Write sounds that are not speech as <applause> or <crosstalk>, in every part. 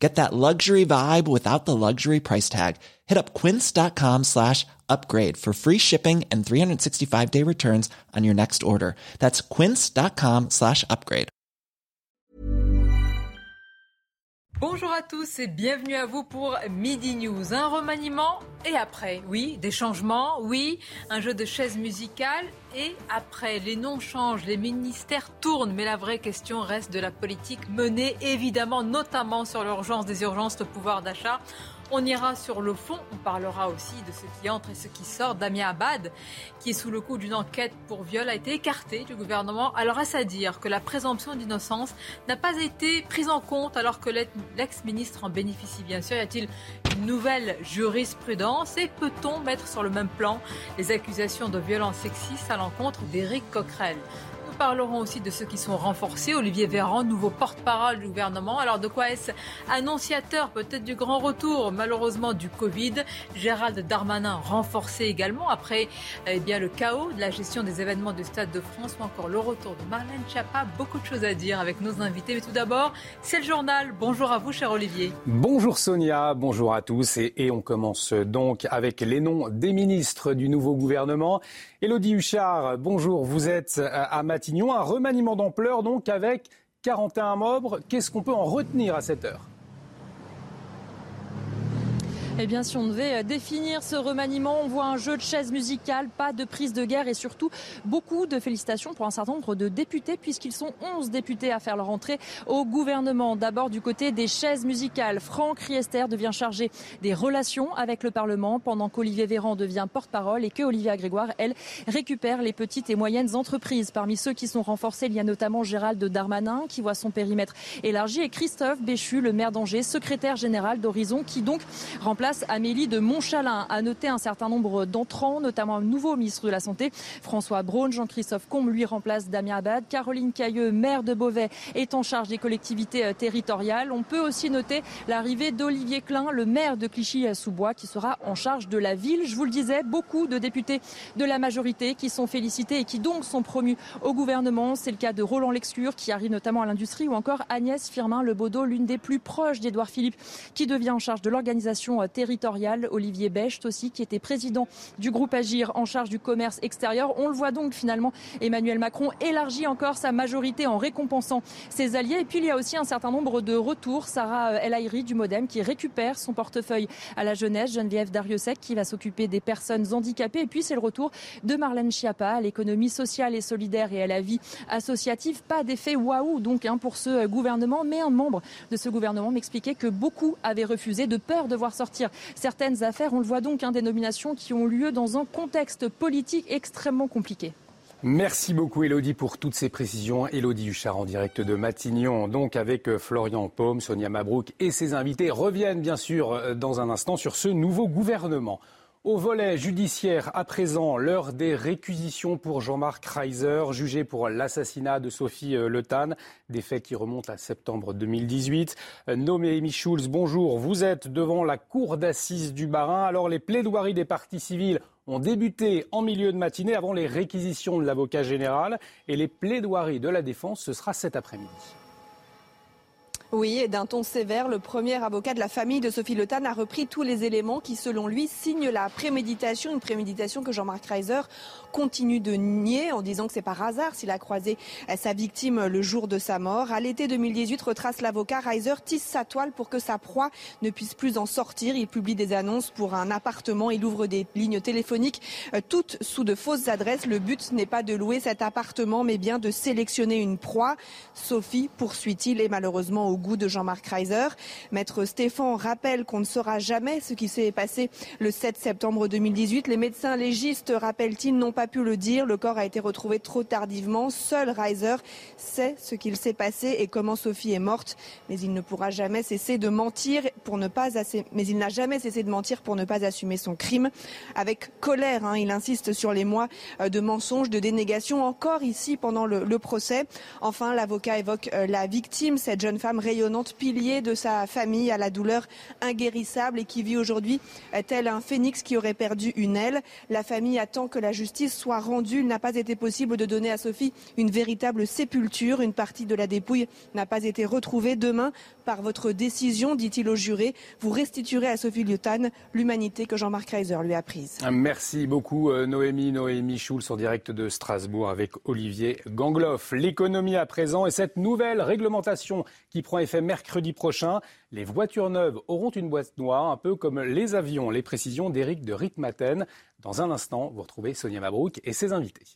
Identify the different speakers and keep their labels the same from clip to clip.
Speaker 1: Get that luxury vibe without the luxury price tag. Hit up quince.com slash upgrade for free shipping and 365 day returns on your next order. That's quince.com slash upgrade.
Speaker 2: Bonjour à tous et bienvenue à vous pour Midi News. Un remaniement et après, oui, des changements, oui, un jeu de chaises musicales et après. Les noms changent, les ministères tournent, mais la vraie question reste de la politique menée évidemment, notamment sur l'urgence des urgences, le pouvoir d'achat. On ira sur le fond, on parlera aussi de ce qui entre et ce qui sort. Damien Abad, qui est sous le coup d'une enquête pour viol, a été écarté du gouvernement. Alors est-ce à dire que la présomption d'innocence n'a pas été prise en compte alors que l'ex-ministre en bénéficie bien sûr? Y a-t-il une nouvelle jurisprudence? Et peut-on mettre sur le même plan les accusations de violence sexiste à l'encontre d'Éric Coquerel? Parlerons aussi de ceux qui sont renforcés. Olivier Véran, nouveau porte-parole du gouvernement. Alors de quoi est-ce annonciateur peut-être du grand retour? Malheureusement du Covid Gérald Darmanin renforcé également après eh bien, le chaos de la gestion des événements du Stade de France ou encore le retour de Marlène Schiappa. Beaucoup de choses à dire avec nos invités. Mais tout d'abord, c'est le journal. Bonjour à vous, cher Olivier.
Speaker 3: Bonjour Sonia, bonjour à tous. Et on commence donc avec les noms des ministres du nouveau gouvernement. Elodie Huchard, bonjour. Vous êtes à Matignon. Un remaniement d'ampleur donc avec 41 membres. Qu'est-ce qu'on peut en retenir à cette heure?
Speaker 4: Eh bien, si on devait euh, définir ce remaniement, on voit un jeu de chaises musicales, pas de prise de guerre et surtout beaucoup de félicitations pour un certain nombre de députés, puisqu'ils sont 11 députés à faire leur entrée au gouvernement. D'abord du côté des chaises musicales, Franck Riester devient chargé des relations avec le Parlement, pendant qu'Olivier Véran devient porte-parole et que Olivia Grégoire, elle, récupère les petites et moyennes entreprises. Parmi ceux qui sont renforcés, il y a notamment Gérald Darmanin, qui voit son périmètre élargi, et Christophe Béchu, le maire d'Angers, secrétaire général d'Horizon, qui donc remplace Amélie de Montchalin. A noté un certain nombre d'entrants, notamment un nouveau ministre de la Santé, François Braun. Jean-Christophe Combe lui remplace Damien Abad. Caroline Cailleux, maire de Beauvais, est en charge des collectivités euh, territoriales. On peut aussi noter l'arrivée d'Olivier Klein, le maire de Clichy-sous-Bois, qui sera en charge de la ville. Je vous le disais, beaucoup de députés de la majorité qui sont félicités et qui donc sont promus au gouvernement. C'est le cas de Roland Lexcure, qui arrive notamment à l'industrie, ou encore Agnès Firmin Lebaudot, l'une des plus proches d'Édouard Philippe, qui devient en charge de l'organisation territoriale euh, territorial, Olivier Becht aussi, qui était président du groupe Agir en charge du commerce extérieur. On le voit donc finalement, Emmanuel Macron élargit encore sa majorité en récompensant ses alliés. Et puis il y a aussi un certain nombre de retours. Sarah El Haïry du Modem qui récupère son portefeuille à la jeunesse, Geneviève Dariussec qui va s'occuper des personnes handicapées. Et puis c'est le retour de Marlène Schiappa à l'économie sociale et solidaire et à la vie associative. Pas d'effet waouh donc hein, pour ce gouvernement, mais un membre de ce gouvernement m'expliquait que beaucoup avaient refusé de peur de voir sortir certaines affaires. On le voit donc, hein, des nominations qui ont lieu dans un contexte politique extrêmement compliqué.
Speaker 3: Merci beaucoup Elodie pour toutes ces précisions. Elodie Huchard en direct de Matignon, donc avec euh, Florian Paume, Sonia Mabrouk et ses invités reviennent bien sûr euh, dans un instant sur ce nouveau gouvernement. Au volet judiciaire, à présent, l'heure des réquisitions pour Jean-Marc Reiser, jugé pour l'assassinat de Sophie euh, Le Tan, des faits qui remontent à septembre 2018. Euh, nommé Amy Schulz, bonjour. Vous êtes devant la cour d'assises du Barin. Alors, les plaidoiries des partis civils ont débuté en milieu de matinée avant les réquisitions de l'avocat général. Et les plaidoiries de la défense, ce sera cet après-midi.
Speaker 5: Oui, et d'un ton sévère, le premier avocat de la famille de Sophie Le Tan a repris tous les éléments qui, selon lui, signent la préméditation, une préméditation que Jean-Marc Reiser continue de nier en disant que c'est par hasard s'il a croisé sa victime le jour de sa mort. À l'été 2018, retrace l'avocat, Reiser tisse sa toile pour que sa proie ne puisse plus en sortir. Il publie des annonces pour un appartement, il ouvre des lignes téléphoniques, euh, toutes sous de fausses adresses. Le but n'est pas de louer cet appartement, mais bien de sélectionner une proie. Sophie, poursuit-il, est malheureusement au goût de Jean-Marc Reiser. Maître Stéphane rappelle qu'on ne saura jamais ce qui s'est passé le 7 septembre 2018. Les médecins légistes, rappellent-ils, n'ont pas pu le dire. Le corps a été retrouvé trop tardivement. Seul Reiser sait ce qu'il s'est passé et comment Sophie est morte. Mais il ne pourra jamais cesser de mentir pour ne pas mais il n'a jamais cessé de mentir pour ne pas assumer son crime. Avec colère, hein, il insiste sur les mois euh, de mensonges, de dénégation, encore ici pendant le, procès. Enfin, l'avocat évoque euh, la victime, cette jeune femme rayonnante, pilier de sa famille à la douleur inguérissable et qui vit aujourd'hui tel un phénix qui aurait perdu une aile? La famille attend que la justice soit rendue. Il n'a pas été possible de donner à Sophie une véritable sépulture. Une partie de la dépouille n'a pas été retrouvée. Demain, par votre décision, dit-il au juré, vous restituerez à Sophie Lyotan l'humanité que Jean-Marc Reiser lui a prise.
Speaker 3: Merci beaucoup euh, Noémie, Noémie Schulz en direct de Strasbourg avec Olivier Gangloff. L'économie à présent et cette nouvelle réglementation qui prend effet mercredi prochain. Les voitures neuves auront une boîte noire, un peu comme les avions. Les précisions d'Éric de Ritmaten. Dans un instant, vous retrouvez Sonia Mabrouk et ses invités.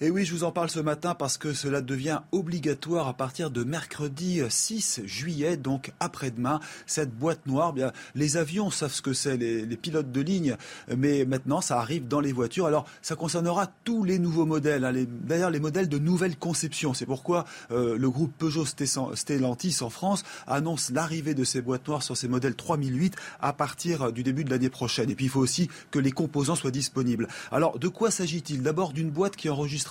Speaker 6: Et oui, je vous en parle ce matin parce que cela devient obligatoire à partir de mercredi 6 juillet, donc après-demain. Cette boîte noire, bien, les avions savent ce que c'est, les, pilotes de ligne, mais maintenant ça arrive dans les voitures. Alors ça concernera tous les nouveaux modèles, hein, d'ailleurs les modèles de nouvelle conception. C'est pourquoi euh, le groupe Peugeot Stellantis en France annonce l'arrivée de ces boîtes noires sur ces modèles 3008 à partir du début de l'année prochaine. Et puis il faut aussi que les composants soient disponibles. Alors de quoi s'agit-il? D'abord d'une boîte qui enregistre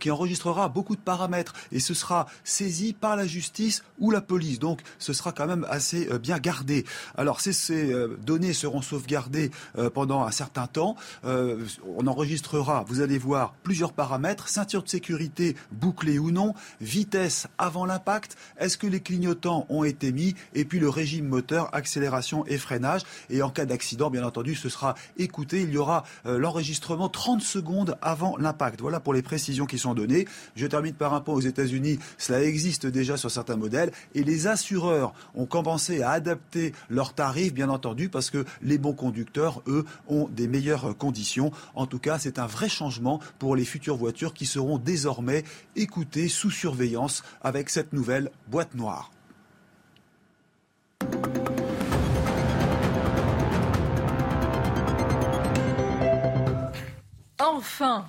Speaker 6: qui enregistrera beaucoup de paramètres et ce sera saisi par la justice ou la police. Donc ce sera quand même assez euh, bien gardé. Alors ces, euh, données seront sauvegardées euh, pendant un certain temps. on enregistrera, vous allez voir, plusieurs paramètres, ceinture de sécurité bouclée ou non, vitesse avant l'impact, est-ce que les clignotants ont été mis, et puis le régime moteur, accélération et freinage. Et en cas d'accident, bien entendu, ce sera écouté. Il y aura l'enregistrement 30 secondes avant l'impact. Voilà pour les précisions qui sont données. Je termine par un point aux États-Unis. Cela existe déjà sur certains modèles et les assureurs ont commencé à adapter leurs tarifs, bien entendu, parce que les bons conducteurs, eux, ont des meilleures conditions. En tout cas, c'est un vrai changement pour les futures voitures qui seront désormais écoutées sous surveillance avec cette nouvelle boîte noire.
Speaker 2: Enfin,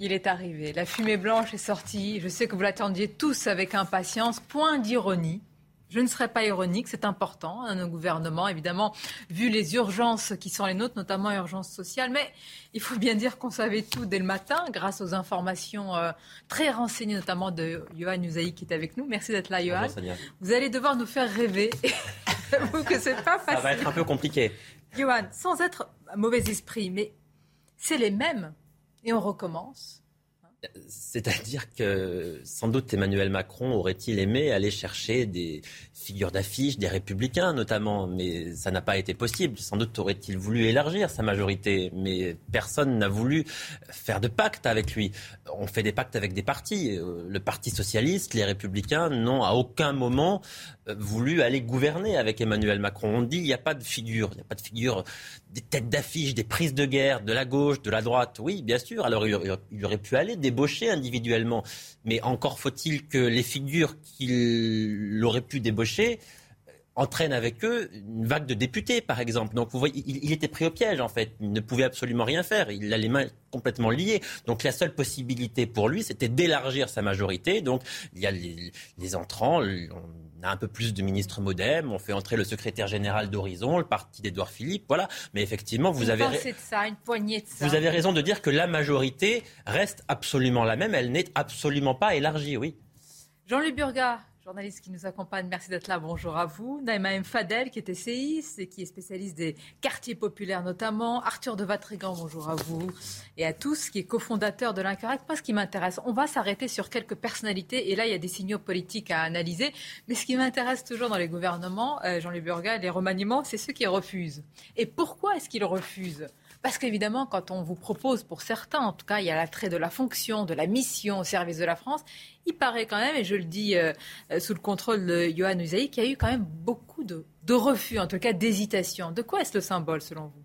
Speaker 2: il est arrivé. La fumée blanche est sortie. Je sais que vous l'attendiez tous avec impatience. Point d'ironie. Je ne serai pas ironique, c'est important à nos gouvernements, évidemment, vu les urgences qui sont les nôtres, notamment urgences sociales. Mais il faut bien dire qu'on savait tout dès le matin, grâce aux informations euh, très renseignées, notamment de Johan Usaï qui est avec nous. Merci d'être là, Johan. Vous allez devoir nous faire rêver. <laughs> J'avoue que c'est pas facile.
Speaker 7: Ça va être un peu compliqué.
Speaker 2: Johan, sans être mauvais esprit, mais c'est les mêmes et on recommence.
Speaker 7: C'est-à-dire que sans doute Emmanuel Macron aurait-il aimé aller chercher des figures d'affiche, des républicains notamment, mais ça n'a pas été possible. Sans doute aurait-il voulu élargir sa majorité, mais personne n'a voulu faire de pacte avec lui. On fait des pactes avec des partis. Euh, le Parti socialiste, les républicains n'ont à aucun moment voulu aller gouverner avec Emmanuel Macron. On dit il n'y a pas de figure, il n'y a pas de figure des têtes d'affiche, des prises de guerre, de la gauche, de la droite. Oui, bien sûr. Alors il aurait pu aller débaucher individuellement. Mais encore faut-il que les figures qu'il aurait pu débaucher euh, entraînent avec eux une vague de députés, par exemple. Donc, vous voyez, il, était pris au piège, en fait. Il ne pouvait absolument rien faire. Il a les mains complètement liées. Donc, la seule possibilité pour lui, c'était d'élargir sa majorité. Donc, il y a les, entrants a un peu plus de ministres modem, on fait entrer le secrétaire général d'Horizon, le parti d'Edouard Philippe, voilà. Mais effectivement, vous, avez
Speaker 2: de ça, une poignée de ça.
Speaker 7: Vous avez raison de dire que la majorité reste absolument la même, elle n'est absolument pas élargie, oui.
Speaker 2: Jean-Luc Burga, journaliste qui nous accompagne. Merci d'être là. Bonjour à vous. Naïma M. Fadel, qui est essayiste et qui est spécialiste des quartiers populaires notamment. Arthur de Vatrigan, bonjour à vous. Et à tous, qui est cofondateur de l'Incorrect. Moi, ce qui m'intéresse, on va s'arrêter sur quelques personnalités. Et là, il y a des signaux politiques à analyser. Mais ce qui m'intéresse toujours dans les gouvernements, euh, Jean-Luc Burga, les remaniements, c'est ceux qui refusent. Et pourquoi est-ce qu'ils refusent? Parce qu'évidemment, quand on vous propose, pour certains, en tout cas, il y a l'attrait de la fonction, de la mission au service de la France, il paraît quand même, et je le dis euh, euh, sous le contrôle de Johan Usaï, qu'il y a eu quand même beaucoup de, refus, en tout cas d'hésitation. De quoi est-ce le symbole, selon vous?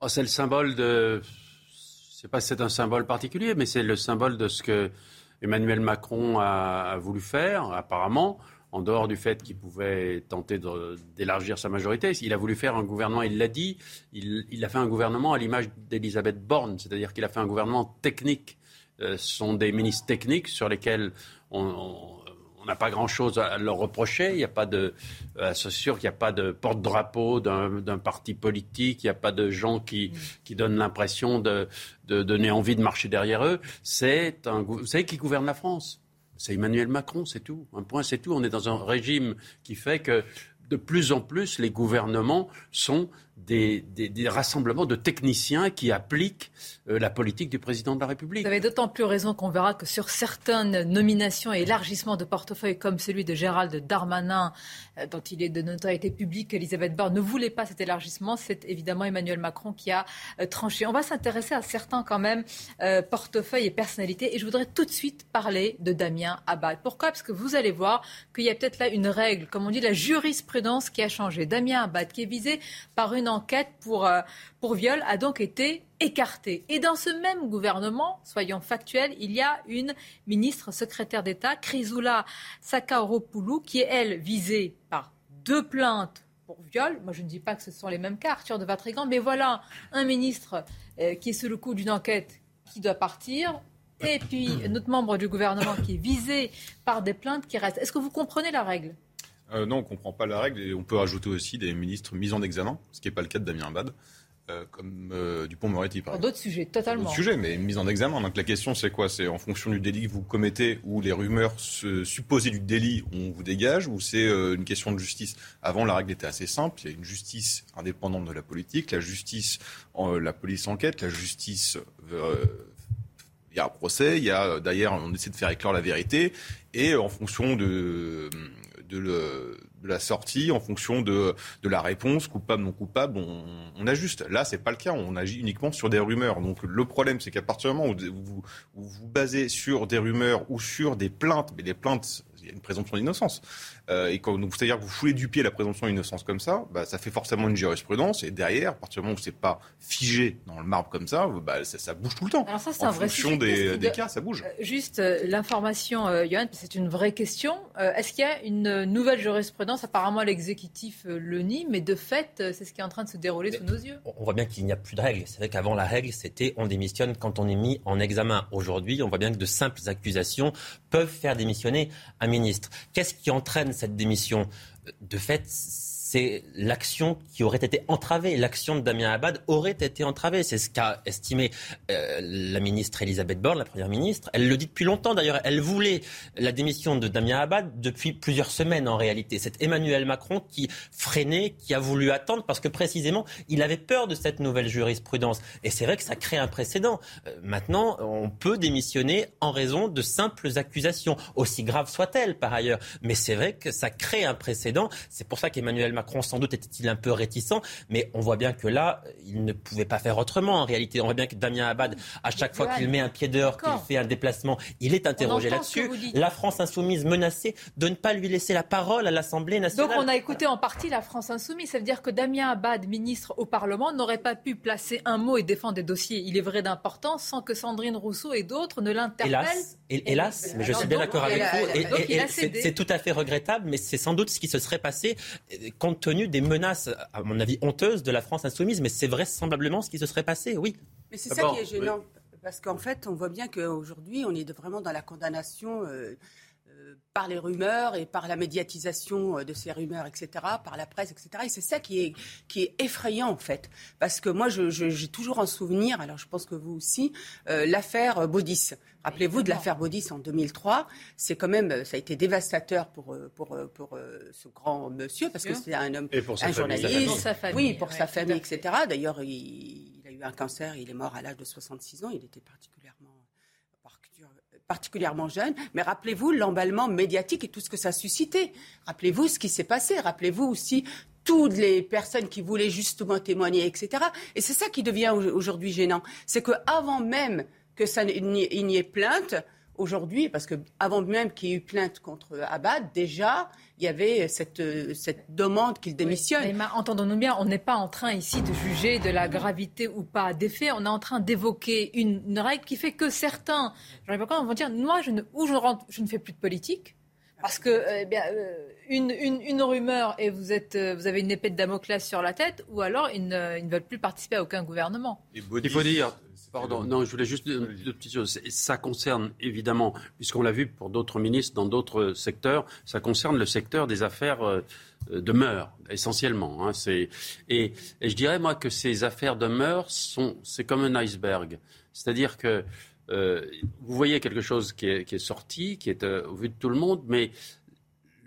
Speaker 8: Oh, C'est le symbole de C'est pas c'est un symbole particulier, mais c'est le symbole de ce que Emmanuel Macron a, voulu faire, apparemment, en dehors du fait qu'il pouvait tenter d'élargir sa majorité. Il a voulu faire un gouvernement, il l'a dit, il, a fait un gouvernement à l'image d'Elisabeth Borne, c'est-à-dire qu'il a fait un gouvernement technique. Euh, ce sont des ministres techniques sur lesquels on n'a pas grand-chose à leur reprocher. Il n'y a pas de, euh, c'est sûr qu'il n'y a pas de porte-drapeau d'un parti politique. Il n'y a pas de gens qui, donnent l'impression de, de, donner envie de marcher derrière eux. C'est un, vous savez qui gouverne la France? C'est Emmanuel Macron, c'est tout. Un point, c'est tout. On est dans un régime qui fait que de plus en plus, les gouvernements sont des, rassemblements de techniciens qui appliquent euh, la politique du président de la République.
Speaker 2: Vous avez d'autant plus raison qu'on verra que sur certaines nominations et élargissements de portefeuille comme celui de Gérald Darmanin, euh, dont il est de notoriété publique, Elisabeth Borne ne voulait pas cet élargissement. C'est évidemment Emmanuel Macron qui a euh, tranché. On va s'intéresser à certains quand même portefeuilles et personnalités. Et je voudrais tout de suite parler de Damien Abad. Pourquoi? Parce que vous allez voir qu'il y a peut-être là une règle, comme on dit, la jurisprudence qui a changé. Damien Abad qui est visé par une enquête pour, euh, pour viol a donc été écartée. Et dans ce même gouvernement, soyons factuels, il y a une ministre secrétaire d'État, Chrysoula Sakaropoulou, qui est, elle, visée par deux plaintes pour viol. Moi, je ne dis pas que ce sont les mêmes cas, Arthur de Vatrigan, mais voilà un ministre euh, qui est sous le coup d'une enquête qui doit partir. Et puis, notre membre du gouvernement qui est visé par des plaintes qui restent. Est-ce que vous comprenez la règle?
Speaker 9: Euh, non, on ne comprend pas la règle et on peut rajouter aussi des ministres mis en examen, ce qui n'est pas le cas de Damien Abad. Euh, comme euh, Dupont-Moretti.
Speaker 2: Par d'autres sujets, totalement.
Speaker 9: D'autres sujets, mais mise en examen. Donc la question, c'est quoi? C'est en fonction du délit que vous commettez ou les rumeurs se, supposées du délit, on vous dégage ou c'est une question de justice? Avant, la règle était assez simple. Il y a une justice indépendante de la politique. La justice, la police enquête. La justice il y a un procès, il y a d'ailleurs on essaie de faire éclore la vérité et en fonction de de, la sortie, en fonction de, la réponse, coupable, non coupable, on, ajuste. Là, c'est pas le cas. On agit uniquement sur des rumeurs. Donc le problème, c'est qu'à partir du moment où vous, vous basez sur des rumeurs ou sur des plaintes, mais les plaintes, y a une présomption d'innocence. Euh, et quand, c'est-à-dire que vous foulez du pied la présomption d'innocence comme ça, bah, ça fait forcément une jurisprudence. Et derrière, à partir du moment où c'est pas figé dans le marbre comme ça, bah, ça, bouge tout le temps.
Speaker 2: Alors ça,
Speaker 9: en
Speaker 2: fonction
Speaker 9: des, cas, ça bouge.
Speaker 2: Euh, juste euh, l'information, Johan, c'est une vraie question. Est-ce qu'il y a une nouvelle jurisprudence Apparemment, l'exécutif le nie, mais de fait, c'est ce qui est en train de se dérouler sous nos yeux?
Speaker 7: On voit bien qu'il n'y a plus de règles. C'est vrai qu'avant, la règle, c'était on démissionne quand on est mis en examen. Aujourd'hui, on voit bien que de simples accusations peuvent faire démissionner un Qu'est-ce qui entraîne cette démission? De fait, c'est l'action qui aurait été entravée. L'action de Damien Abad aurait été entravée. C'est ce qu'a estimé euh, la ministre Elisabeth Borne, la première ministre. Elle le dit depuis longtemps d'ailleurs. Elle voulait la démission de Damien Abad depuis plusieurs semaines en réalité. C'est Emmanuel Macron qui freinait, qui a voulu attendre parce que précisément il avait peur de cette nouvelle jurisprudence. Et c'est vrai que ça crée un précédent. Euh, maintenant, on peut démissionner en raison de simples accusations, aussi graves soient-elles par ailleurs. Mais c'est vrai que ça crée un précédent. C'est pour ça qu'Emmanuel Macron Macron, sans doute, était-il un peu réticent, mais on voit bien que là, il ne pouvait pas faire autrement. En réalité, on voit bien que Damien Abad, à chaque fois qu'il met un pied dehors, qu'il fait un déplacement, il est interrogé là-dessus. La France insoumise menacée de ne pas lui laisser la parole à l'Assemblée nationale.
Speaker 2: Donc on a écouté en partie la France insoumise. Ça veut dire que Damien Abad, ministre au Parlement, n'aurait pas pu placer un mot et défendre des dossiers, il est vrai d'importance, sans que Sandrine Rousseau et d'autres ne l'interpellent.
Speaker 7: Hélas, hélas mais je suis bien d'accord avec vous. C'est tout à fait regrettable, mais c'est sans doute ce qui se serait passé compte tenu des menaces, à mon avis, honteuses de la France insoumise. Mais c'est vraisemblablement ce qui se serait passé, oui.
Speaker 10: Mais c'est ça qui est gênant. Parce qu'en fait, on voit bien qu'aujourd'hui, on est vraiment dans la condamnation euh, par les rumeurs et par la médiatisation euh, de ces rumeurs, etc., par la presse, etc. Et c'est ça qui est, qui est effrayant, en fait. Parce que moi, j'ai toujours en souvenir, alors je pense que vous aussi, l'affaire Baudis. Rappelez-vous de l'affaire Baudis en 2003. C'est quand même, ça a été dévastateur pour, pour, pour, ce grand monsieur, parce que c'était un homme, un journaliste.
Speaker 2: Pour sa famille.
Speaker 10: Oui, pour sa famille, etc. D'ailleurs, il, il, a eu un cancer, il est mort à l'âge de 66 ans. Il était particulièrement particulièrement jeune, mais rappelez-vous l'emballement médiatique et tout ce que ça a suscité. Rappelez-vous ce qui s'est passé. Rappelez-vous aussi toutes les personnes qui voulaient justement témoigner, etc. Et c'est ça qui devient aujourd'hui gênant. C'est qu'avant même que ça n'y ait plainte, aujourd'hui, parce que avant même qu'il y ait eu plainte contre Abad, déjà, il y avait cette, cette demande qu'il démissionne.
Speaker 2: entendons-nous bien, on n'est pas en train ici de juger de la gravité ou pas des faits. On est en train d'évoquer une, règle qui fait que certains, vont dire, moi, je ne, ou je, rentre, je ne fais plus de politique, parce que eh bien, euh, une, une, rumeur et vous, êtes, euh, vous avez une épée de Damoclès sur la tête, ou alors ils ne, ils ne veulent plus participer à aucun gouvernement.
Speaker 8: Il faut dire, Pardon, non, je voulais juste deux, petites choses. Ça concerne évidemment, puisqu'on l'a vu pour d'autres ministres dans d'autres secteurs, ça concerne le secteur des affaires euh, de mœurs, essentiellement. Hein. et, et, je dirais, moi, que ces affaires de mœurs, sont, c'est comme un iceberg. C'est-à-dire que euh, vous voyez quelque chose qui est, qui est sorti, qui est euh, au vu de tout le monde, mais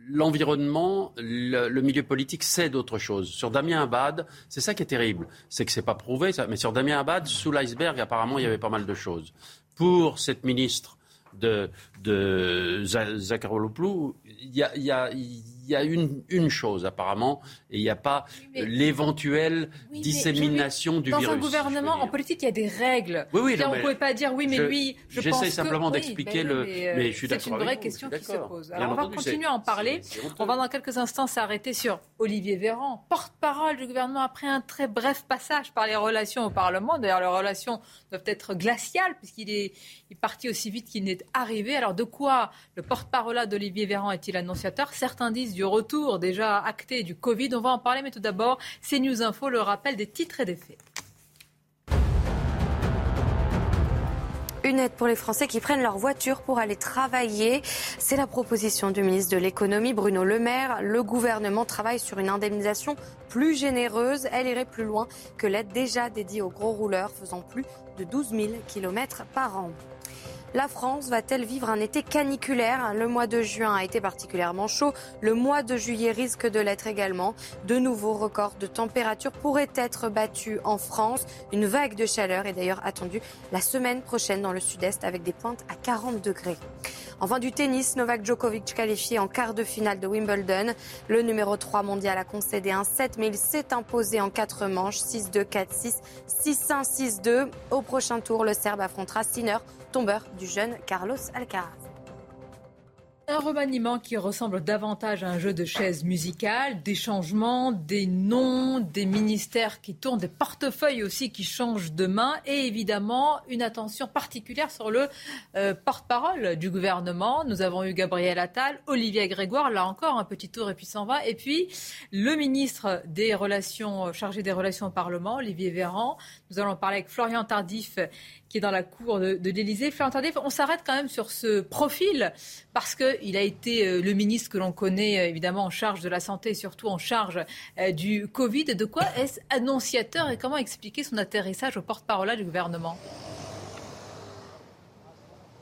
Speaker 8: l'environnement, le, milieu politique sait d'autres choses. Sur Damien Abad, c'est ça qui est terrible. C'est que c'est pas prouvé, mais sur Damien Abad, sous l'iceberg, apparemment, il y avait pas mal de choses. Pour cette ministre de, de il y a, y a une, une chose apparemment, et il n'y a pas l'éventuelle dissémination du
Speaker 2: dans
Speaker 8: virus.
Speaker 2: Dans un gouvernement, en politique, il y a des règles.
Speaker 8: Oui, oui,
Speaker 2: on ne pouvait pas dire oui, mais lui, je pense
Speaker 8: J'essaie simplement d'expliquer
Speaker 2: ben
Speaker 8: le. Mais, je suis
Speaker 2: C'est une vraie question qui se pose. Alors, on va continuer à en parler. On va dans quelques instants s'arrêter sur Olivier Véran, porte-parole du gouvernement, après un très bref passage par les relations au Parlement. D'ailleurs, les relations doivent être glaciales, puisqu'il est, il est parti aussi vite qu'il n'est arrivé. Alors, de quoi le porte-parole d'Olivier Véran est-il annonciateur? Certains disent du retour déjà acté du Covid. On va en parler, mais tout d'abord, c'est News Info, le rappel des titres et des faits.
Speaker 11: Une aide pour les Français qui prennent leur voiture pour aller travailler. C'est la proposition du ministre de l'économie Bruno Le Maire. Le gouvernement travaille sur une indemnisation plus généreuse. Elle irait plus loin que l'aide déjà dédiée aux gros rouleurs faisant plus de 12 000 km par an. La France va-t-elle vivre un été caniculaire? Le mois de juin a été particulièrement chaud. Le mois de juillet risque de l'être également. De nouveaux records de température pourraient être battus en France. Une vague de chaleur est d'ailleurs attendue la semaine prochaine dans le sud-est avec des pointes à 40 degrés. Enfin du tennis, Novak Djokovic qualifié en quart de finale de Wimbledon. Le numéro 3 mondial a concédé un 7 mais il s'est imposé en 4 manches 6-2, 4-6, 6-1, 6-2. Au prochain tour, le Serbe affrontera Sinner tombeur du jeune Carlos Alcaraz.
Speaker 2: Un remaniement qui ressemble davantage à un jeu de chaises musicales, des changements, des noms, des ministères qui tournent, des portefeuilles aussi qui changent de main et évidemment une attention particulière sur le euh, porte-parole du gouvernement. Nous avons eu Gabriel Attal, Olivier Grégoire, là encore un petit tour et puis s'en va. Et puis le ministre des Relations, chargé des Relations au Parlement, Olivier Véran. Nous allons parler avec Florian Tardif qui est dans la cour de, l'Élysée. On s'arrête quand même sur ce profil parce qu'il a été euh, le ministre que l'on connaît euh, évidemment en charge de la santé et surtout en charge euh, du Covid. De quoi est-ce annonciateur et comment expliquer son atterrissage au porte-parole du gouvernement?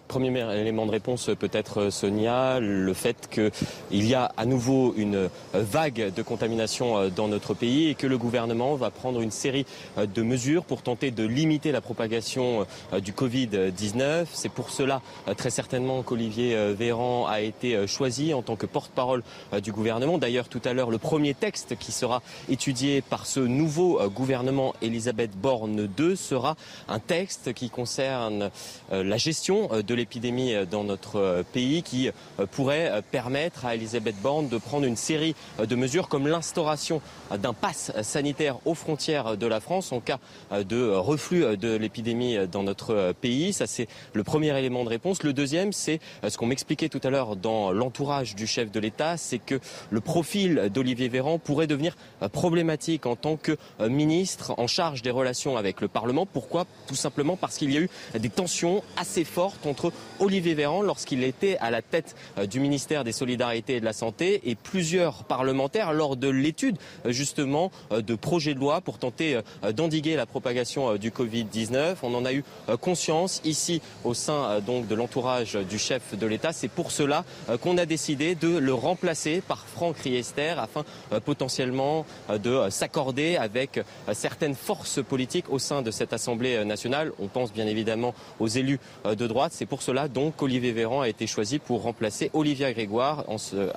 Speaker 12: Premier élément de réponse peut-être euh, Sonia, le fait qu'il y a à nouveau une euh, vague de contamination euh, dans notre pays et que le gouvernement va prendre une série de mesures pour tenter de limiter la propagation du Covid-19. C'est pour cela très certainement qu'Olivier Véran a été choisi en tant que porte-parole du gouvernement. D'ailleurs tout à l'heure le premier texte qui sera étudié par ce nouveau gouvernement Elisabeth Borne II sera un texte qui concerne la gestion de l'épidémie euh, dans notre euh, pays qui euh, pourrait permettre à Elisabeth Borne de prendre une série de mesures comme l'instauration d'un pass sanitaire aux frontières de la France en cas de reflux de l'épidémie dans notre pays. Ça, c'est le premier élément de réponse. Le deuxième, c'est ce qu'on m'expliquait tout à l'heure dans l'entourage du chef de l'État, c'est que le profil d'Olivier Véran pourrait devenir problématique en tant que ministre en charge des relations avec le Parlement. Pourquoi? Tout simplement parce qu'il y a eu des tensions assez fortes entre Olivier Véran lorsqu'il était à la tête euh, du ministère des Solidarités et de la Santé et plusieurs parlementaires lors de l'étude euh, justement euh, de projets de loi pour tenter d'endiguer la propagation du Covid-19. On en a eu conscience ici au sein donc de l'entourage du chef de l'État. C'est pour cela qu'on a décidé de le remplacer par Franck Riester afin potentiellement de s'accorder avec certaines forces politiques au sein de cette Assemblée nationale. On pense bien évidemment aux élus de droite. C'est cela donc Olivier Véran a été choisi pour remplacer Olivia Grégoire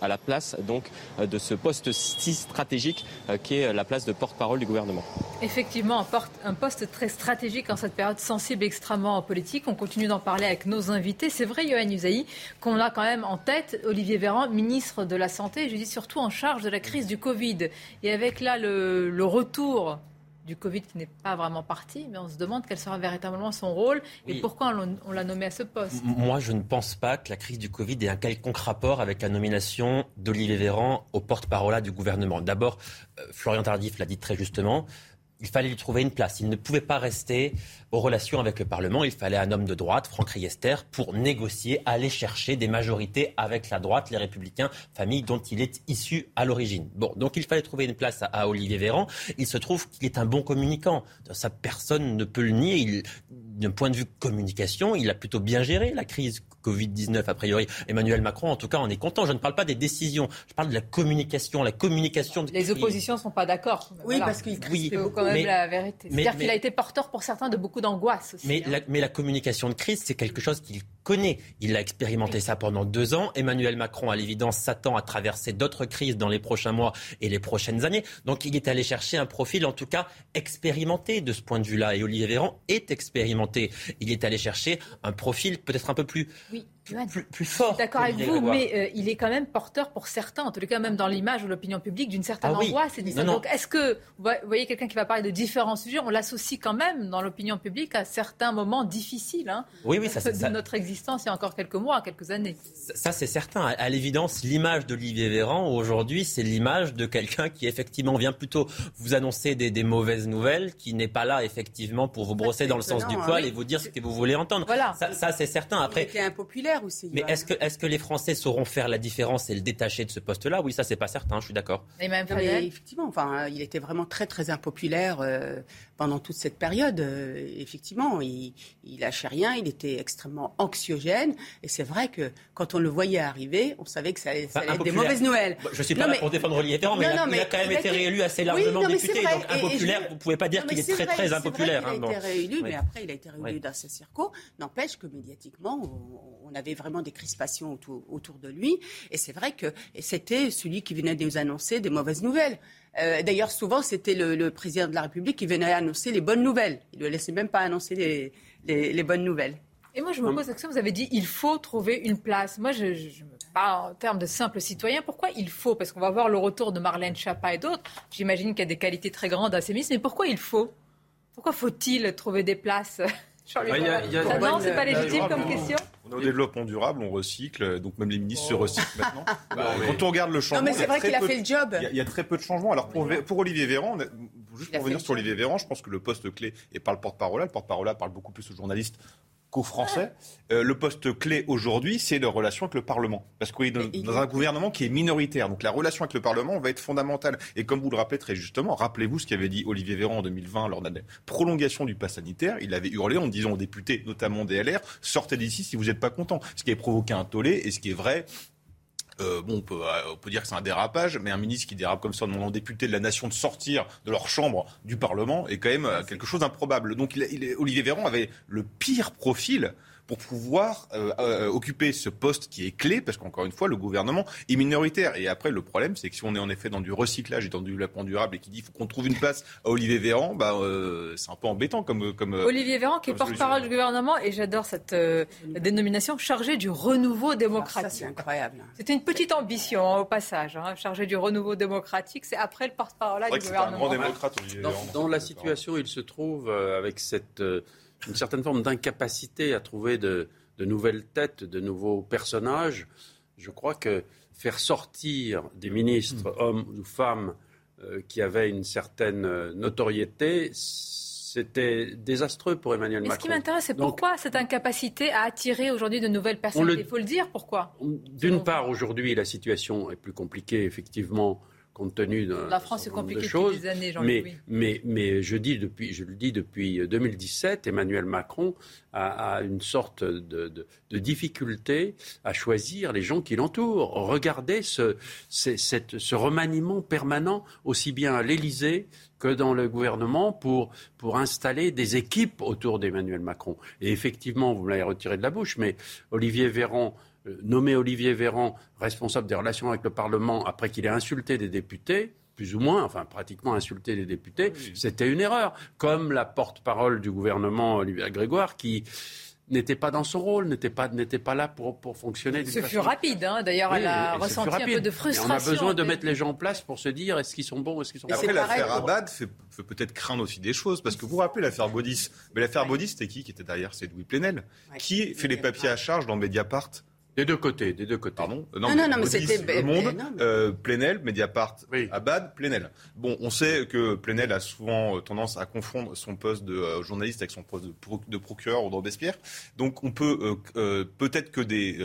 Speaker 12: à la place donc de ce poste si stratégique qui est la place de porte-parole du gouvernement.
Speaker 2: Effectivement, un poste très stratégique en cette période sensible extrêmement politique. On continue d'en parler avec nos invités. C'est vrai, Yohann Usaï, qu'on a quand même en tête Olivier Véran, ministre de la Santé, je dis surtout en charge de la crise du Covid. Et avec là le retour du Covid qui n'est pas vraiment parti, mais on se demande quel sera véritablement son rôle et pourquoi on, l'a nommé à ce poste.
Speaker 7: Moi, je ne pense pas que la crise du Covid ait un quelconque rapport avec la nomination d'Olivier Véran au porte-parole du gouvernement. D'abord, euh, Florian Tardif l'a dit très justement, il fallait lui trouver une place. Il ne pouvait pas rester aux relations avec le Parlement. Il fallait un homme de droite, Franck Riester, pour négocier, aller chercher des majorités avec la droite, les Républicains, famille dont il est issu à l'origine. Bon, donc il fallait trouver une place à, Olivier Véran. Il se trouve qu'il est un bon communicant. Ça, personne ne peut le nier. D'un point de vue communication, il a plutôt bien géré la crise Covid-19, a priori. Emmanuel Macron, en tout cas, on est content. Je ne parle pas des décisions, je parle de la communication, la communication. De
Speaker 2: Les oppositions ne sont pas d'accord.
Speaker 10: Oui, parce qu'il
Speaker 2: oui, quand même la vérité. C'est-à-dire qu'il a été porteur pour certains de beaucoup d'angoisse aussi.
Speaker 7: Mais,
Speaker 2: hein.
Speaker 7: mais la communication de crise, c'est quelque chose qu'il connaît. Il a expérimenté ça pendant deux ans. Emmanuel Macron, à l'évidence, s'attend à traverser d'autres crises dans les prochains mois et les prochaines années. Donc il est allé chercher un profil, en tout cas, expérimenté de ce point de vue-là. Et Olivier Véran est expérimenté. Il est allé chercher un profil peut-être un peu plus
Speaker 2: oui
Speaker 7: plus, fort.
Speaker 2: D'accord avec vous, mais euh, il est quand même porteur pour certains, en tout cas même dans l'image ou l'opinion publique, d'une certaine
Speaker 7: ah
Speaker 2: angoisse. Donc est-ce que, vous voyez quelqu'un qui va parler de différents sujets, on l'associe quand même dans l'opinion publique à certains moments difficiles hein,
Speaker 7: oui, oui, ça, <laughs>
Speaker 2: de notre existence il y a encore quelques mois, quelques années.
Speaker 7: Ça, c'est certain. À, l'évidence, l'image d'Olivier Véran aujourd'hui, c'est l'image de quelqu'un qui effectivement vient plutôt vous annoncer des, mauvaises nouvelles, qui n'est pas là effectivement pour vous brosser dans le sens du poil et vous dire ce que vous voulez entendre.
Speaker 2: Voilà.
Speaker 7: Ça, c'est certain. Après,
Speaker 10: il était impopulaire
Speaker 7: mais est-ce que, est que les Français sauront faire la différence et le détacher de ce poste-là? Oui, ça, c'est pas certain, je suis d'accord.
Speaker 10: Mais effectivement, enfin, il était vraiment très, très impopulaire euh, pendant toute cette période. Euh, effectivement, il, il lâchait rien, il était extrêmement anxiogène. Et c'est vrai que quand on le voyait arriver, on savait que ça allait, être des mauvaises nouvelles.
Speaker 7: Je suis pas là pour défendre Olivier Véran, mais, il, a, quand même été réélu assez largement député. donc impopulaire, vous pouvez pas dire qu'il est, très, très impopulaire.
Speaker 10: il a hein, été réélu, mais après, il a été réélu dans ce circo. N'empêche que médiatiquement, on, avait vraiment des crispations autour, de lui. Et c'est vrai que c'était celui qui venait de nous annoncer des mauvaises nouvelles. Euh, d'ailleurs, souvent, c'était le, président de la République qui venait annoncer les bonnes nouvelles. Il ne laissait même pas annoncer les, bonnes nouvelles.
Speaker 2: Et moi, je me pose la question, vous avez dit il faut trouver une place. Moi, je, parle en termes de simple citoyen. Pourquoi il faut? Parce qu'on va voir le retour de Marlène Schiappa et d'autres. J'imagine qu'il y a des qualités très grandes à ces ministres. Mais pourquoi il faut? Pourquoi faut-il trouver des places?
Speaker 9: Ah,
Speaker 2: non, c'est pas légitime comme question.
Speaker 9: On est au développement durable, on recycle, donc même les ministres se recyclent maintenant. <laughs> Bah, quand on regarde le changement,
Speaker 10: non, mais c'est vrai qu'il a fait le job.
Speaker 9: Il y, a très peu de changements. Alors pour, pour Olivier Véran, juste pour revenir sur Olivier Véran, je pense que le poste clé et par le porte-parole, le porte-parole parle beaucoup plus aux journalistes qu'aux Français. Euh, le poste clé aujourd'hui, c'est la relation avec le Parlement. Parce qu'on est dans, un gouvernement qui est minoritaire. Donc la relation avec le Parlement va être fondamentale. Et comme vous le rappelez très justement, rappelez-vous ce qu'avait dit Olivier Véran en 2020 lors de la prolongation du pass sanitaire. Il avait hurlé en disant aux députés, notamment des LR, sortez d'ici si vous n'êtes pas contents. Ce qui a provoqué un tollé et ce qui est vrai, euh, bon, euh, on peut, dire que c'est un dérapage, mais un ministre qui dérape comme ça en demandant aux députés de la nation de sortir de leur chambre du Parlement est quand même euh, quelque chose d'improbable. Donc il, Olivier Véran avait le pire profil pour pouvoir euh, euh, occuper ce poste qui est clé, parce qu'encore une fois, le gouvernement est minoritaire. Et après, le problème, c'est que si on est en effet dans du recyclage et dans du développement durable et qui dit qu'il faut qu'on trouve une place à Olivier Véran, bah, euh, c'est un peu embêtant comme. comme
Speaker 2: Olivier Véran, qui est porte-parole du gouvernement, et j'adore cette dénomination, chargé du renouveau démocratique.
Speaker 10: c'est incroyable.
Speaker 2: C'était une petite ambition, hein, au passage, hein, chargé du renouveau démocratique. C'est après le porte-parole du gouvernement. Un grand
Speaker 9: démocrate, Olivier
Speaker 8: dans, dans la situation, il se trouve avec cette une certaine forme d'incapacité à trouver de, nouvelles têtes, de nouveaux personnages. Je crois que faire sortir des ministres, hmm. hommes ou femmes, euh, qui avaient une certaine euh, notoriété, c'était désastreux pour Emmanuel Macron.
Speaker 2: Ce qui m'intéresse, c'est pourquoi cette incapacité à attirer aujourd'hui de nouvelles personnes? Il faut le dire, pourquoi?
Speaker 8: D'une part, aujourd'hui, la situation est plus compliquée, effectivement, compte tenu
Speaker 2: la France est compliquée
Speaker 8: depuis
Speaker 2: des années,
Speaker 8: mais, mais, mais je, dis depuis, je le dis depuis 2017, Emmanuel Macron a, une sorte de, de, difficulté à choisir les gens qui l'entourent. Regardez ce, cette, ce remaniement permanent, aussi bien à l'Élysée que dans le gouvernement, pour, pour installer des équipes autour d'Emmanuel Macron. Et effectivement, vous l'avez retiré de la bouche, mais Olivier Véran euh, nommé Olivier Véran responsable des relations avec le Parlement après qu'il ait insulté des députés, plus ou moins, enfin pratiquement insulté des députés, c'était une erreur. Comme la porte-parole du gouvernement, Olivier Grégoire, qui n'était pas dans son rôle, n'était pas, n'était pas là pour, pour fonctionner.
Speaker 2: Ce fut rapide, hein. d'ailleurs, elle a ressenti un peu de frustration.
Speaker 8: on a besoin de mettre les gens en place pour se dire est-ce qu'ils sont bons, est-ce qu'ils sont
Speaker 9: Après, l'affaire Abad fait, peut-être craindre aussi des choses, parce que vous vous rappelez l'affaire Baudis. Mais l'affaire Baudis, c'était qui qui était derrière? C'est Louis Plenel. Qui fait les papiers à charge dans Mediapart?
Speaker 8: Des deux côtés, des deux côtés.
Speaker 9: Pardon
Speaker 10: Non, non, non, mais c'était...
Speaker 9: Le Monde, euh, Plenel, Mediapart, Abad, Plenel. Bon, on sait que Plenel a souvent euh, tendance à confondre son poste de euh, journaliste avec son poste de, procureur ou de Robespierre. Donc on peut peut-être que des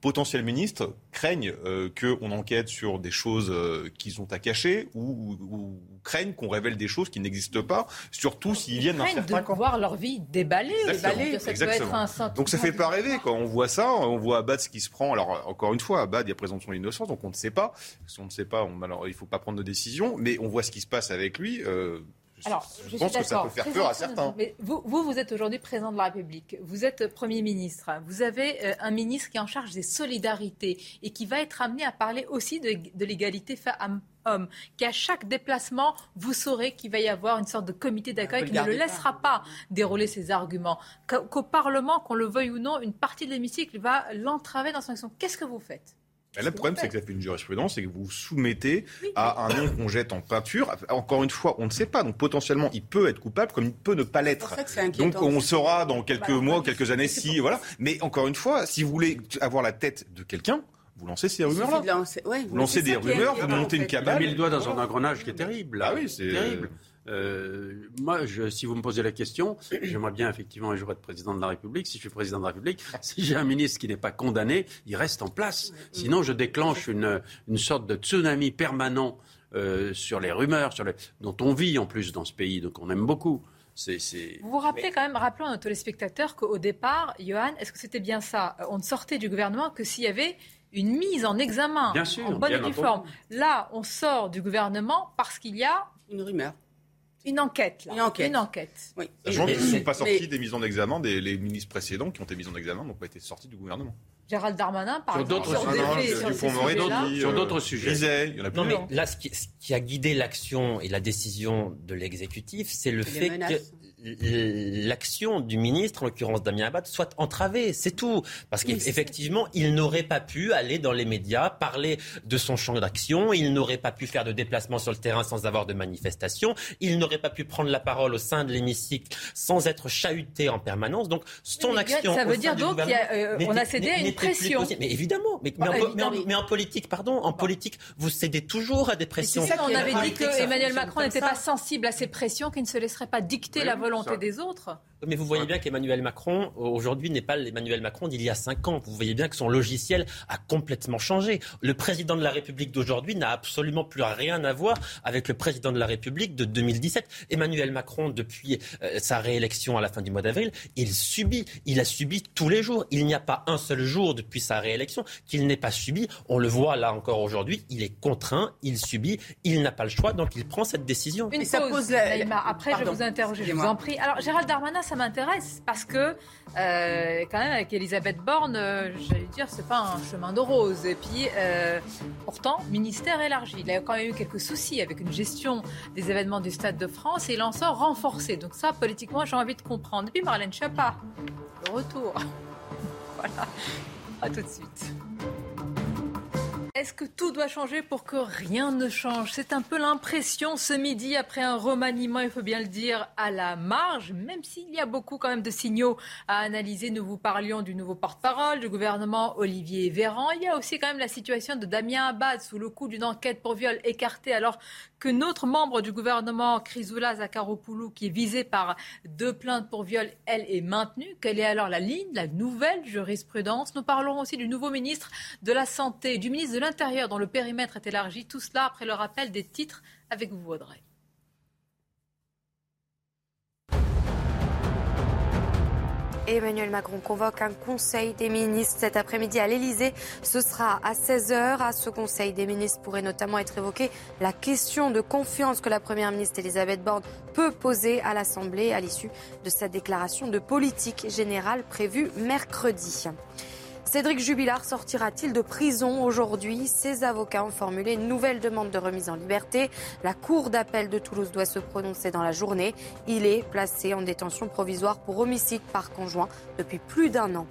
Speaker 9: potentiels ministres craignent qu'on enquête sur des choses qu'ils ont à cacher ou, craignent qu'on révèle des choses qui n'existent pas, surtout s'ils viennent d'un certain
Speaker 2: de voir leur vie déballée.
Speaker 9: déballée. Ça peut être un Donc ça fait pas rêver. Quand on voit ça, on voit Abad qui se prend. Alors, encore une fois, Bad, il y a présomption d'innocence, donc on ne sait pas. Si on ne sait pas, alors, il ne faut pas prendre de décision, mais on voit ce qui se passe avec lui. Euh,
Speaker 2: alors, je, pense que ça peut faire peur à certains. Mais vous, vous, êtes aujourd'hui président de la République. Vous êtes Premier ministre. Vous avez euh, un ministre qui est en charge des solidarités et qui va être amené à parler aussi de, de l'égalité femmes-hommes. Qu'à chaque déplacement, vous saurez qu'il va y avoir une sorte de comité d'accueil qui ne le laissera pas dérouler ses arguments. Qu'au Parlement, qu'on le veuille ou non, une partie de l'hémicycle va l'entraver dans son action. Qu'est-ce que vous faites?
Speaker 9: Le problème, c'est que ça fait une jurisprudence et que vous vous soumettez à un nom qu'on jette en peinture. Encore une fois, on ne sait pas. Donc potentiellement, il peut être coupable comme il peut ne pas l'être. Donc on saura dans quelques bah, mois, quelques années si voilà. Mais encore une fois, si vous voulez avoir la tête de quelqu'un, vous lancez ces rumeurs-là. vous, lancez des rumeurs, vous montez une cabane.
Speaker 8: Il a mis le doigt dans un engrenage qui est terrible. Ah oui, c'est terrible. Euh, moi, je, si vous me posez la question, j'aimerais bien effectivement un jour être président de la République. Si je suis président de la République, <laughs> si j'ai un ministre qui n'est pas condamné, il reste en place. Sinon, je déclenche une, une sorte de tsunami permanent euh, sur les rumeurs, sur les, dont on vit en plus dans ce pays, donc on aime beaucoup.
Speaker 2: C'est, Vous vous rappelez quand même, rappelons à nos téléspectateurs qu'au départ, Johan, est-ce que c'était bien ça? On ne sortait du gouvernement que s'il y avait une mise en examen en bonne et due forme. Là, on sort du gouvernement parce qu'il y a
Speaker 10: une rumeur.
Speaker 2: Une enquête, là. Une enquête. Une enquête.
Speaker 9: Oui. Sachant qu'ils ne sont pas sortis des mises en examen, des les ministres précédents qui ont été mis en examen n'ont pas été sortis du gouvernement.
Speaker 2: Gérald Darmanin, par
Speaker 8: sur
Speaker 2: d'autres
Speaker 8: sujets, sur, d'autres sujets.
Speaker 7: Il y en a non, mais là, ce qui, ce qui a guidé l'action et la décision de l'exécutif, c'est le fait que l'action du ministre, en l'occurrence Damien Abad, soit entravée. C'est tout. Parce qu'effectivement, il n'aurait pas pu aller dans les médias, parler de son champ d'action. Il n'aurait pas pu faire de déplacement sur le terrain sans avoir de manifestation. Il n'aurait pas pu prendre la parole au sein de l'hémicycle sans être chahuté en permanence. Donc, son action.
Speaker 2: Ça veut dire donc qu'on a, euh, a cédé à une pression.
Speaker 7: Mais évidemment. Mais, mais, en, politique, pardon, en politique, vous cédez toujours à des pressions.
Speaker 2: C'est ça qu'on avait dit que Emmanuel Macron n'était pas sensible à ces pressions, qu'il ne se laisserait pas dicter la volonté des autres.
Speaker 7: Mais vous voyez bien qu'Emmanuel Macron, aujourd'hui, n'est pas l'Emmanuel Macron d'il y a cinq ans. Vous voyez bien que son logiciel a complètement changé. Le président de la République d'aujourd'hui n'a absolument plus rien à voir avec le président de la République de 2017. Emmanuel Macron, depuis euh, sa réélection à la fin du mois d'avril, il subit. Il a subi tous les jours. Il n'y a pas un seul jour depuis sa réélection qu'il n'ait pas subi. On le voit là encore aujourd'hui. Il est contraint, il subit, il n'a pas le choix, donc il prend cette décision.
Speaker 2: Une ça pose Après, je vais vous. Je vous en Alors, Gérald Darmanin, ça m'intéresse parce que, euh, quand même, avec Elisabeth Borne, euh, j'allais dire, c'est pas un chemin de rose. Et puis, euh, pourtant, ministère élargi. Il a quand même eu quelques soucis avec une gestion des événements du Stade de France et il en sort renforcé. Donc, ça, politiquement, j'ai envie de comprendre. Et puis, Marlène Schiappa, le retour. <laughs> voilà. À tout de suite. Est-ce que tout doit changer pour que rien ne change? C'est un peu l'impression ce midi après un remaniement, il faut bien le dire, à la marge, même s'il y a beaucoup quand même de signaux à analyser. Nous vous parlions du nouveau porte-parole du gouvernement Olivier Véran. Il y a aussi quand même la situation de Damien Abad sous le coup d'une enquête pour viol écartée alors que notre membre du gouvernement, Chrysoula Zakharopoulou, qui est visé par deux plaintes pour viol, elle est maintenue. Quelle est alors la ligne, la nouvelle jurisprudence? Nous parlons aussi du nouveau ministre de la Santé, du ministre de l'Intérieur dont le périmètre est élargi. Tout cela après le rappel des titres avec vous, Audrey.
Speaker 11: Emmanuel Macron convoque un conseil des ministres cet après-midi à l'Elysée. Ce sera à 16h. À ce conseil des ministres pourrait notamment être évoquée la question de confiance que la première ministre Elisabeth Borne peut poser à l'Assemblée à l'issue de sa déclaration de politique générale prévue mercredi. Cédric Jubilard sortira-t-il de prison aujourd'hui? Ses avocats ont formulé une nouvelle demande de remise en liberté. La Cour d'appel de Toulouse doit se prononcer dans la journée. Il est placé en détention provisoire pour homicide par conjoint depuis plus d'un an.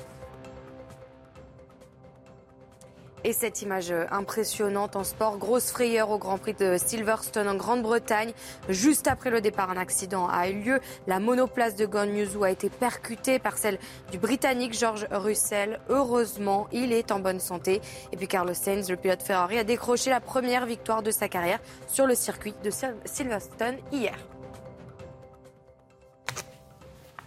Speaker 11: Et cette image impressionnante en sport, grosse frayeur au Grand Prix de Silverstone en Grande-Bretagne. Juste après le départ, un accident a eu lieu. La monoplace de Gon a été percutée par celle du Britannique George Russell. Heureusement, il est en bonne santé. Et puis Carlos Sainz, le pilote Ferrari, a décroché la première victoire de sa carrière sur le circuit de Silverstone hier.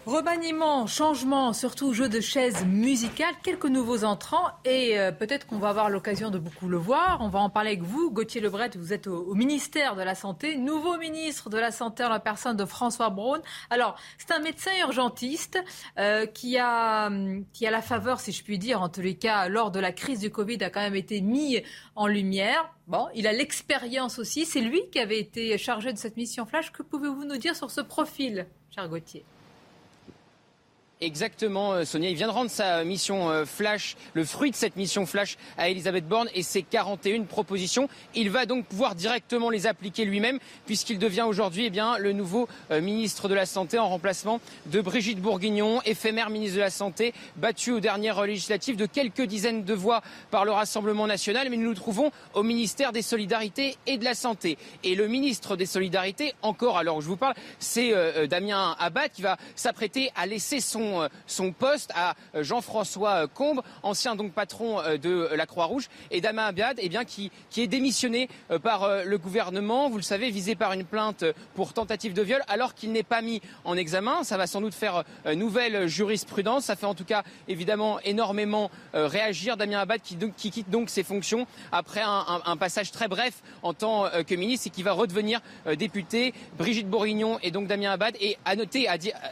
Speaker 2: Remaniement, changement, surtout jeu de chaises musicales, quelques nouveaux entrants et euh, peut-être qu'on va avoir l'occasion de beaucoup le voir. On va en parler avec vous, Gauthier Lebret, vous êtes au, ministère de la Santé, nouveau ministre de la Santé en la personne de François Braun. Alors, c'est un médecin urgentiste euh, qui, a, qui a la faveur, si je puis dire, en tous les cas, lors de la crise du Covid, a quand même été mis en lumière. Bon, il a l'expérience aussi. C'est lui qui avait été chargé de cette mission flash. Que pouvez-vous nous dire sur ce profil, cher Gauthier?
Speaker 13: Exactement, euh, Sonia. Il vient de rendre sa mission euh, flash, le fruit de cette mission flash à Elisabeth Borne et ses 41 propositions. Il va donc pouvoir directement les appliquer lui-même puisqu'il devient aujourd'hui eh bien, le nouveau euh, ministre de la Santé en remplacement de Brigitte Bourguignon, éphémère ministre de la Santé, battue aux dernières législatives de quelques dizaines de voix par le Rassemblement national. Mais nous nous trouvons au ministère des Solidarités et de la Santé. Et le ministre des Solidarités, encore alors je vous parle, c'est Damien Abad qui va s'apprêter à laisser son euh, son, poste à euh, Jean-François euh, Combe, ancien donc patron de la Croix-Rouge, et Damien Abiad, eh bien, qui, qui est démissionné par le gouvernement, vous le savez, visé par une plainte pour tentative de viol, alors qu'il n'est pas mis en examen. Ça va sans doute faire nouvelle jurisprudence. Ça fait en tout cas évidemment énormément réagir Damien Abad qui, qui, quitte donc ses fonctions après un, passage très bref en tant que ministre et qui va redevenir député. Brigitte Bourguignon et donc Damien Abad. Et à noter,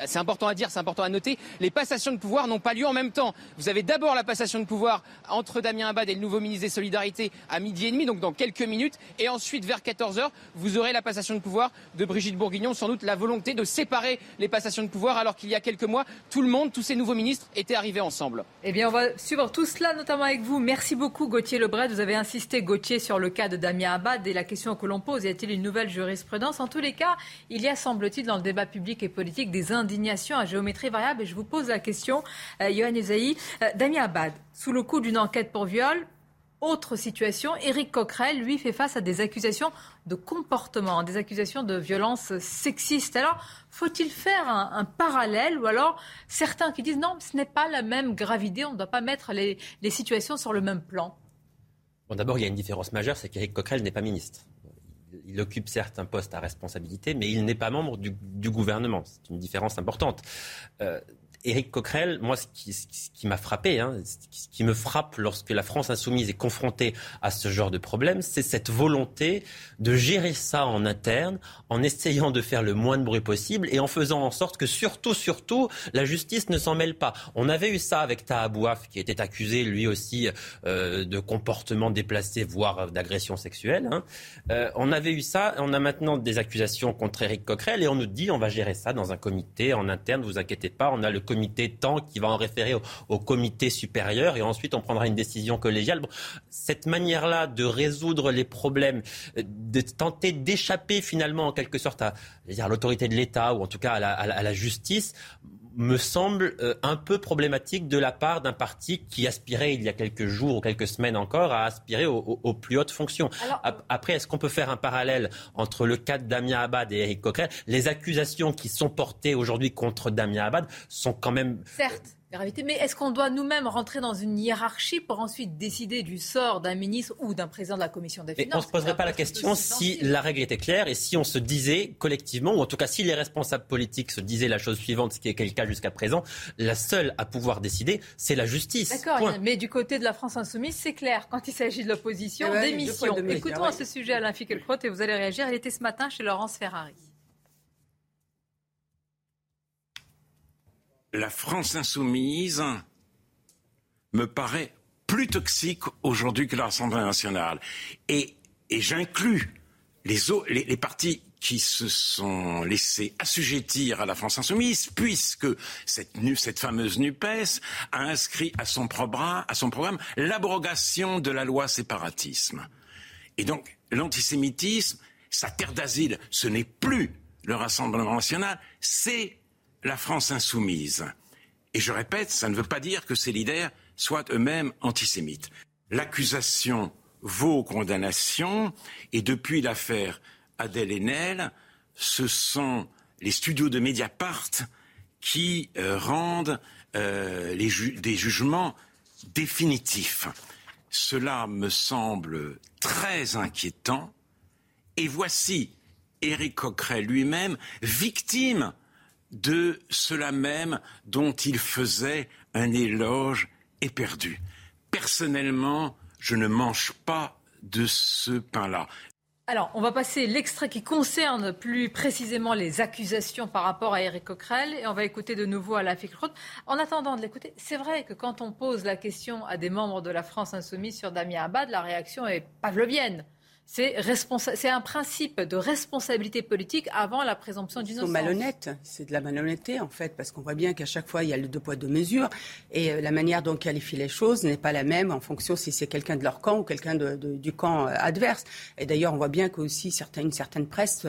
Speaker 13: c'est important à dire, c'est important à noter, les passations de pouvoir n'ont pas lieu en même temps. Vous avez d'abord la passation de pouvoir entre Damien Abad et le nouveau ministre des Solidarités à midi et demi, donc dans quelques minutes. Et ensuite, vers 14 heures, vous aurez la passation de pouvoir de Brigitte Bourguignon, sans doute la volonté de séparer les passations de pouvoir, alors qu'il y a quelques mois, tout le monde, tous ces nouveaux ministres étaient arrivés ensemble.
Speaker 2: Eh bien, on va suivre tout cela, notamment avec vous. Merci beaucoup, Gauthier Lebret. Vous avez insisté, Gauthier, sur le cas de Damien Abad et la question que l'on pose, y a-t-il une nouvelle jurisprudence? En tous les cas, il y a, semble-t-il, dans le débat public et politique, des indignations à géométrie variable. Vous pose la question, euh, Johan Ezaï. Euh, Damien Abad, sous le coup d'une enquête pour viol, autre situation, Éric Coquerel, lui, fait face à des accusations de comportement, des accusations de violence sexiste. Alors, faut-il faire un, parallèle ou alors certains qui disent non, ce n'est pas la même gravité, on ne doit pas mettre les, situations sur le même plan?
Speaker 7: Bon, d'abord, il y a une différence majeure, c'est qu'Éric Coquerel n'est pas ministre. Il occupe certes un poste à responsabilité, mais il n'est pas membre du, gouvernement. C'est une différence importante. Euh, Éric Coquerel, moi, ce qui, m'a frappé, hein, ce qui me frappe lorsque la France insoumise est confrontée à ce genre de problème, c'est cette volonté de gérer ça en interne, en essayant de faire le moins de bruit possible et en faisant en sorte que surtout, surtout, la justice ne s'en mêle pas. On avait eu ça avec Tahabouaf, qui était accusé lui aussi euh, de comportement déplacé, voire d'agression sexuelle. Hein. Euh, on avait eu ça, on a maintenant des accusations contre Éric Coquerel et on nous dit on va gérer ça dans un comité en interne, vous inquiétez pas, on a le comité temps qui va en référer au, comité supérieur et ensuite on prendra une décision collégiale. cette manière-là de résoudre les problèmes, euh, de tenter d'échapper finalement en quelque sorte à, l'autorité de l'État ou en tout cas à la justice, me semble euh, un peu problématique de la part d'un parti qui aspirait il y a quelques jours ou quelques semaines encore à aspirer aux, plus hautes fonctions. Après, est-ce qu'on peut faire un parallèle entre le cas de Damien Abad et Eric Coquerel? Les accusations qui sont portées aujourd'hui contre Damien Abad sont quand même...
Speaker 2: Certes Mais est-ce qu'on doit nous-mêmes rentrer dans une hiérarchie pour ensuite décider du sort d'un ministre ou d'un président de la commission des finances
Speaker 7: On ne se poserait pas la question si la règle était claire et si on se disait collectivement, ou en tout cas si les responsables politiques se disaient la chose suivante, ce qui est le cas jusqu'à présent, la seule à pouvoir décider, c'est la justice.
Speaker 2: D'accord, mais du côté de la France insoumise, c'est clair. Quand il s'agit de l'opposition, eh démission. Écoutons à ce sujet Alain Finkielkraut et vous allez réagir. Elle était ce matin chez Laurence Ferrari.
Speaker 14: La France insoumise me paraît plus toxique aujourd'hui que l'Assemblée nationale. Et, j'inclus les, partis qui se sont laissés assujettir à la France insoumise, puisque cette, cette fameuse NUPES a inscrit à son, programme, à son programme l'abrogation de la loi séparatisme. Et donc, l'antisémitisme, sa terre d'asile, ce n'est plus le Rassemblement national, c'est la France insoumise. Et je répète, ça ne veut pas dire que ces leaders soient eux-mêmes antisémites. L'accusation vaut condamnation, et depuis l'affaire Adèle Haenel, ce sont les studios de Mediapart qui euh, rendent euh, des jugements définitifs. Cela me semble très inquiétant. Et voici Éric Coquerel lui-même victime de cela même dont il faisait un éloge éperdu. Personnellement, je ne mange pas de ce pain-là.
Speaker 2: Alors, on va passer l'extrait qui concerne plus précisément les accusations par rapport à Eric Coquerel et on va écouter de nouveau Alain Finkielkraut. En attendant de l'écouter, c'est vrai que quand on pose la question à des membres de la France insoumise sur Damien Abad, la réaction est pavlovienne. C'est un principe de responsabilité politique avant la présomption d'innocence.
Speaker 10: Ils sont malhonnêtes. C'est de la malhonnêteté, en fait, parce qu'on voit bien qu'à chaque fois, il y a le deux poids, deux mesures. Et euh, la manière dont qualifient les choses n'est pas la même en fonction si c'est quelqu'un de leur camp ou quelqu'un du camp euh, adverse. Et d'ailleurs, on voit bien qu'aussi certaine, une certaine presse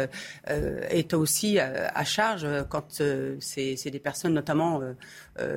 Speaker 10: euh, est aussi à charge quand c'est des personnes notamment,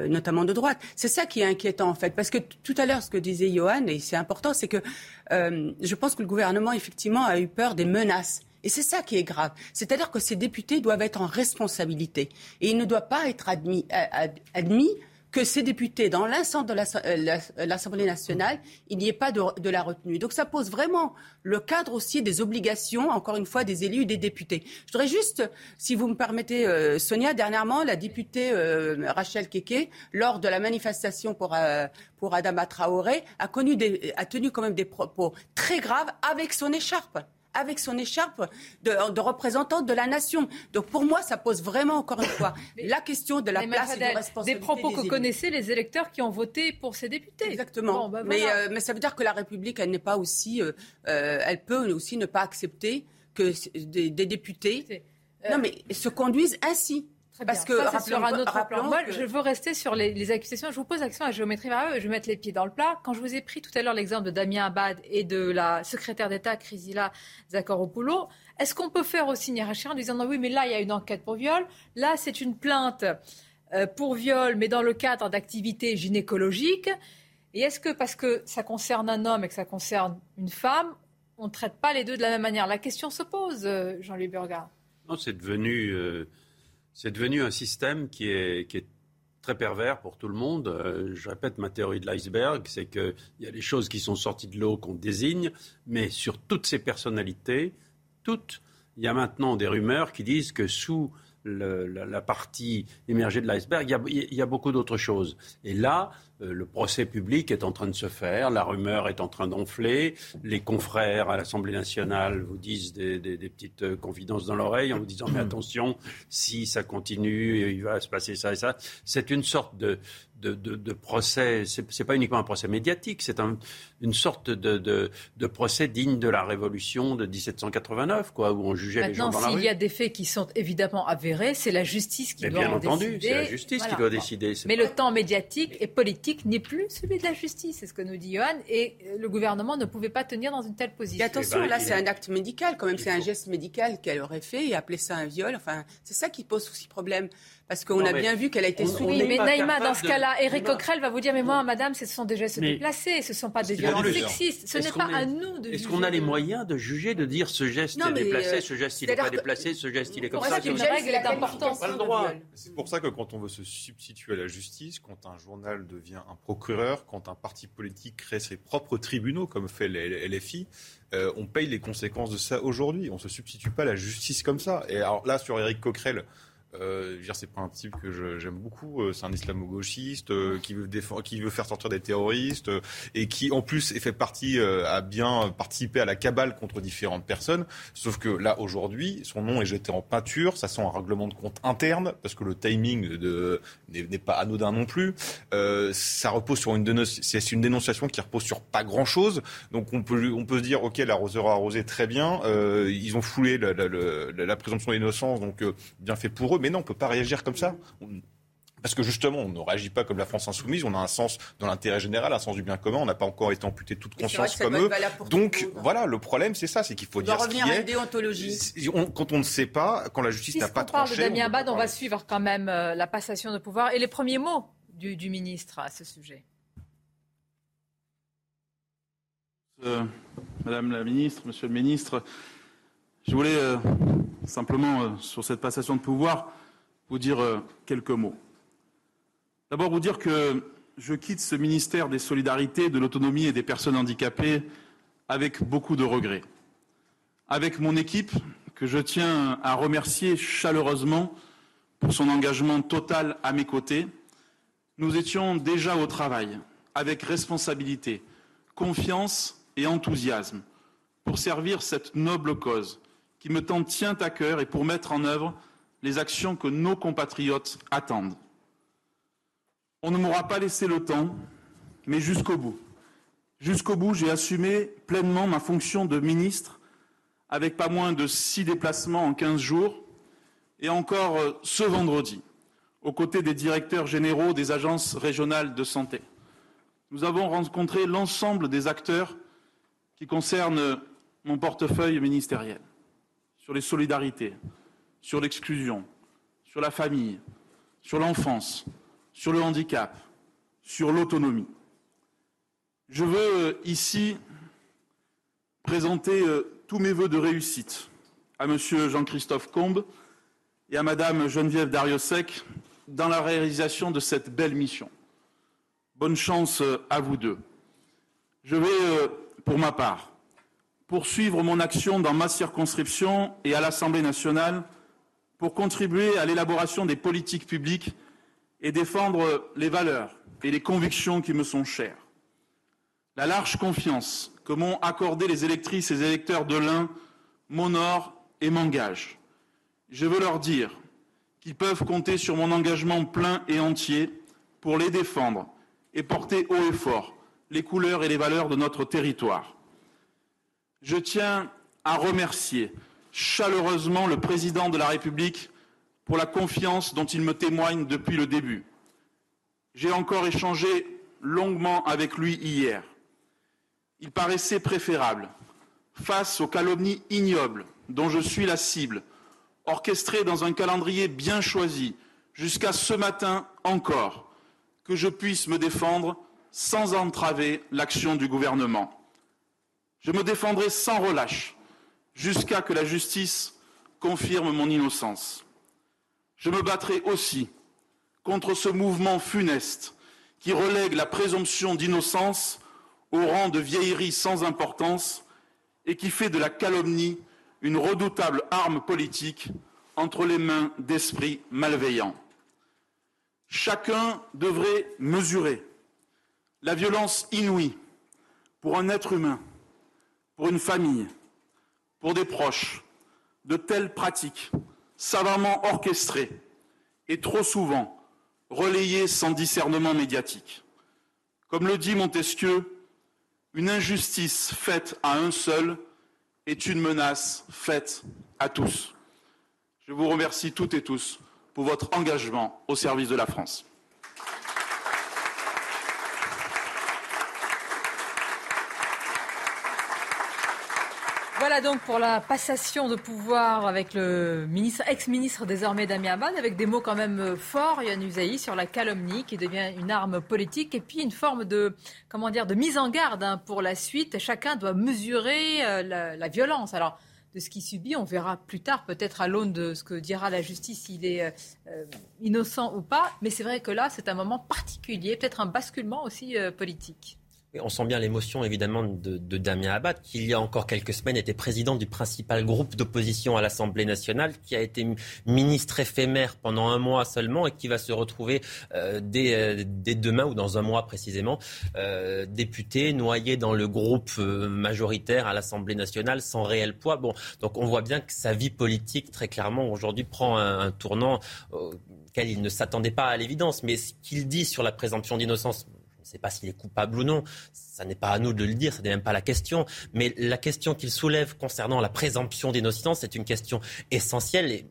Speaker 10: notamment de droite. C'est ça qui est inquiétant, en fait. Parce que tout à l'heure, ce que disait Johan, et c'est important, c'est que je pense que le gouvernement, effectivement, a eu peur des menaces. Et c'est ça qui est grave. C'est-à-dire que ces députés doivent être en responsabilité. Et il ne doit pas être admis, euh, admis que ces députés, dans l'ensemble de euh, l'Assemblée nationale, il n'y ait pas de, la retenue. Donc ça pose vraiment le cadre aussi des obligations, encore une fois, des élus et des députés. Je voudrais juste, si vous me permettez, euh, Sonia, dernièrement, la députée euh, Rachel Keke, lors de la manifestation pour, pour Adama Traoré, a, connu des, a tenu quand même des propos très graves avec son écharpe avec son écharpe de, représentante de la nation. Donc pour moi, ça pose vraiment, encore une fois, la question de la place et de responsabilité.
Speaker 2: Des propos que connaissaient les électeurs qui ont voté pour ces députés.
Speaker 10: Exactement. Bah, mais, euh, mais, ça veut dire que la République, elle n'est pas aussi, euh, euh, elle peut aussi ne pas accepter que des, des députés, non mais se conduisent ainsi.
Speaker 2: Parce que ça, c'est sur un autre plan. Moi, je veux rester sur les, accusations. Je vous pose la question à géométrie variable. Je vais mettre les pieds dans le plat. Quand je vous ai pris tout à l'heure l'exemple de Damien Abad et de la secrétaire d'État Chrysila Zakharopoulou, est-ce qu'on peut faire aussi une hiérarchie en disant non, oui, mais là, il y a une enquête pour viol. Là, c'est une plainte euh, pour viol, mais dans le cadre d'activités gynécologiques. Et est-ce que parce que ça concerne un homme et que ça concerne une femme, on ne traite pas les deux de la même manière? La question se pose, euh, Jean-Louis Burga.
Speaker 8: Non, c'est devenu. Euh, c'est devenu un système qui est, très pervers pour tout le monde. Euh, je répète ma théorie de l'iceberg, c'est qu'il y a des choses qui sont sorties de l'eau qu'on désigne, mais sur toutes ces personnalités, toutes, il y a maintenant des rumeurs qui disent que sous la, partie émergée de l'iceberg, il, y a beaucoup d'autres choses. Et là, euh, le procès public est en train de se faire, la rumeur est en train d'enfler, les confrères à l'Assemblée nationale vous disent des, petites euh, confidences dans l'oreille en vous disant mais attention, si ça continue, il va se passer ça et ça. C'est une sorte de, de, de, procès, c'est n'est pas uniquement un procès médiatique, c'est une sorte de, de, procès digne de la Révolution de 1789, quoi, où on jugeait les gens dans la rue.
Speaker 2: s'il y a des faits qui sont évidemment avérés, c'est la justice qui doit
Speaker 8: bien
Speaker 2: entendu,
Speaker 8: c'est la justice qui doit décider.
Speaker 2: Mais le temps médiatique et politique n'est plus celui de la justice, c'est ce que nous dit Johan, et le gouvernement ne pouvait pas tenir dans une telle position.
Speaker 10: Et attention, eh ben, là, c'est un acte médical, quand même, c'est un geste médical qu'elle aurait fait et appeler ça un viol. Enfin, c'est ça qui pose aussi problème. Parce qu'on a bien vu qu'elle a été soumise.
Speaker 2: mais Naïma, dans ce cas-là, là, Éric Coquerel va vous dire, mais moi, madame, ce sont des gestes déplacés, ce ne sont pas des violences sexistes. Ce n'est pas à nous de
Speaker 8: Est-ce qu'on a les moyens de juger, de dire ce geste est déplacé, euh, ce geste il n'est pas déplacé, ce geste il est comme ça
Speaker 2: Une règle est importante.
Speaker 9: C'est pour ça que quand on veut se substituer à la justice, quand un journal devient un procureur, quand un parti politique crée ses propres tribunaux, comme fait les LFI, euh, on paye les conséquences de ça aujourd'hui. On ne se substitue pas à la justice comme ça. Et alors là, sur Éric Coquerel, euh, c'est pas un type que j'aime beaucoup. Euh, c'est un islamo-gauchiste euh, qui veut qui veut faire sortir des terroristes euh, et qui, en plus, fait partie, a bien participé à la cabale contre différentes personnes. Sauf que là, aujourd'hui, son nom est jeté en peinture. Ça sent un règlement de compte interne parce que le timing n'est pas anodin non plus. ça repose sur une dénonciation qui repose sur pas grand chose. Donc on peut, on peut se dire, ok, l'arroseur a arrosé très bien. ils ont foulé la présomption d'innocence, donc bien fait pour eux mais non, on ne peut pas réagir comme ça. Parce que justement, on ne réagit pas comme la France insoumise, on a un sens dans l'intérêt général, un sens du bien commun, on n'a pas encore été amputé toute conscience comme eux. Donc voilà, le problème c'est ça, c'est qu'il faut dire ce qui est.
Speaker 10: déontologie.
Speaker 9: quand on ne sait pas, quand la justice n'a pas tranché.
Speaker 2: On parle de Damien Abad, on, va suivre quand même euh, la passation de pouvoir et les premiers mots du, ministre à ce sujet.
Speaker 15: Euh, Madame la ministre, Monsieur le ministre, je voulais euh, simplement, euh, sur cette passation de pouvoir, vous dire euh, quelques mots. D'abord, vous dire que je quitte ce ministère des solidarités, de l'autonomie et des personnes handicapées avec beaucoup de regrets. Avec mon équipe, que je tiens à remercier chaleureusement pour son engagement total à mes côtés, nous étions déjà au travail, avec responsabilité, confiance et enthousiasme, pour servir cette noble cause qui me tient à cœur et pour mettre en œuvre les actions que nos compatriotes attendent. On ne m'aura pas laissé le temps, mais jusqu'au bout. Jusqu'au bout, j'ai assumé pleinement ma fonction de ministre avec pas moins de six déplacements en quinze jours et encore euh, ce vendredi, aux côtés des directeurs généraux des agences régionales de santé. Nous avons rencontré l'ensemble des acteurs qui concernent mon portefeuille ministériel sur les solidarités, sur l'exclusion, sur la famille, sur l'enfance, sur le handicap, sur l'autonomie. Je veux euh, ici présenter euh, tous mes voeux de réussite à Monsieur Jean-Christophe Combe et à Madame Geneviève Dariussec dans la réalisation de cette belle mission. Bonne chance euh, à vous deux. Je vais, pour ma part, poursuivre mon action dans ma circonscription et à l'Assemblée nationale pour contribuer à l'élaboration des politiques publiques et défendre les valeurs et les convictions qui me sont chères. La large confiance que m'ont accordée les électrices et les électeurs de l'Ain m'honore et m'engage. Je veux leur dire qu'ils peuvent compter sur mon engagement plein et entier pour les défendre et porter haut et fort les couleurs et les valeurs de notre territoire. Je tiens à remercier chaleureusement le président de la République pour la confiance dont il me témoigne depuis le début. J'ai encore échangé longuement avec lui hier. Il paraissait préférable, face aux calomnies ignobles dont je suis la cible, orchestrées dans un calendrier bien choisi, jusqu'à ce matin encore, que je puisse me défendre sans entraver l'action du gouvernement. Je me défendrai sans relâche jusqu'à que la justice confirme mon innocence. Je me battrai aussi contre ce mouvement funeste qui relègue la présomption d'innocence au rang de vieillerie sans importance et qui fait de la calomnie une redoutable arme politique entre les mains d'esprits malveillants. Chacun devrait mesurer la violence inouïe pour un être humain pour une famille, pour des proches, de telles pratiques, savamment orchestrées et trop souvent relayées sans discernement médiatique. Comme le dit Montesquieu, une injustice faite à un seul est une menace faite à tous. Je vous remercie toutes et tous pour votre engagement au service de la France.
Speaker 2: Voilà donc pour la passation de pouvoir avec le ministre, ex-ministre désormais Damien Abad, avec des mots quand même forts, Yann Usaï, sur la calomnie qui devient une arme politique et puis une forme de, comment dire, de mise en garde hein, pour la suite. Chacun doit mesurer euh, la, violence. Alors, de ce qu'il subit, on verra plus tard, peut-être à l'aune de ce que dira la justice, s'il est euh, innocent ou pas. Mais c'est vrai que là, c'est un moment particulier, peut-être un basculement aussi euh, politique.
Speaker 7: On sent bien l'émotion évidemment de, Damien Abad, qui il y a encore quelques semaines était président du principal groupe d'opposition à l'Assemblée nationale, qui a été ministre éphémère pendant un mois seulement et qui va se retrouver euh, dès, euh, dès, demain ou dans un mois précisément, euh, député noyé dans le groupe majoritaire à l'Assemblée nationale sans réel poids. Bon, donc on voit bien que sa vie politique très clairement aujourd'hui prend un, tournant auquel il ne s'attendait pas à l'évidence. Mais ce qu'il dit sur la présomption d'innocence sais pas s'il est coupable ou non. Ça n'est pas à nous de le dire, ce n'est même pas la question. Mais la question qu'il soulève concernant la présomption d'innocence, c'est une question essentielle. Et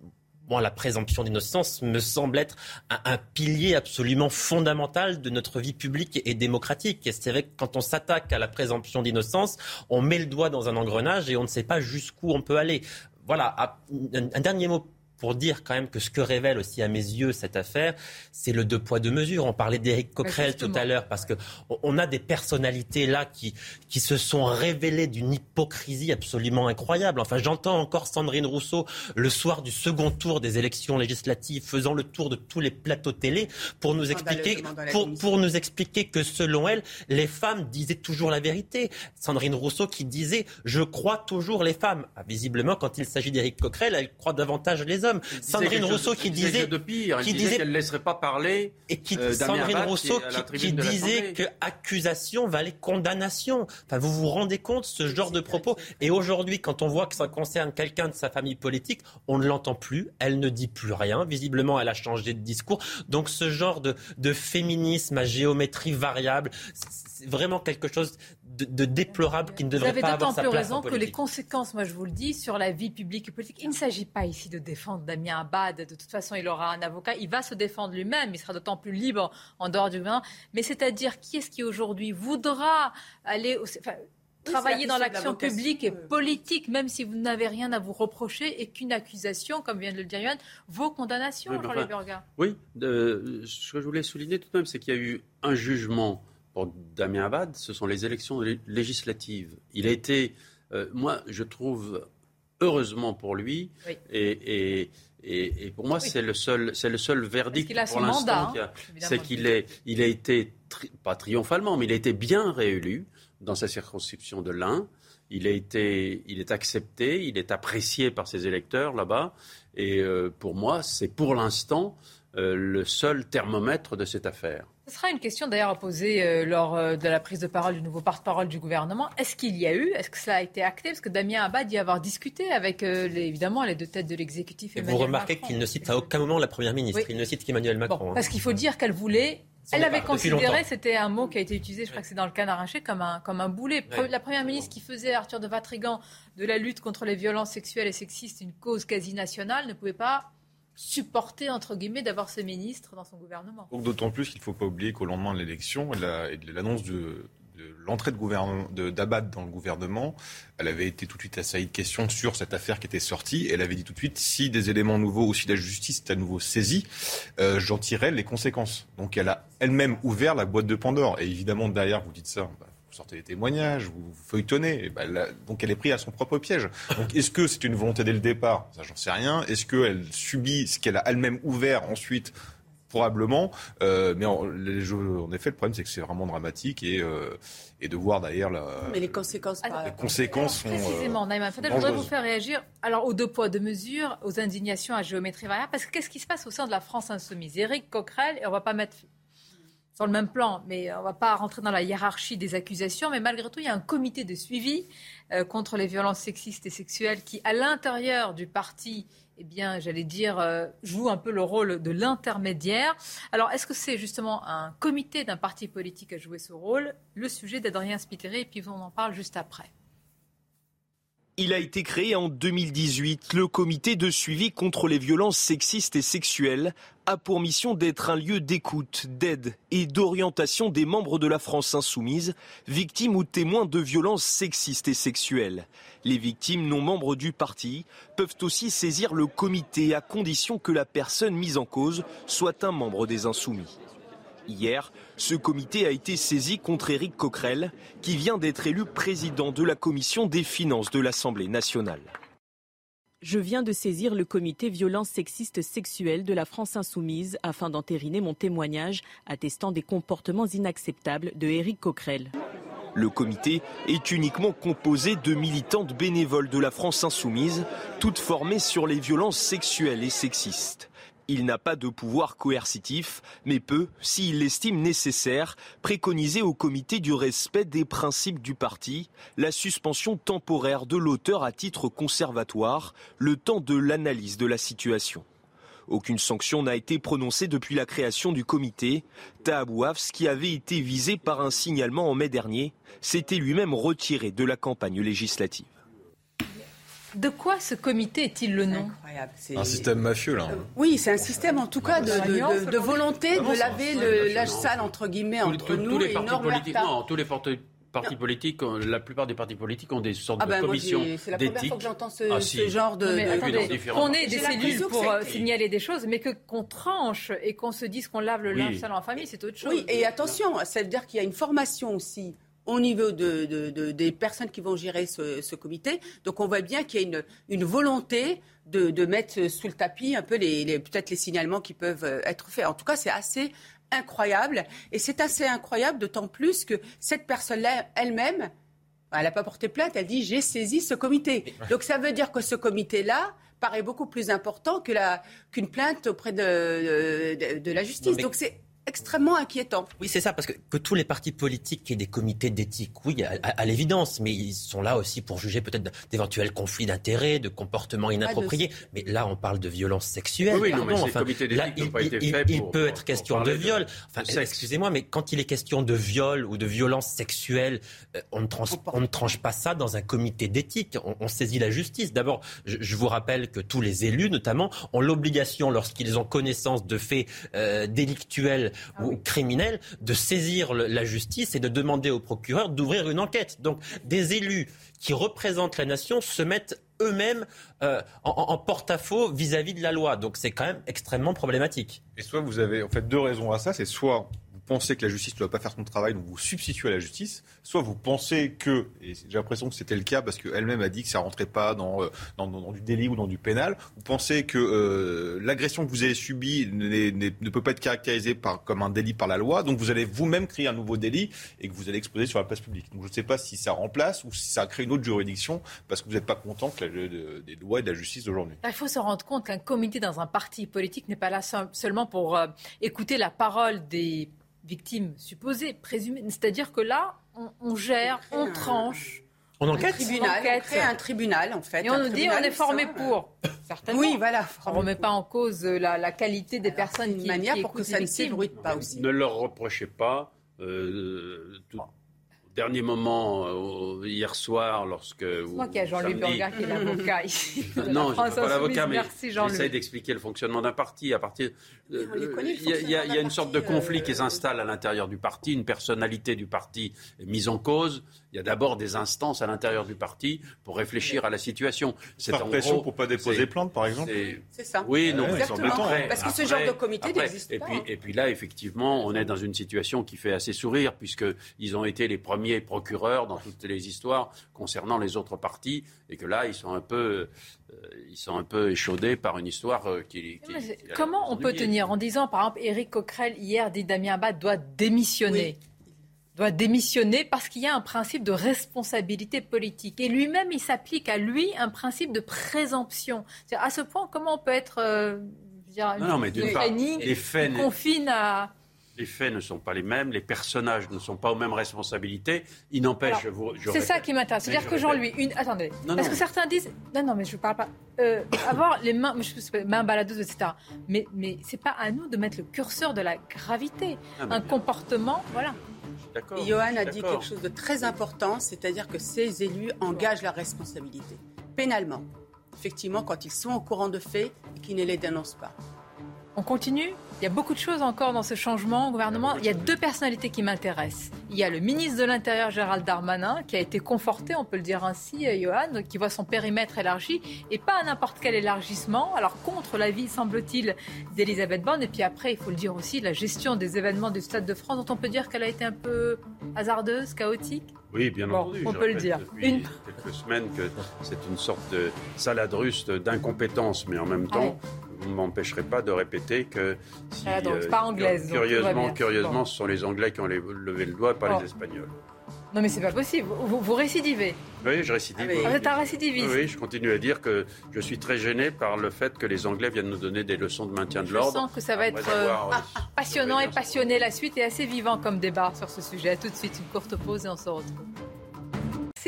Speaker 7: moi, la présomption d'innocence me semble être un, pilier absolument fondamental de notre vie publique et démocratique. Et c'est vrai que quand on s'attaque à la présomption d'innocence, on met le doigt dans un engrenage et on ne sait pas jusqu'où on peut aller. Voilà, un dernier mot pour dire quand même que ce que révèle aussi à mes yeux cette affaire, c'est le deux poids deux mesures. On parlait d'Éric Coquerel tout à l'heure parce que on a des personnalités là qui qui se sont révélées d'une hypocrisie absolument incroyable. Enfin, j'entends encore Sandrine Rousseau le soir du second tour des élections législatives faisant le tour de tous les plateaux télé pour nous expliquer pour, pour nous expliquer que selon elle, les femmes disaient toujours la vérité. Sandrine Rousseau qui disait je crois toujours les femmes. Ah, visiblement, quand il s'agit d'Éric Coquerel, elle croit davantage les hommes. Sandrine Rousseau qui disait,
Speaker 8: de pire, qui disait qu'elle ne laisserait pas parler
Speaker 7: et qui euh, Sandrine Rousseau qui, qui disait que accusation valait condamnation. Enfin, vous vous rendez compte ce genre de propos Et aujourd'hui, quand on voit que ça concerne quelqu'un de sa famille politique, on ne l'entend plus. Elle ne dit plus rien. Visiblement, elle a changé de discours. Donc, ce genre de, de féminisme à géométrie variable, c'est vraiment quelque chose de, de déplorable qui ne devrait pas avoir sa place.
Speaker 2: Vous avez d'autant plus raison que les conséquences, moi je vous le dis, sur la vie publique et politique, il ne s'agit pas ici de défendre Damien Abad. De toute façon, il aura un avocat. Il va se défendre lui-même. Il sera d'autant plus libre en dehors du vin. Mais c'est-à-dire, qui est-ce qui aujourd'hui voudra aller au, enfin, travailler dans l'action publique et politique, même si vous n'avez rien à vous reprocher, et qu'une accusation, comme vient de le dire Yann, vaut condamnation, oui, Jean-Luc enfin,
Speaker 8: Oui, euh, ce que je voulais souligner tout de même, c'est qu'il y a eu un jugement pour Damien Abad, ce sont les élections législatives. Il a été, euh, moi, je trouve, heureusement pour lui, oui. et, et et, et, pour moi, oui. c'est le seul, c'est le seul verdict pour l'instant. Hein, c'est qu'il est, il a été tri, pas triomphalement, mais il a été bien réélu dans sa circonscription de l'Ain. Il a été, il est accepté, il est apprécié par ses électeurs là-bas. Et euh, pour moi, c'est pour l'instant euh, le seul thermomètre de cette affaire.
Speaker 2: Ce sera une question d'ailleurs à poser euh, lors euh, de la prise de parole du nouveau porte-parole du gouvernement. Est-ce qu'il y a eu, est-ce que cela a été acté? Parce que Damien Abad dit avoir discuté avec euh, les, évidemment les deux têtes de l'exécutif.
Speaker 7: Et vous remarquez qu'il ne cite à aucun moment la Première ministre, oui. il ne cite qu'Emmanuel Macron.
Speaker 2: Bon, parce qu'il faut dire qu'elle voulait elle avait considéré, c'était un mot qui a été utilisé, je crois que c'est dans le canard arraché, comme un, comme un boulet. La première ministre qui faisait, Arthur de Vatrigan, de la lutte contre les violences sexuelles et sexistes une cause quasi nationale, ne pouvait pas supporter, entre guillemets, d'avoir ce ministre dans son gouvernement.
Speaker 9: D'autant plus qu'il ne faut pas oublier qu'au lendemain de l'élection et de l'annonce de, l'entrée de d'Abad dans le gouvernement, elle avait été tout de suite assaillie de questions sur cette affaire qui était sortie. Elle avait dit tout de suite si des éléments nouveaux ou si la justice est à nouveau saisie, euh, j'en tirerai les conséquences. Donc elle a elle-même ouvert la boîte de Pandore. Et évidemment, derrière, vous dites ça. Bah, sortez des témoignages, vous feuilletonnez. Et ben, là, donc elle est prise à son propre piège. Donc est-ce que c'est une volonté dès le départ? Ça, j'en sais rien. Est-ce qu'elle subit ce qu'elle a elle-même ouvert ensuite? Probablement. Euh, mais en, les jeux, en effet, le problème, c'est que c'est vraiment dramatique et, euh, et de voir d'ailleurs la.
Speaker 10: Mais les conséquences.
Speaker 2: Alors,
Speaker 9: les conséquences sont.
Speaker 2: Précisément,
Speaker 9: euh,
Speaker 2: Naïma Fadel, je voudrais vous faire réagir alors aux deux poids, deux mesures, aux indignations à géométrie variable, parce que qu'est-ce qui se passe au sein de la France insoumise? Éric Coquerel, et on va pas mettre sur le même plan, mais on ne va pas rentrer dans la hiérarchie des accusations, mais malgré tout, il y a un comité de suivi euh, contre les violences sexistes et sexuelles qui, à l'intérieur du parti, eh bien, j'allais dire, euh, joue un peu le rôle de l'intermédiaire. Alors, est-ce que c'est justement un comité d'un parti politique à jouer ce rôle? Le sujet d'Adrien Spiteri, et puis on en parle juste après.
Speaker 16: Il a été créé en 2018. Le comité de suivi contre les violences sexistes et sexuelles a pour mission d'être un lieu d'écoute, d'aide et d'orientation des membres de la France insoumise, victimes ou témoins de violences sexistes et sexuelles. Les victimes non membres du parti peuvent aussi saisir le comité à condition que la personne mise en cause soit un membre des insoumis. Hier, ce comité a été saisi contre Éric Coquerel, qui vient d'être élu président de la commission des finances de l'Assemblée nationale.
Speaker 17: Je viens de saisir le comité violence sexiste sexuelle de la France insoumise afin d'entériner mon témoignage attestant des comportements inacceptables de Éric Coquerel.
Speaker 16: Le comité est uniquement composé de militantes bénévoles de la France insoumise, toutes formées sur les violences sexuelles et sexistes. Il n'a pas de pouvoir coercitif, mais peut, s'il l'estime nécessaire, préconiser au comité du respect des principes du parti, la suspension temporaire de l'auteur à titre conservatoire, le temps de l'analyse de la situation. Aucune sanction n'a été prononcée depuis la création du comité. Tahabouafs, qui avait été visé par un signalement en mai dernier, s'était lui-même retiré de la campagne législative.
Speaker 2: De quoi ce comité est-il le nom
Speaker 9: Un système mafieux, là.
Speaker 10: Oui, c'est un système, en tout cas, de, de- de- de volonté
Speaker 8: Ah
Speaker 10: de laver le
Speaker 8: c'est-
Speaker 10: sale, entre guillemets, entre
Speaker 8: tous-
Speaker 10: nous
Speaker 8: tous les
Speaker 10: et
Speaker 8: partis
Speaker 10: Nord
Speaker 8: politiques,
Speaker 10: Bertha.
Speaker 8: non, tous les partis, partis politiques, ont- la plupart des partis politiques ont des sortes
Speaker 10: Ah
Speaker 8: de
Speaker 10: ben,
Speaker 8: commissions
Speaker 10: j'ai- c'est la première
Speaker 8: d'éthique.
Speaker 10: fois que j'entends ce,
Speaker 8: Ah,
Speaker 10: ce genre de...
Speaker 2: Mais
Speaker 10: de-
Speaker 2: attendez, qu'on ait des cellules pour euh, signaler des choses, mais que qu'on tranche et qu'on se dise qu'on lave le
Speaker 10: Oui.
Speaker 2: linge sale en famille, c'est autre chose.
Speaker 10: Oui, et attention, ça veut dire qu'il y a une formation aussi au niveau de, de- de- des personnes qui vont gérer ce, ce comité. Donc on voit bien qu'il y a une, une volonté de, de mettre sous le tapis un peu les, les- peut-être les signalements qui peuvent euh, être faits. En tout cas, c'est assez incroyable. Et c'est assez incroyable, d'autant plus que cette personne-là elle-même, elle n'a pas porté plainte, elle dit j'ai saisi ce comité. Donc ça veut dire que ce comité-là paraît beaucoup plus important que la- qu'une plainte auprès de, de- de la justice. Donc c'est extrêmement inquiétant.
Speaker 7: Oui, c'est ça, parce que, que tous les partis politiques aient des comités d'éthique, oui, à, à- à l'évidence, mais ils sont là aussi pour juger peut-être d'éventuels conflits d'intérêts, de comportements inappropriés. Mais là, on parle de violences sexuelles.
Speaker 8: Oui, oui, non, mais ces comités d'éthique
Speaker 7: là,
Speaker 8: n'ont
Speaker 7: il,
Speaker 8: pas été
Speaker 7: il-
Speaker 8: faits
Speaker 7: il
Speaker 8: pour-
Speaker 7: peut
Speaker 8: pour-
Speaker 7: être question de viol. Enfin, excusez-moi, mais quand il est question de viol ou de violence sexuelle, euh, on ne, trans- on ne tranche pas ça dans un comité d'éthique. On, on saisit la justice. D'abord, je, je vous rappelle que tous les élus, notamment, ont l'obligation, lorsqu'ils ont connaissance de faits euh, délictuels ou criminels, de saisir le- la justice et de demander au procureur d'ouvrir une enquête. Donc, des élus qui représentent la nation se mettent eux-mêmes euh, en, en- porte-à-faux vis-à-vis de la loi. Donc, c'est quand même extrêmement problématique.
Speaker 9: Et soit vous avez en fait deux raisons à ça, c'est soit vous pensez que la justice ne doit pas faire son travail, donc vous substituez à la justice, soit vous pensez que, et j'ai l'impression que c'était le cas parce qu'elle-même a dit que ça rentrait pas dans, euh, dans, du délit ou dans du pénal, vous pensez que euh, l'agression que vous avez subie ne peut pas être caractérisée par, comme un délit par la loi, donc vous allez vous-même créer un nouveau délit et que vous allez exposer sur la place publique. Donc je ne sais pas si ça remplace ou si ça crée une autre juridiction parce que vous n'êtes pas content que la- de- des lois et de la justice d'aujourd'hui.
Speaker 2: Il faut se rendre compte qu'un comité dans un parti politique n'est pas là seul- seulement pour euh, écouter la parole des victimes supposées, présumées. C'est-à-dire que là, on, on gère, on tranche.
Speaker 7: On
Speaker 10: Un
Speaker 7: enquête
Speaker 10: tribunal,
Speaker 2: On enquête.
Speaker 10: on crée un tribunal en fait.
Speaker 2: Et on
Speaker 10: un
Speaker 2: nous dit
Speaker 10: tribunal
Speaker 2: on est formé
Speaker 10: euh,
Speaker 2: pour. Certainement.
Speaker 10: Oui, voilà.
Speaker 2: On ne remet pas en cause euh, la, la qualité des personnes
Speaker 10: une
Speaker 2: qui,
Speaker 10: manière
Speaker 2: qui
Speaker 10: pour que ça ne s'ébruite pas aussi.
Speaker 8: Ne leur reprochez pas. euh, tout- au dernier moment, euh, hier soir, lorsque.
Speaker 2: C'est moi qui ai Jean-Louis
Speaker 8: samedi-
Speaker 2: Burger qui est l'avocat ici.
Speaker 8: Non, je ne pas l'avocat, mais j'essaie d'expliquer le fonctionnement d'un parti. À partir, euh, il y a- y y une sorte de conflit
Speaker 10: euh,
Speaker 8: qui s'installe à l'intérieur du parti, une personnalité du parti est mise en cause. Il y a d'abord des instances à l'intérieur du parti pour réfléchir à la situation. C'est
Speaker 9: Par
Speaker 8: en
Speaker 9: pression
Speaker 8: gros,
Speaker 9: pour pas déposer plainte, par exemple
Speaker 8: c'est-
Speaker 10: ça.
Speaker 8: oui, non,
Speaker 9: Ouais,
Speaker 8: mais
Speaker 9: c'est
Speaker 10: Exactement.
Speaker 9: embêtant,
Speaker 8: après-
Speaker 10: Parce que ce
Speaker 8: après-
Speaker 10: genre de comité n'existe
Speaker 8: et
Speaker 10: pas.
Speaker 8: Puis, et puis là, effectivement, on est dans une situation qui fait assez sourire, puisqu'ils ont été les premiers procureurs dans toutes les histoires concernant les autres partis, et que là, ils sont un peu, euh, ils sont un peu échaudés par une histoire euh, qui.
Speaker 2: Comment on peut tenir en disant, par exemple, Éric Coquerel, hier, dit Damien Abad doit démissionner doit démissionner parce qu'il y a un principe de responsabilité politique. Et lui-même, il s'applique à lui un principe de présomption. C'est-à-dire, À ce point, comment on peut être euh, je veux dire,
Speaker 8: Non, non, mais d'une part, les faits
Speaker 2: confine à...
Speaker 8: Les faits ne sont pas les mêmes, les personnages ne sont pas aux mêmes responsabilités. Il n'empêche, je vous.
Speaker 2: C'est ça qui m'intéresse. C'est-à-dire
Speaker 8: je
Speaker 2: que. Jean-Louis, une... attendez,
Speaker 8: Non,
Speaker 2: parce
Speaker 8: non.
Speaker 2: que certains disent, non, non, mais je parle pas, Euh, avoir les mains, je sais pas, mains baladeuses, etc. Mais, mais c'est pas à nous de mettre le curseur de la gravité.
Speaker 8: Ah,
Speaker 2: un
Speaker 8: bien.
Speaker 2: comportement, voilà.
Speaker 8: D'accord,
Speaker 10: Et Johan a dit quelque chose de très important, c'est-à-dire que ces élus engagent la responsabilité. pénalement, effectivement, quand ils sont au courant de faits et qu'ils ne les dénoncent pas.
Speaker 2: On continue il y a beaucoup de choses encore dans ce changement au gouvernement. Il y a deux personnalités qui m'intéressent. Il y a le ministre de l'Intérieur Gérald Darmanin qui a été conforté, on peut le dire ainsi, euh, Johan, qui voit son périmètre élargi et pas n'importe quel élargissement. Alors contre l'avis, semble-t-il, d'Elisabeth Borne. Et puis après, il faut le dire aussi, la gestion des événements du Stade de France, dont on peut dire qu'elle a été un peu hasardeuse, chaotique.
Speaker 8: Oui, bien entendu.
Speaker 2: On peut le dire.
Speaker 8: Depuis une... quelques semaines que c'est une sorte de salade russe d'incompétence, mais en même temps, vous ne m'empêcherez pas de répéter que
Speaker 2: si, donc, pas anglaise,
Speaker 8: curieusement, curieusement, ce sont les Anglais qui ont levé le doigt, pas les Espagnols.
Speaker 2: Non mais c'est pas possible, vous, vous, récidivez.
Speaker 8: Oui, je récidive.
Speaker 2: Ah, vous êtes un récidiviste.
Speaker 8: Oui, je continue à dire que je suis très gêné par le fait que les Anglais viennent nous donner des leçons de maintien de l'ordre.
Speaker 2: Je sens que ça va être euh, passionnant et passionné la suite et assez vivant comme débat sur ce sujet. A tout de suite, une courte pause et on se retrouve.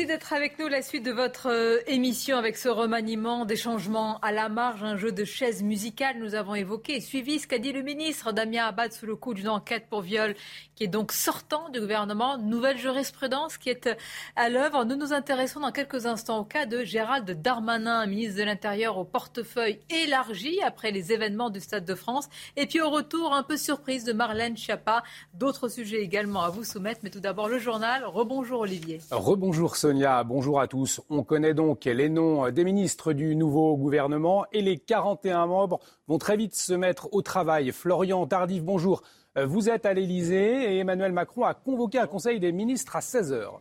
Speaker 2: Merci d'être avec nous. La suite de votre euh, émission avec ce remaniement des changements à la marge, un jeu de chaises musicales. Nous avons évoqué suivi ce qu'a dit le ministre Damien Abad sous le coup d'une enquête pour viol qui est donc sortant du gouvernement. Nouvelle jurisprudence qui est à l'œuvre. Nous nous intéressons dans quelques instants au cas de Gérald Darmanin, ministre de l'Intérieur au portefeuille élargi après les événements du Stade de France. Et puis au retour, un peu surprise de Marlène Schiappa. D'autres sujets également à vous soumettre. Mais tout d'abord, le journal. Rebonjour Olivier.
Speaker 3: Rebonjour Sonia, bonjour à tous. On connaît donc les noms des ministres du nouveau gouvernement et les 41 membres vont très vite se mettre au travail. Florian Tardif, bonjour. Vous êtes à l'Elysée et Emmanuel Macron a convoqué un conseil des ministres à 16 heures.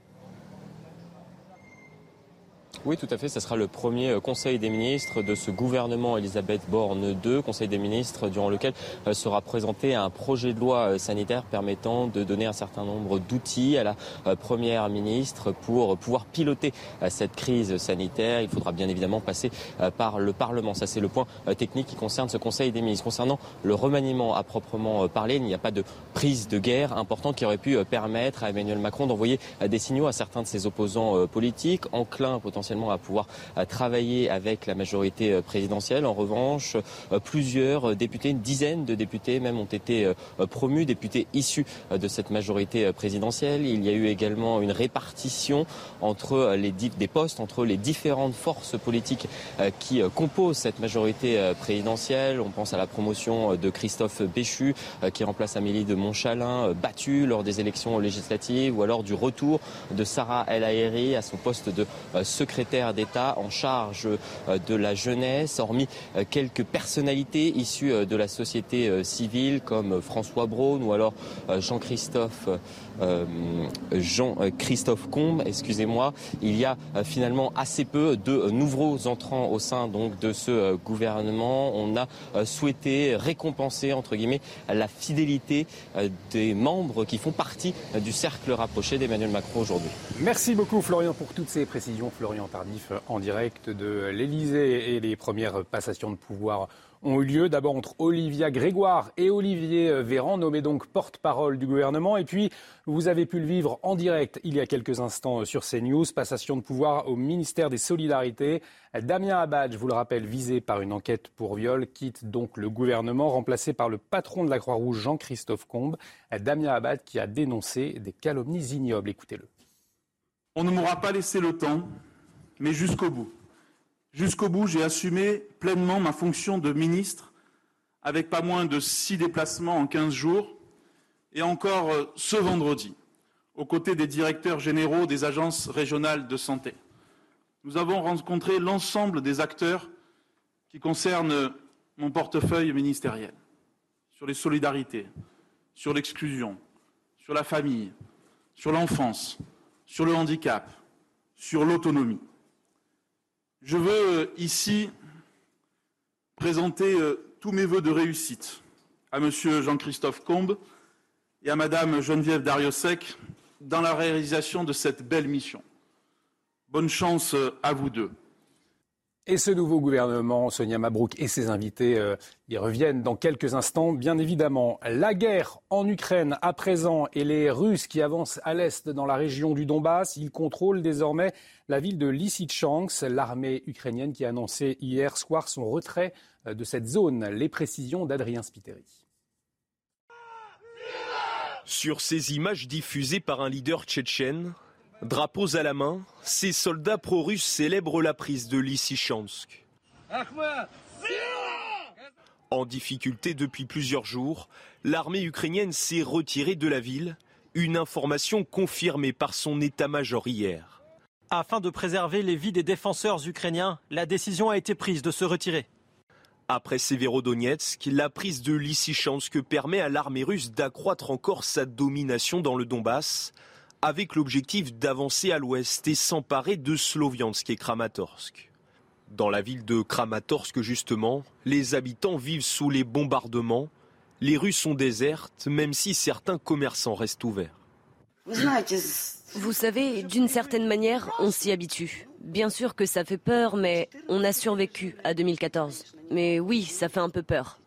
Speaker 12: Oui, tout à fait. Ce sera le premier euh, Conseil des ministres de ce gouvernement Elisabeth Borne II, Conseil des ministres durant lequel euh, sera présenté un projet de loi euh, sanitaire permettant de donner un certain nombre d'outils à la Première ministre pour pouvoir piloter cette crise sanitaire. Il faudra bien évidemment passer par le Parlement. Ça, c'est le point technique qui concerne ce Conseil des ministres. Concernant le remaniement à proprement parler, il n'y a pas de prise de guerre importante qui aurait pu permettre à Emmanuel Macron d'envoyer des signaux à certains de ses opposants politiques, enclins potentiellement à pouvoir euh, travailler avec la majorité euh, présidentielle. En revanche, euh, plusieurs députés, une dizaine de députés même ont été promus, députés issus de cette majorité présidentielle. Il y a eu également une répartition entre les des postes entre les différentes forces politiques qui composent cette majorité présidentielle. On pense à la promotion de Christophe Béchu qui remplace Amélie de Montchalin, battue lors des élections législatives, ou alors du retour de Sarah El Haïry à son poste de secrétaire secrétaire d'État en charge euh, de la jeunesse, hormis euh, quelques personnalités issues euh, de la société civile comme François Braun ou alors Jean-Christophe Jean-Christophe Combe, excusez-moi, il y a finalement assez peu de nouveaux entrants au sein donc de ce gouvernement. On a souhaité récompenser entre guillemets la fidélité des membres qui font partie du cercle rapproché d'Emmanuel Macron aujourd'hui.
Speaker 3: Merci beaucoup Florian pour toutes ces précisions. Florian Tardif en direct de l'Elysée et les premières passations de pouvoir ont eu lieu d'abord entre Olivia Grégoire et Olivier Véran, nommé donc porte-parole du gouvernement. Et puis, vous avez pu le vivre en direct il y a quelques instants sur CNews, passation de pouvoir au ministère des Solidarités. Damien Abad, je vous le rappelle, visé par une enquête pour viol, quitte donc le gouvernement, remplacé par le patron de la Croix-Rouge, Jean-Christophe Combe. Damien Abad qui a dénoncé des calomnies ignobles. Écoutez-le.
Speaker 15: On ne m'aura pas laissé le temps mais jusqu'au bout. Jusqu'au bout, j'ai assumé pleinement ma fonction de ministre, avec pas moins de six déplacements en quinze jours, et encore euh, ce vendredi, aux côtés des directeurs généraux des agences régionales de santé. Nous avons rencontré l'ensemble des acteurs qui concernent mon portefeuille ministériel, sur les solidarités, sur l'exclusion, sur la famille, sur l'enfance, sur le handicap, sur l'autonomie. Je veux euh, ici présenter euh, tous mes voeux de réussite à M. Jean-Christophe Combe et à Mme Geneviève Dariussec dans la réalisation de cette belle mission. Bonne chance euh, à vous deux.
Speaker 3: Et ce nouveau gouvernement, Sonia Mabrouk et ses invités euh, y reviennent dans quelques instants. Bien évidemment, la guerre en Ukraine à présent et les Russes qui avancent à l'est dans la région du Donbass, ils contrôlent désormais la ville de Lysychansk, l'armée ukrainienne qui a annoncé hier soir son retrait euh, de cette zone. Les précisions d'Adrien Spiteri.
Speaker 16: Sur ces images diffusées par un leader tchétchène, Drapeaux à la main, ces soldats pro-russes célèbrent la prise de Lysychansk. En difficulté depuis plusieurs jours, l'armée ukrainienne s'est retirée de la ville, une information confirmée par son état-major hier.
Speaker 18: Afin de préserver les vies des défenseurs ukrainiens, la décision a été prise de se retirer.
Speaker 16: Après Severodonetsk, la prise de Lysychansk permet à l'armée russe d'accroître encore sa domination dans le Donbass, avec l'objectif d'avancer à l'ouest et s'emparer de Sloviansk et Kramatorsk. Dans la ville de Kramatorsk, justement, les habitants vivent sous les bombardements. Les rues sont désertes, même si certains commerçants restent ouverts.
Speaker 19: Vous savez, d'une certaine manière, on s'y habitue. Bien sûr que ça fait peur, mais on a survécu à 2014. Mais oui, ça fait un peu peur.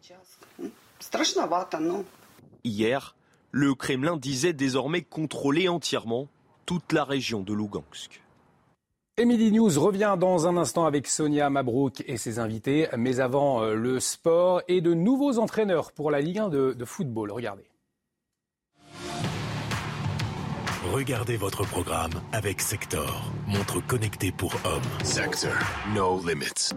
Speaker 16: Hier, le Kremlin disait désormais contrôler entièrement toute la région de Lugansk.
Speaker 3: Emily News revient dans un instant avec Sonia Mabrouk et ses invités. Mais avant, euh, le sport et de nouveaux entraîneurs pour la Ligue 1 de, de football. Regardez.
Speaker 20: Regardez votre programme avec Sector, montre connectée pour hommes. Sector, no limits.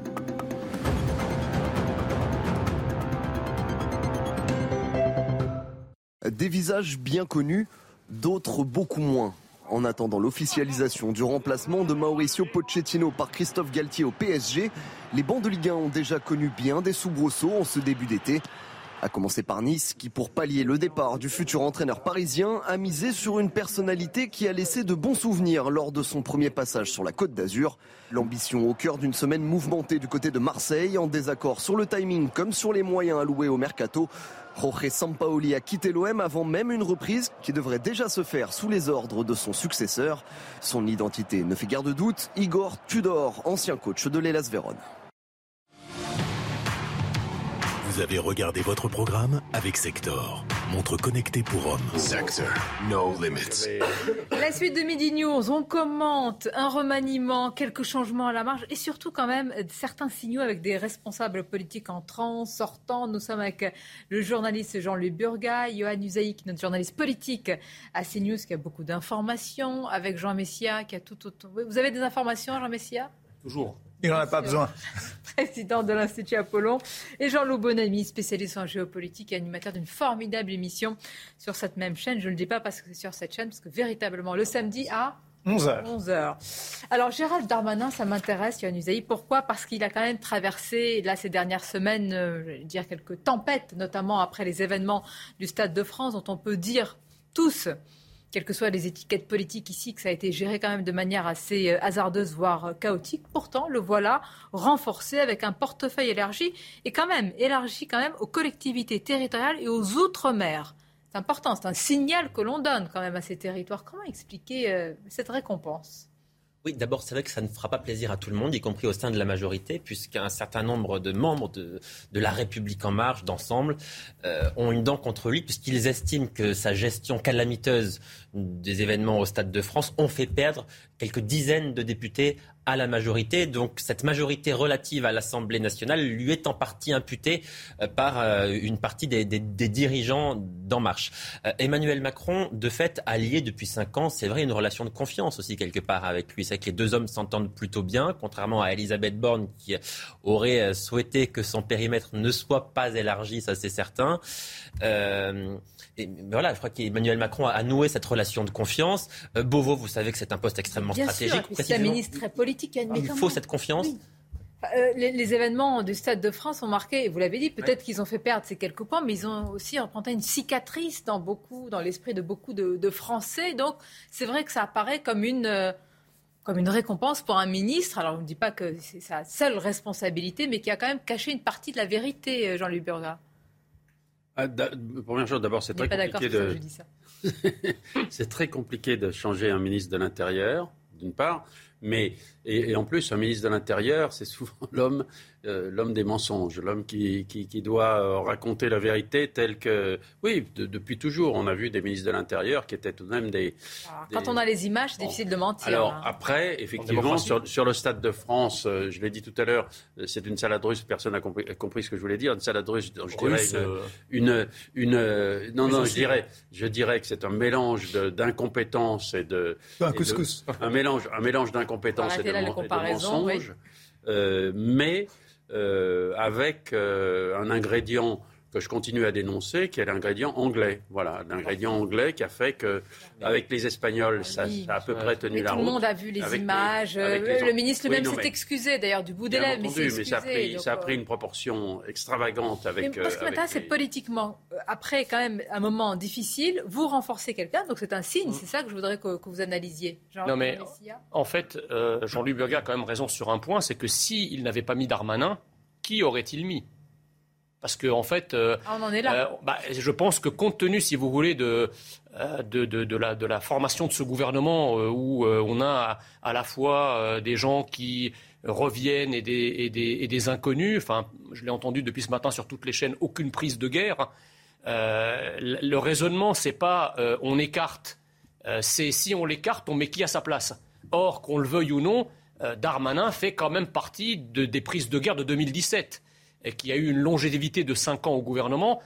Speaker 21: Des visages bien connus, d'autres beaucoup moins. En attendant l'officialisation du remplacement de Mauricio Pochettino par Christophe Galtier au PSG, les bancs de Ligue 1 ont déjà connu bien des soubresauts en ce début d'été. A commencer par Nice, qui pour pallier le départ du futur entraîneur parisien, a misé sur une personnalité qui a laissé de bons souvenirs lors de son premier passage sur la Côte d'Azur. L'ambition au cœur d'une semaine mouvementée du côté de Marseille, en désaccord sur le timing comme sur les moyens alloués au mercato. Jorge Sampaoli a quitté l'OM avant même une reprise qui devrait déjà se faire sous les ordres de son successeur. Son identité ne fait guère de doute, Igor Tudor, ancien coach de l'Elas Vérone.
Speaker 20: Vous avez regardé votre programme avec Sector, montre connectée pour hommes. Sector, no limits.
Speaker 2: La suite de Midi News, on commente un remaniement, quelques changements à la marge et surtout quand même certains signaux avec des responsables politiques entrants, sortants. Nous sommes avec le journaliste Jean-Louis Burga, Johan Usaïk, notre journaliste politique à CNews qui a beaucoup d'informations, avec Jean Messia qui a tout autant. Vous avez des informations, Jean Messia?
Speaker 6: Toujours. Il n'en a pas besoin. <laughs>
Speaker 2: Président de l'Institut Apollon. Et Jean-Loup Bonamy, spécialiste en géopolitique et animateur d'une formidable émission sur cette même chaîne. Je ne le dis pas parce que c'est sur cette chaîne, parce que véritablement, le samedi à
Speaker 6: 11h.
Speaker 2: 11h. Alors, Gérald Darmanin, ça m'intéresse, Yann Usaï. Pourquoi? Parce qu'il a quand même traversé, là, ces dernières semaines, euh, je vais dire quelques tempêtes, notamment après les événements du Stade de France, dont on peut dire tous quelles que soient les étiquettes politiques ici, que ça a été géré quand même de manière assez euh, hasardeuse, voire euh, chaotique. Pourtant, le voilà renforcé avec un portefeuille élargi et quand même élargi quand même aux collectivités territoriales et aux outre-mer. C'est important, c'est un signal que l'on donne quand même à ces territoires. Comment expliquer euh, cette récompense?
Speaker 7: Oui, d'abord, c'est vrai que ça ne fera pas plaisir à tout le monde, y compris au sein de la majorité, puisqu'un certain nombre de membres de, la République en marche, d'ensemble, ont une dent contre lui, puisqu'ils estiment que sa gestion calamiteuse des événements au Stade de France ont fait perdre quelques dizaines de députés à la majorité. Donc cette majorité relative à l'Assemblée nationale lui est en partie imputée euh, par euh, une partie des, dirigeants d'En Marche. Euh, Emmanuel Macron, de fait, a lié depuis cinq ans, c'est vrai, une relation de confiance aussi quelque part avec lui. C'est que les deux hommes s'entendent plutôt bien, contrairement à Elisabeth Borne qui aurait souhaité que son périmètre ne soit pas élargi, ça c'est certain. Euh, voilà, je crois qu'Emmanuel Macron a noué cette relation de confiance. Euh, Beauvau, vous savez que c'est un poste extrêmement
Speaker 2: Bien
Speaker 7: stratégique.
Speaker 2: Sûr, c'est un ministre très politique.
Speaker 7: Il faut cette confiance.
Speaker 2: Oui. Euh, les, les, événements du Stade de France ont marqué, et vous l'avez dit, peut-être ouais. qu'ils ont fait perdre ces quelques points, mais ils ont aussi représenté une cicatrice dans beaucoup, dans l'esprit de beaucoup de, de, Français. Donc, c'est vrai que ça apparaît comme une, euh, comme une récompense pour un ministre. Alors, on ne dit pas que c'est sa seule responsabilité, mais qui a quand même caché une partie de la vérité, Jean-Luc Burga.
Speaker 8: Ah, première chose, d'abord, c'est très compliqué de. <laughs> c'est très compliqué de changer un ministre de l'Intérieur, d'une part, mais et, et, en plus, un ministre de l'Intérieur, c'est souvent <laughs> l'homme euh, l'homme des mensonges, l'homme qui, qui, doit euh, raconter la vérité telle que... Oui, depuis toujours, on a vu des ministres de l'Intérieur qui étaient tout de même des...
Speaker 2: Quand on a les images, c'est difficile de mentir.
Speaker 8: Alors
Speaker 2: hein.
Speaker 8: après, effectivement, sur, sur, le Stade de France, je l'ai dit tout à l'heure, c'est une salade russe, personne n'a compris, compris, ce que je voulais dire, une salade russe, je dirais une... une, non, non, je dirais, je dirais que c'est un mélange d'incompétence et de...
Speaker 6: Un couscous.
Speaker 8: un mélange, un mélange d'incompétence et, de, mensonge. mais euh, avec euh, un ingrédient que je continue à dénoncer, qui est l'ingrédient anglais. Voilà, l'ingrédient anglais qui a fait que, avec les Espagnols, ça, a à peu près tenu la
Speaker 2: route.
Speaker 8: Tout
Speaker 2: le monde a vu les images. le ministre lui-même s'est excusé, d'ailleurs, du bout des lèvres.
Speaker 8: Mais, mais ça, a pris, ça a pris une proportion extravagante avec.
Speaker 2: Mais ce qui m'intéresse, c'est politiquement. Euh, après, quand même, un moment difficile, vous renforcez quelqu'un, donc c'est un signe. Mm. C'est ça que je voudrais que, vous analysiez.
Speaker 22: non, mais en fait, Jean-Louis Burga a quand même raison sur un point c'est que s'il n'avait pas mis Darmanin, qui aurait-il mis? Parce que en fait,
Speaker 2: euh, ah, on en est là. Euh,
Speaker 22: bah, je pense que compte tenu, si vous voulez, de, euh, de, la, de la, formation de ce gouvernement, où on a à, la fois des gens qui reviennent et des, et des, inconnus, enfin, je l'ai entendu depuis ce matin sur toutes les chaînes, aucune prise de guerre. le raisonnement, c'est pas on écarte, c'est si on l'écarte, on met qui à sa place. Or, qu'on le veuille ou non, Darmanin fait quand même partie des prises de guerre de 2017 et qui a eu une longévité de 5 ans au gouvernement,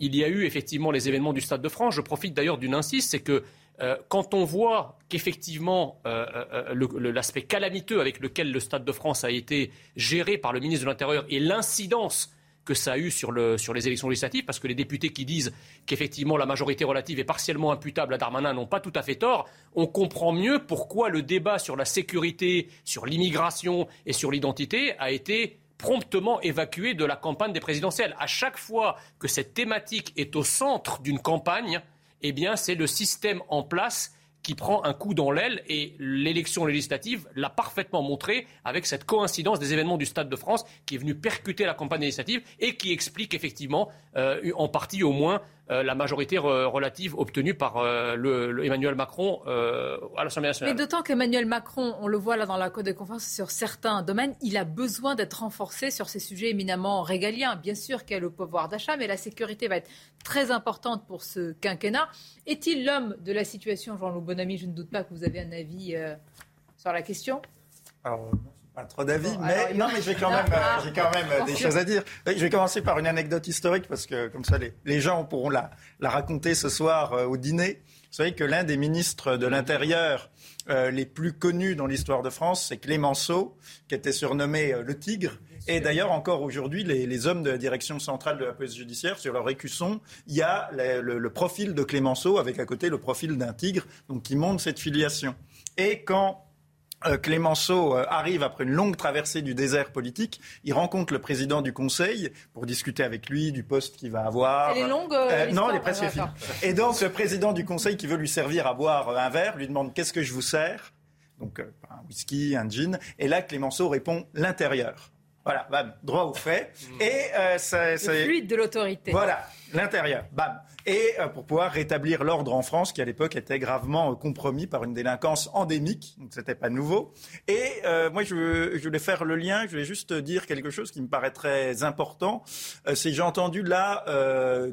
Speaker 22: il y a eu effectivement les événements du Stade de France. Je profite d'ailleurs d'une insiste, c'est que euh, quand on voit qu'effectivement euh, euh, l'aspect calamiteux avec lequel le Stade de France a été géré par le ministre de l'Intérieur et l'incidence que ça a eu sur, le, sur, les élections législatives, parce que les députés qui disent qu'effectivement la majorité relative est partiellement imputable à Darmanin n'ont pas tout à fait tort, on comprend mieux pourquoi le débat sur la sécurité, sur l'immigration et sur l'identité a été promptement évacué de la campagne des présidentielles. À chaque fois que cette thématique est au centre d'une campagne, eh bien, c'est le système en place qui prend un coup dans l'aile et l'élection législative l'a parfaitement montré avec cette coïncidence des événements du Stade de France qui est venu percuter la campagne législative et qui explique effectivement euh, en partie au moins euh, la majorité relative obtenue par euh, le, Emmanuel Macron à l'Assemblée nationale.
Speaker 2: Mais d'autant qu'Emmanuel Macron, on le voit là dans la Code de conférence, sur certains domaines, il a besoin d'être renforcé sur ces sujets éminemment régaliens. Bien sûr qu'il y a le pouvoir d'achat, mais la sécurité va être très importante pour ce quinquennat. Est-il l'homme de la situation, Jean-Loup Bonamy? Je ne doute pas que vous avez un avis sur la question.
Speaker 23: Alors, pas trop d'avis, mais non, mais j'ai quand même, euh, j'ai quand même euh, des choses à dire. Je vais commencer par une anecdote historique parce que comme ça, les, les gens pourront la, la, raconter ce soir euh, au dîner. Vous savez que l'un des ministres de l'Intérieur les plus connus dans l'histoire de France, c'est Clémenceau, qui était surnommé le Tigre. Et d'ailleurs, encore aujourd'hui, les, les, hommes de la direction centrale de la police judiciaire, sur leur écusson, il y a le, le, profil de Clémenceau avec à côté le profil d'un tigre, donc qui montre cette filiation. Et quand euh, Clémenceau euh, arrive après une longue traversée du désert politique. Il rencontre le président du Conseil pour discuter avec lui du poste qu'il va avoir.
Speaker 2: Elle est longue euh,
Speaker 23: Non, elle est presque finie. Et donc, le président du Conseil qui veut lui servir à boire un verre lui demande qu'est-ce que je vous sers? Donc, un whisky, un gin. Et là, Clémenceau répond l'intérieur. Voilà, bam, droit au fait.
Speaker 2: Mmh. Et c'est le fluide de l'autorité.
Speaker 23: Voilà, l'intérieur, bam et euh, pour pouvoir rétablir l'ordre en France, qui à l'époque était gravement euh, compromis par une délinquance endémique, donc c'était pas nouveau. Et euh, moi, je, je, voulais faire le lien, je voulais juste dire quelque chose qui me paraît très important. c'est j'ai entendu là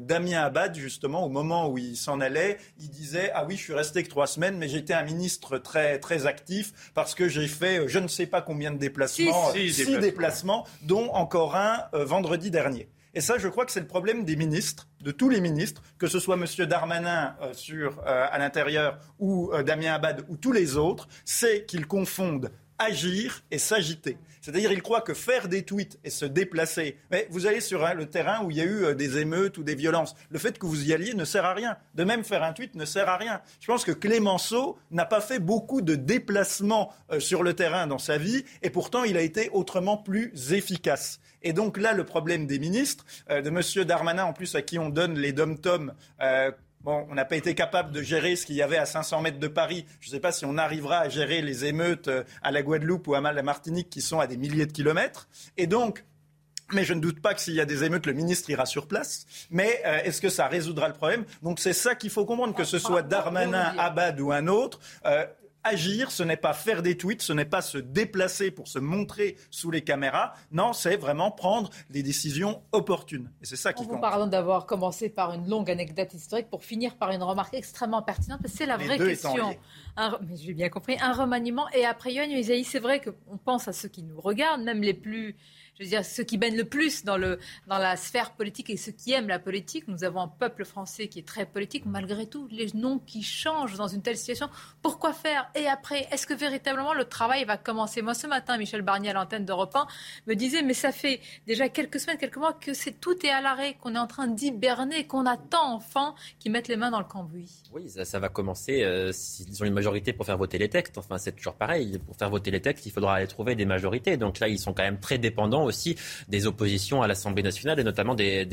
Speaker 23: Damien Abad, justement, au moment où il s'en allait, il disait ah oui, je suis resté que trois semaines, mais j'étais un ministre très très actif parce que j'ai fait je ne sais pas combien de déplacements,
Speaker 8: six,
Speaker 23: déplacements, dont encore un vendredi dernier. Et ça, je crois que c'est le problème des ministres, de tous les ministres, que ce soit M. Darmanin euh, sur, euh, à l'intérieur ou euh, Damien Abad ou tous les autres, c'est qu'ils confondent agir et s'agiter. C'est-à-dire, ils croient que faire des tweets et se déplacer, mais vous allez sur le terrain où il y a eu des émeutes ou des violences. Le fait que vous y alliez ne sert à rien. De même, faire un tweet ne sert à rien. Je pense que Clémenceau n'a pas fait beaucoup de déplacements sur le terrain dans sa vie, et pourtant, il a été autrement plus efficace. Et donc là, le problème des ministres, euh, de M. Darmanin, en plus à qui on donne les dom-toms, euh, Bon, on n'a pas été capable de gérer ce qu'il y avait à 500 mètres de Paris. Je ne sais pas si on arrivera à gérer les émeutes euh, à la Guadeloupe ou à la Martinique qui sont à des milliers de kilomètres. Et donc, mais je ne doute pas que s'il y a des émeutes, le ministre ira sur place. Mais est-ce que ça résoudra le problème? Donc c'est ça qu'il faut comprendre, que ce soit Darmanin, Abad ou un autre agir, ce n'est pas faire des tweets, ce n'est pas se déplacer pour se montrer sous les caméras. Non, c'est vraiment prendre des décisions opportunes. Et c'est ça qui
Speaker 2: On
Speaker 23: compte.
Speaker 2: vous pardonne d'avoir commencé par une longue anecdote historique pour finir par une remarque extrêmement pertinente. C'est la
Speaker 23: Les
Speaker 2: vraie question.
Speaker 23: liés.
Speaker 2: Un, mais j'ai bien compris. Un remaniement. Et après, Yoann Isaïe, c'est vrai qu'on pense à ceux qui nous regardent, même les plus. Je veux dire, ceux qui baignent le plus dans, le, dans la sphère politique et ceux qui aiment la politique. Nous avons un peuple français qui est très politique. Malgré tout, les noms qui changent dans une telle situation, pourquoi faire? Et après, est-ce que véritablement le travail va commencer? Moi, ce matin, Michel Barnier à l'antenne d'Europe 1 me disait, mais ça fait déjà quelques semaines, quelques mois que c'est tout est à l'arrêt, qu'on est en train d'hiberner, qu'on attend enfin qu'ils mettent les mains dans le cambouis.
Speaker 7: Oui, ça, va commencer euh, s'ils ont une majorité pour faire voter les textes. Enfin, c'est toujours pareil. Pour faire voter les textes, il faudra aller trouver des majorités. Donc là, ils sont quand même très dépendants aussi des oppositions à l'Assemblée nationale et notamment des,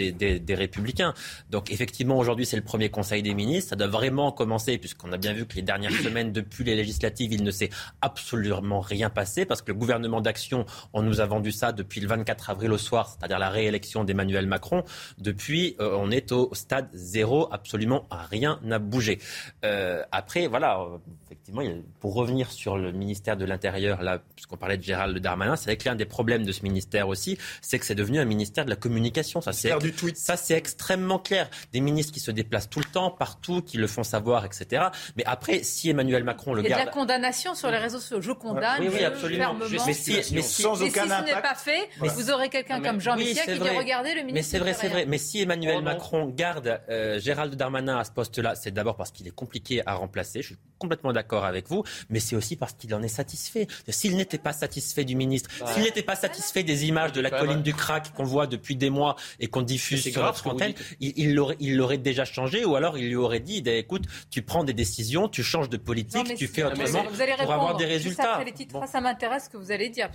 Speaker 7: républicains. Donc effectivement, aujourd'hui, c'est le premier Conseil des ministres. Ça doit vraiment commencer, puisqu'on a bien vu que les dernières <coughs> semaines, depuis les législatives, il ne s'est absolument rien passé, parce que le gouvernement d'action, on nous a vendu ça depuis le 24 avril au soir, c'est-à-dire la réélection d'Emmanuel Macron. Depuis, euh, on est au stade zéro, absolument rien n'a bougé. Euh, après, voilà, euh, effectivement, pour revenir sur le ministère de l'Intérieur, là, puisqu'on parlait de Gérald Darmanin, c'est vrai que l'un des problèmes de ce ministère aussi, c'est que c'est devenu un ministère de la communication. Ça, c'est, ça, c'est extrêmement clair. Des ministres qui se déplacent tout le temps, partout, qui le font savoir, etc. Mais après, si Emmanuel Macron le
Speaker 2: Il y a de
Speaker 7: garde...
Speaker 2: la condamnation sur les réseaux sociaux. Je condamne,
Speaker 7: Oui, oui, absolument. Mais si- mais si-
Speaker 2: Et si ce n'est pas fait, vous aurez quelqu'un comme Jean Michel qui
Speaker 7: vrai.
Speaker 2: dit regardez le ministre.
Speaker 7: Mais c'est vrai, c'est vrai. Mais si Emmanuel
Speaker 2: Oh.
Speaker 7: Macron garde euh, Gérald Darmanin à ce poste-là, c'est d'abord parce qu'il est compliqué à remplacer. Je suis complètement d'accord avec vous. Mais c'est aussi parce qu'il en est satisfait. S'il n'était pas satisfait du ministre, s'il n'était pas satisfait des images de la colline du crack qu'on voit depuis des mois et qu'on diffuse sur
Speaker 22: grave
Speaker 7: notre antenne, il l'aurait il déjà changé ou alors il lui aurait dit eh, écoute, tu prends des décisions, tu changes de politique, tu fais autrement
Speaker 2: vous allez
Speaker 7: pour avoir
Speaker 2: répondre
Speaker 7: des
Speaker 2: juste
Speaker 7: résultats.
Speaker 2: après les titres.
Speaker 7: Bon.
Speaker 2: Ça, ça m'intéresse ce que vous allez dire.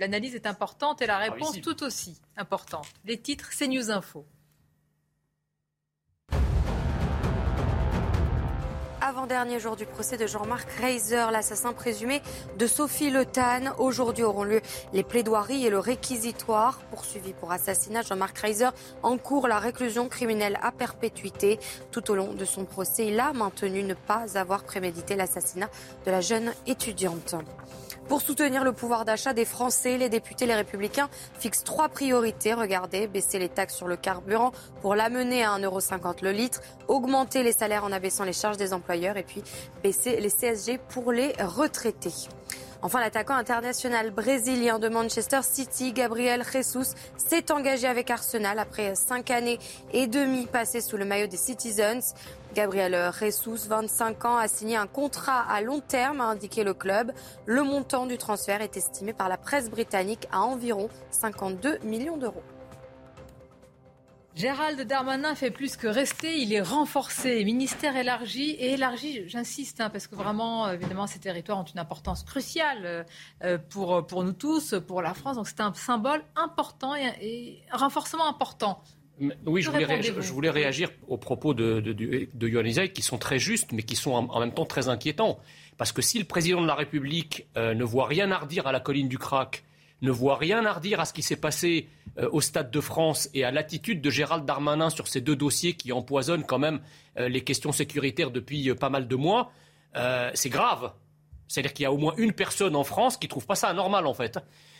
Speaker 2: L'analyse est importante et la
Speaker 7: Ah
Speaker 2: réponse tout aussi importante. Les titres, c'est News Info.
Speaker 11: Avant-dernier jour du procès de Jean-Marc Reiser, l'assassin présumé de Sophie Le Tan. Aujourd'hui auront lieu les plaidoiries et le réquisitoire. Poursuivi pour assassinat, Jean-Marc Reiser encourt la réclusion criminelle à perpétuité. Tout au long de son procès, il a maintenu ne pas avoir prémédité l'assassinat de la jeune étudiante. Pour soutenir le pouvoir d'achat des Français, les députés Les Républicains fixent trois priorités. Regardez, baisser les taxes sur le carburant pour l'amener à 1,50€ le litre, augmenter les salaires en abaissant les charges des employeurs et puis baisser les CSG pour les retraités. Enfin, l'attaquant international brésilien de Manchester City, Gabriel Jesus, s'est engagé avec Arsenal après cinq années et demie passées sous le maillot des Citizens. Gabriel Jesus, 25 ans, a signé un contrat à long terme, a indiqué le club. Le montant du transfert est estimé par la presse britannique à environ 52 millions d'euros.
Speaker 2: Gérald Darmanin fait plus que rester, il est renforcé. Ministère élargi et élargi, j'insiste, hein, parce que vraiment, évidemment, ces territoires ont une importance cruciale euh, euh, pour, pour nous tous, pour la France. Donc c'est un symbole important et, et un renforcement important.
Speaker 22: Oui, je voulais, ré-
Speaker 2: répondez-vous
Speaker 22: je voulais réagir aux propos de, de, de, de Yohann qui sont très justes, mais qui sont en, en même temps très inquiétants. Parce que si le président de la République euh, ne voit rien à redire à la colline du Crac, ne voit rien à redire à ce qui s'est passé euh, au Stade de France et à l'attitude de Gérald Darmanin sur ces deux dossiers qui empoisonnent quand même euh, les questions sécuritaires depuis pas mal de mois, c'est grave. C'est-à-dire qu'il y a au moins une personne en France qui trouve pas ça anormal, en fait.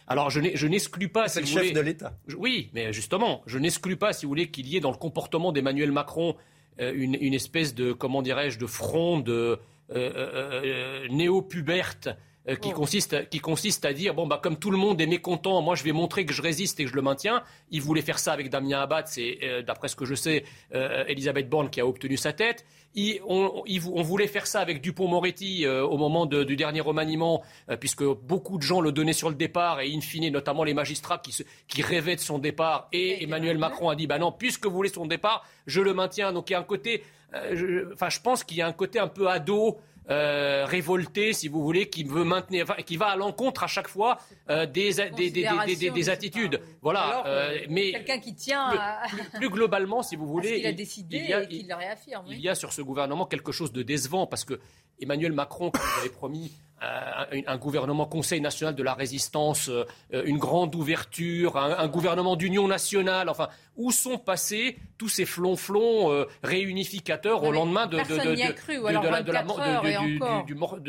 Speaker 22: Alors, je n'exclus pas.
Speaker 23: C'est
Speaker 22: si
Speaker 23: le
Speaker 22: vous
Speaker 23: chef
Speaker 22: voulez-
Speaker 23: de l'État.
Speaker 22: Oui, mais justement, je n'exclus pas, si vous voulez, qu'il y ait dans le comportement d'Emmanuel Macron euh, une, une espèce de, comment dirais-je, de front de euh, euh, euh, néo-puberte euh, qui, consiste, qui consiste à dire bon bah comme tout le monde est mécontent, moi je vais montrer que je résiste et que je le maintiens. Il voulait faire ça avec Damien Abad, c'est euh, d'après ce que je sais euh, Elisabeth Borne qui a obtenu sa tête. Il- on, il on voulait faire ça avec Dupont-Moretti au moment de- du dernier remaniement, puisque beaucoup de gens le donnaient sur le départ et in fine, notamment les magistrats qui, se- qui rêvaient de son départ. Et Emmanuel Macron a dit bah non, puisque vous voulez son départ, je le maintiens. Donc il y a un côté, euh, je, enfin je pense qu'il y a un côté un peu ado. Euh, révolté, si vous voulez, qui veut maintenir, enfin, qui va à l'encontre à chaque fois euh, des, des, des, des, des- des- des attitudes. Voilà. Euh, mais
Speaker 2: Quelqu'un qui tient
Speaker 22: plus,
Speaker 2: à,
Speaker 22: plus- plus globalement, si vous voulez,
Speaker 2: qu'il a
Speaker 22: il-
Speaker 2: décidé
Speaker 22: il y a-
Speaker 2: et qu'il le réaffirme. oui.
Speaker 22: il y a sur ce gouvernement quelque chose de décevant parce que Emmanuel Macron, qui nous avait promis un, gouvernement Conseil national de la résistance, euh, une grande ouverture, un, gouvernement d'union nationale. Enfin, où sont passés tous ces flonflons euh, réunificateurs au lendemain de,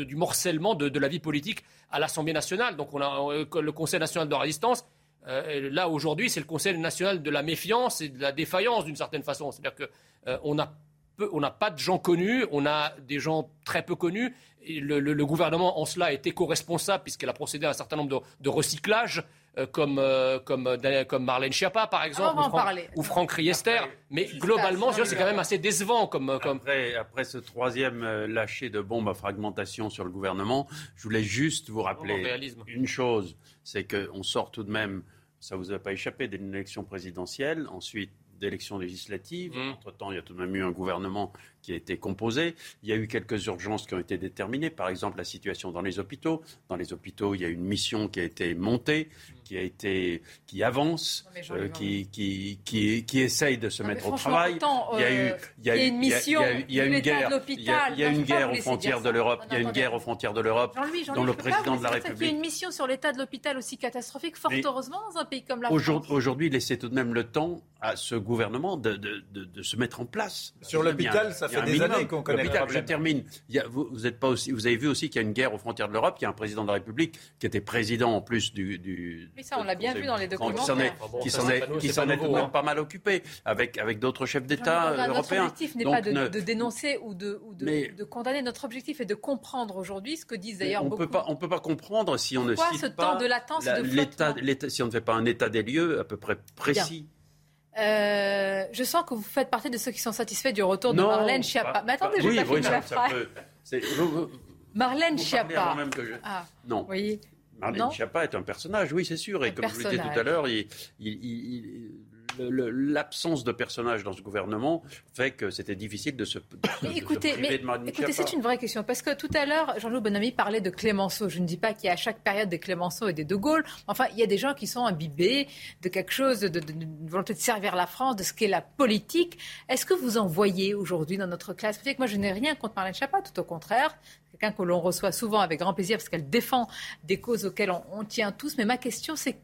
Speaker 22: du, morcellement de, la vie politique à l'Assemblée nationale Donc, on a le Conseil national de la résistance. là, aujourd'hui, c'est le Conseil national de la méfiance et de la défaillance, d'une certaine façon. C'est-à-dire qu'on a on n'a pas de gens connus, on a des gens très peu connus. le, gouvernement, en cela, est éco-responsable puisqu'elle a procédé à un certain nombre de, recyclages. Euh, comme, euh, comme, euh, comme Marlène Schiappa, par exemple, ou, Franck Riester. Mais globalement, c'est quand même assez décevant. Comme,
Speaker 8: Après, après, ce troisième lâcher de bombe à fragmentation sur le gouvernement, je voulais juste vous rappeler une chose, c'est qu'on sort tout de même, ça ne vous a pas échappé, d'une élection présidentielle, ensuite d'élections législatives. Mmh. Entre-temps, il y a tout de même eu un gouvernement qui a été composé. Il y a eu quelques urgences qui ont été déterminées, par exemple la situation dans les hôpitaux. Dans les hôpitaux, il y a une mission qui a été montée, qui a été, qui avance, euh, qui, qui, qui, qui, essaye de se mettre au travail.
Speaker 2: il y a eu, il y a, une mission,
Speaker 8: il y a, une guerre, il y a, une guerre aux frontières de l'Europe. Il y a une guerre aux frontières de l'Europe, dont le président de la République.
Speaker 2: Il y a une mission sur l'état de l'hôpital aussi catastrophique, fort heureusement dans un pays comme la
Speaker 8: France. Aujourd'hui, laissez tout de même le temps à ce gouvernement de, de, de, de se mettre en place.
Speaker 23: Sur l'hôpital, ça fait des années qu'on connaît
Speaker 8: Je termine. vous, vous, êtes pas aussi, vous avez vu aussi qu'il y a une guerre aux frontières de l'Europe, qu'il y a un président de la République qui était président en plus du. du
Speaker 2: ça, on l'a bien vu dans les documents. Qui
Speaker 8: s'en est, qui s'en est, tout de même pas mal occupé avec, avec d'autres chefs d'État européens. Notre
Speaker 2: objectif n'est pas de, de, dénoncer ou, de, ou de, condamner. Notre objectif est de comprendre aujourd'hui ce que disent d'ailleurs beaucoup.
Speaker 8: Peut pas, on ne peut pas comprendre si on ne
Speaker 2: cite ce
Speaker 8: pas
Speaker 2: temps de latence de
Speaker 8: si on ne fait pas un état des lieux à peu près précis.
Speaker 2: Euh, je sens que vous faites partie de ceux qui sont satisfaits du retour de Marlène Schiappa. Mais attendez, je vais pas finir la phrase. Marlène Schiappa.
Speaker 8: Ah, non. Marlène Schiappa est un personnage, oui, c'est sûr. Et comme je vous le disais tout à l'heure, il, il, l'absence de personnages dans ce gouvernement fait que c'était difficile de se, de,
Speaker 2: écoutez, Écoutez, c'est une vraie question. Parce que tout à l'heure, Jean-Loup Bonamy parlait de Clémenceau. Je ne dis pas qu'il y a à chaque période des Clémenceau et des De Gaulle. Enfin, il y a des gens qui sont imbibés de quelque chose, de, volonté de servir la France, de ce qu'est la politique. Est-ce que vous en voyez aujourd'hui dans notre classe? Peut-être que moi, je n'ai rien contre Marlène Schiappa, tout au contraire quelqu'un que l'on reçoit souvent avec grand plaisir parce qu'elle défend des causes auxquelles on, tient tous. Mais ma question, c'est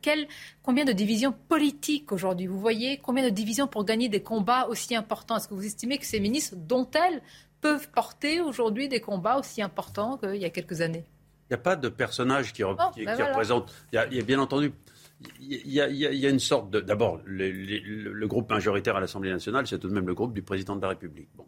Speaker 2: combien de divisions politiques aujourd'hui Vous voyez combien de divisions pour gagner des combats aussi importants? Est-ce que vous estimez que ces ministres, dont elles, peuvent porter aujourd'hui des combats aussi importants qu'il y a quelques années?
Speaker 8: Il n'y a pas de personnage qui, oh, ben représente. Il y, a, bien entendu. Il y, a, une sorte de. D'abord, le, le, groupe majoritaire à l'Assemblée nationale, c'est tout de même le groupe du président de la République. Bon,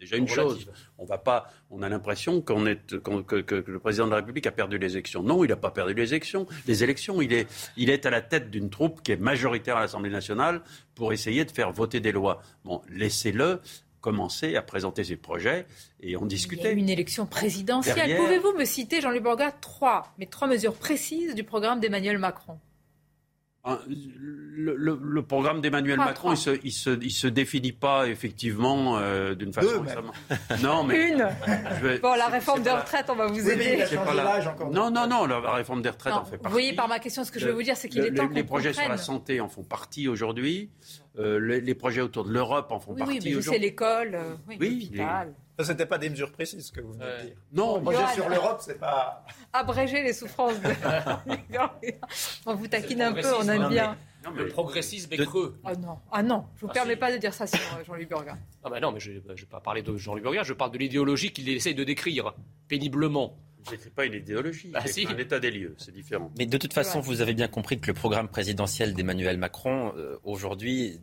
Speaker 8: déjà une chose. On va pas, on a l'impression qu'on est, que, le président de la République a perdu les élections. Non, il n'a pas perdu les élections. Les élections, il est, il est à la tête d'une troupe qui est majoritaire à l'Assemblée nationale pour essayer de faire voter des lois. Bon, laissez-le commencer à présenter ses projets et en discuter. Il y a
Speaker 2: une élection présidentielle. Pouvez-vous me citer, Jean-Luc Borga, trois, mais trois mesures précises du programme d'Emmanuel Macron?
Speaker 8: Le, programme d'Emmanuel Macron, il ne se, se, définit pas effectivement euh, d'une façon.
Speaker 2: non, mais <laughs> une. Bon, la réforme des retraites, on va vous aider.
Speaker 8: Non, non, non, la réforme des retraites en fait partie. Vous
Speaker 2: voyez, par ma question, ce que je veux vous dire, c'est qu'il est temps
Speaker 8: Les projets sur la santé en font partie aujourd'hui. Euh, les, projets autour de l'Europe en font partie
Speaker 2: aujourd'hui. Oui, c'est l'école, euh, oui, l'hôpital.
Speaker 23: Ce n'était pas des mesures précises que vous venez de dire.
Speaker 8: Non,
Speaker 23: projet sur l'Europe, c'est pas.
Speaker 2: Abréger les souffrances de. <laughs> on vous taquine un peu, on aime bien.
Speaker 22: Non, mais le progressisme est creux.
Speaker 2: Ah non, ah non, je ne vous ah, permets pas de dire ça sur euh, Jean-Luc Burga.
Speaker 22: Ah bah non, mais je ne vais pas parler de Jean-Luc Burga, je parle de l'idéologie qu'il essaye de décrire péniblement.
Speaker 8: Je n'écris pas une idéologie, ah, c'est un état des lieux, c'est différent.
Speaker 7: Mais de toute façon, vous avez bien compris que le programme présidentiel d'Emmanuel Macron, euh, aujourd'hui,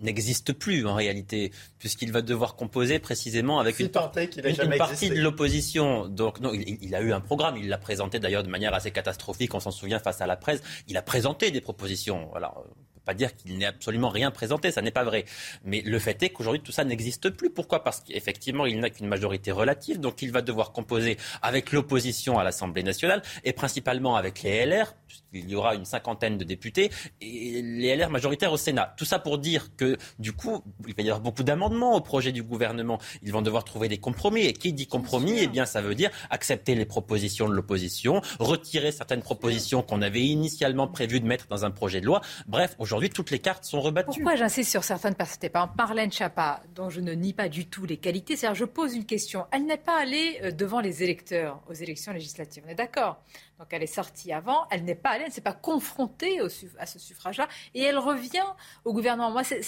Speaker 7: n'existe plus en réalité, puisqu'il va devoir composer précisément avec une, une, partie de l'opposition. Donc non, il, il, a eu un programme, il l'a présenté d'ailleurs de manière assez catastrophique, on s'en souvient face à la presse. Il a présenté des propositions. Alors pas dire qu'il n'ait absolument rien présenté, ça n'est pas vrai. Mais le fait est qu'aujourd'hui, tout ça n'existe plus. Pourquoi? Parce qu'effectivement, il n'a qu'une majorité relative, donc il va devoir composer avec l'opposition à l'Assemblée nationale et principalement avec les LR, puisqu'il y aura une cinquantaine de députés, et les LR majoritaires au Sénat. Tout ça pour dire que, du coup, il va y avoir beaucoup d'amendements au projet du gouvernement. Ils vont devoir trouver des compromis. Et qui dit compromis Eh bien, ça veut dire accepter les propositions de l'opposition, retirer certaines propositions qu'on avait initialement prévu de mettre dans un projet de loi. Bref, aujourd'hui, aujourd'hui, toutes les cartes sont rebattues.
Speaker 2: Pourquoi j'insiste sur certaines personnes Par exemple, Marlène Schiappa, dont je ne nie pas du tout les qualités, c'est-à-dire je pose une question. Elle n'est pas allée euh, devant les électeurs aux élections législatives, on est d'accord donc elle est sortie avant, elle n'est pas allée, elle ne s'est pas confrontée au, à ce suffrage-là, et elle revient au gouvernement. Moi, c'est,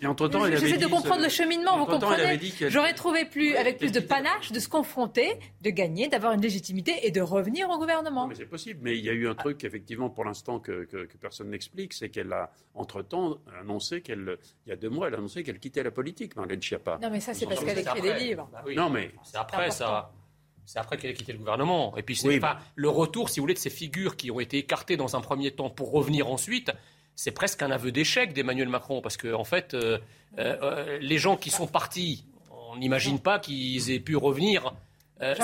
Speaker 8: et entre-temps,
Speaker 2: j'essaie de comprendre le cheminement, vous comprenez J'aurais trouvé plus, avec plus de panache, de se confronter, de gagner, d'avoir une légitimité et de revenir au gouvernement.
Speaker 8: mais c'est possible, mais il y a eu un truc, effectivement, pour l'instant, que, que, personne n'explique, c'est qu'elle a, entre-temps, annoncé qu'elle, il y a deux mois, elle a annoncé qu'elle quittait la politique, Marlène Schiappa.
Speaker 2: Non, mais ça, c'est parce qu'elle écrit des livres.
Speaker 8: Bah non, mais
Speaker 22: c'est après ça. C'est après qu'elle a quitté le gouvernement. Et puis, c'est pas le retour, si vous voulez, de ces figures qui ont été écartées dans un premier temps pour revenir ensuite. C'est presque un aveu d'échec d'Emmanuel Macron, parce que en fait, euh, euh, les gens qui sont partis, on n'imagine pas qu'ils aient pu revenir. Euh,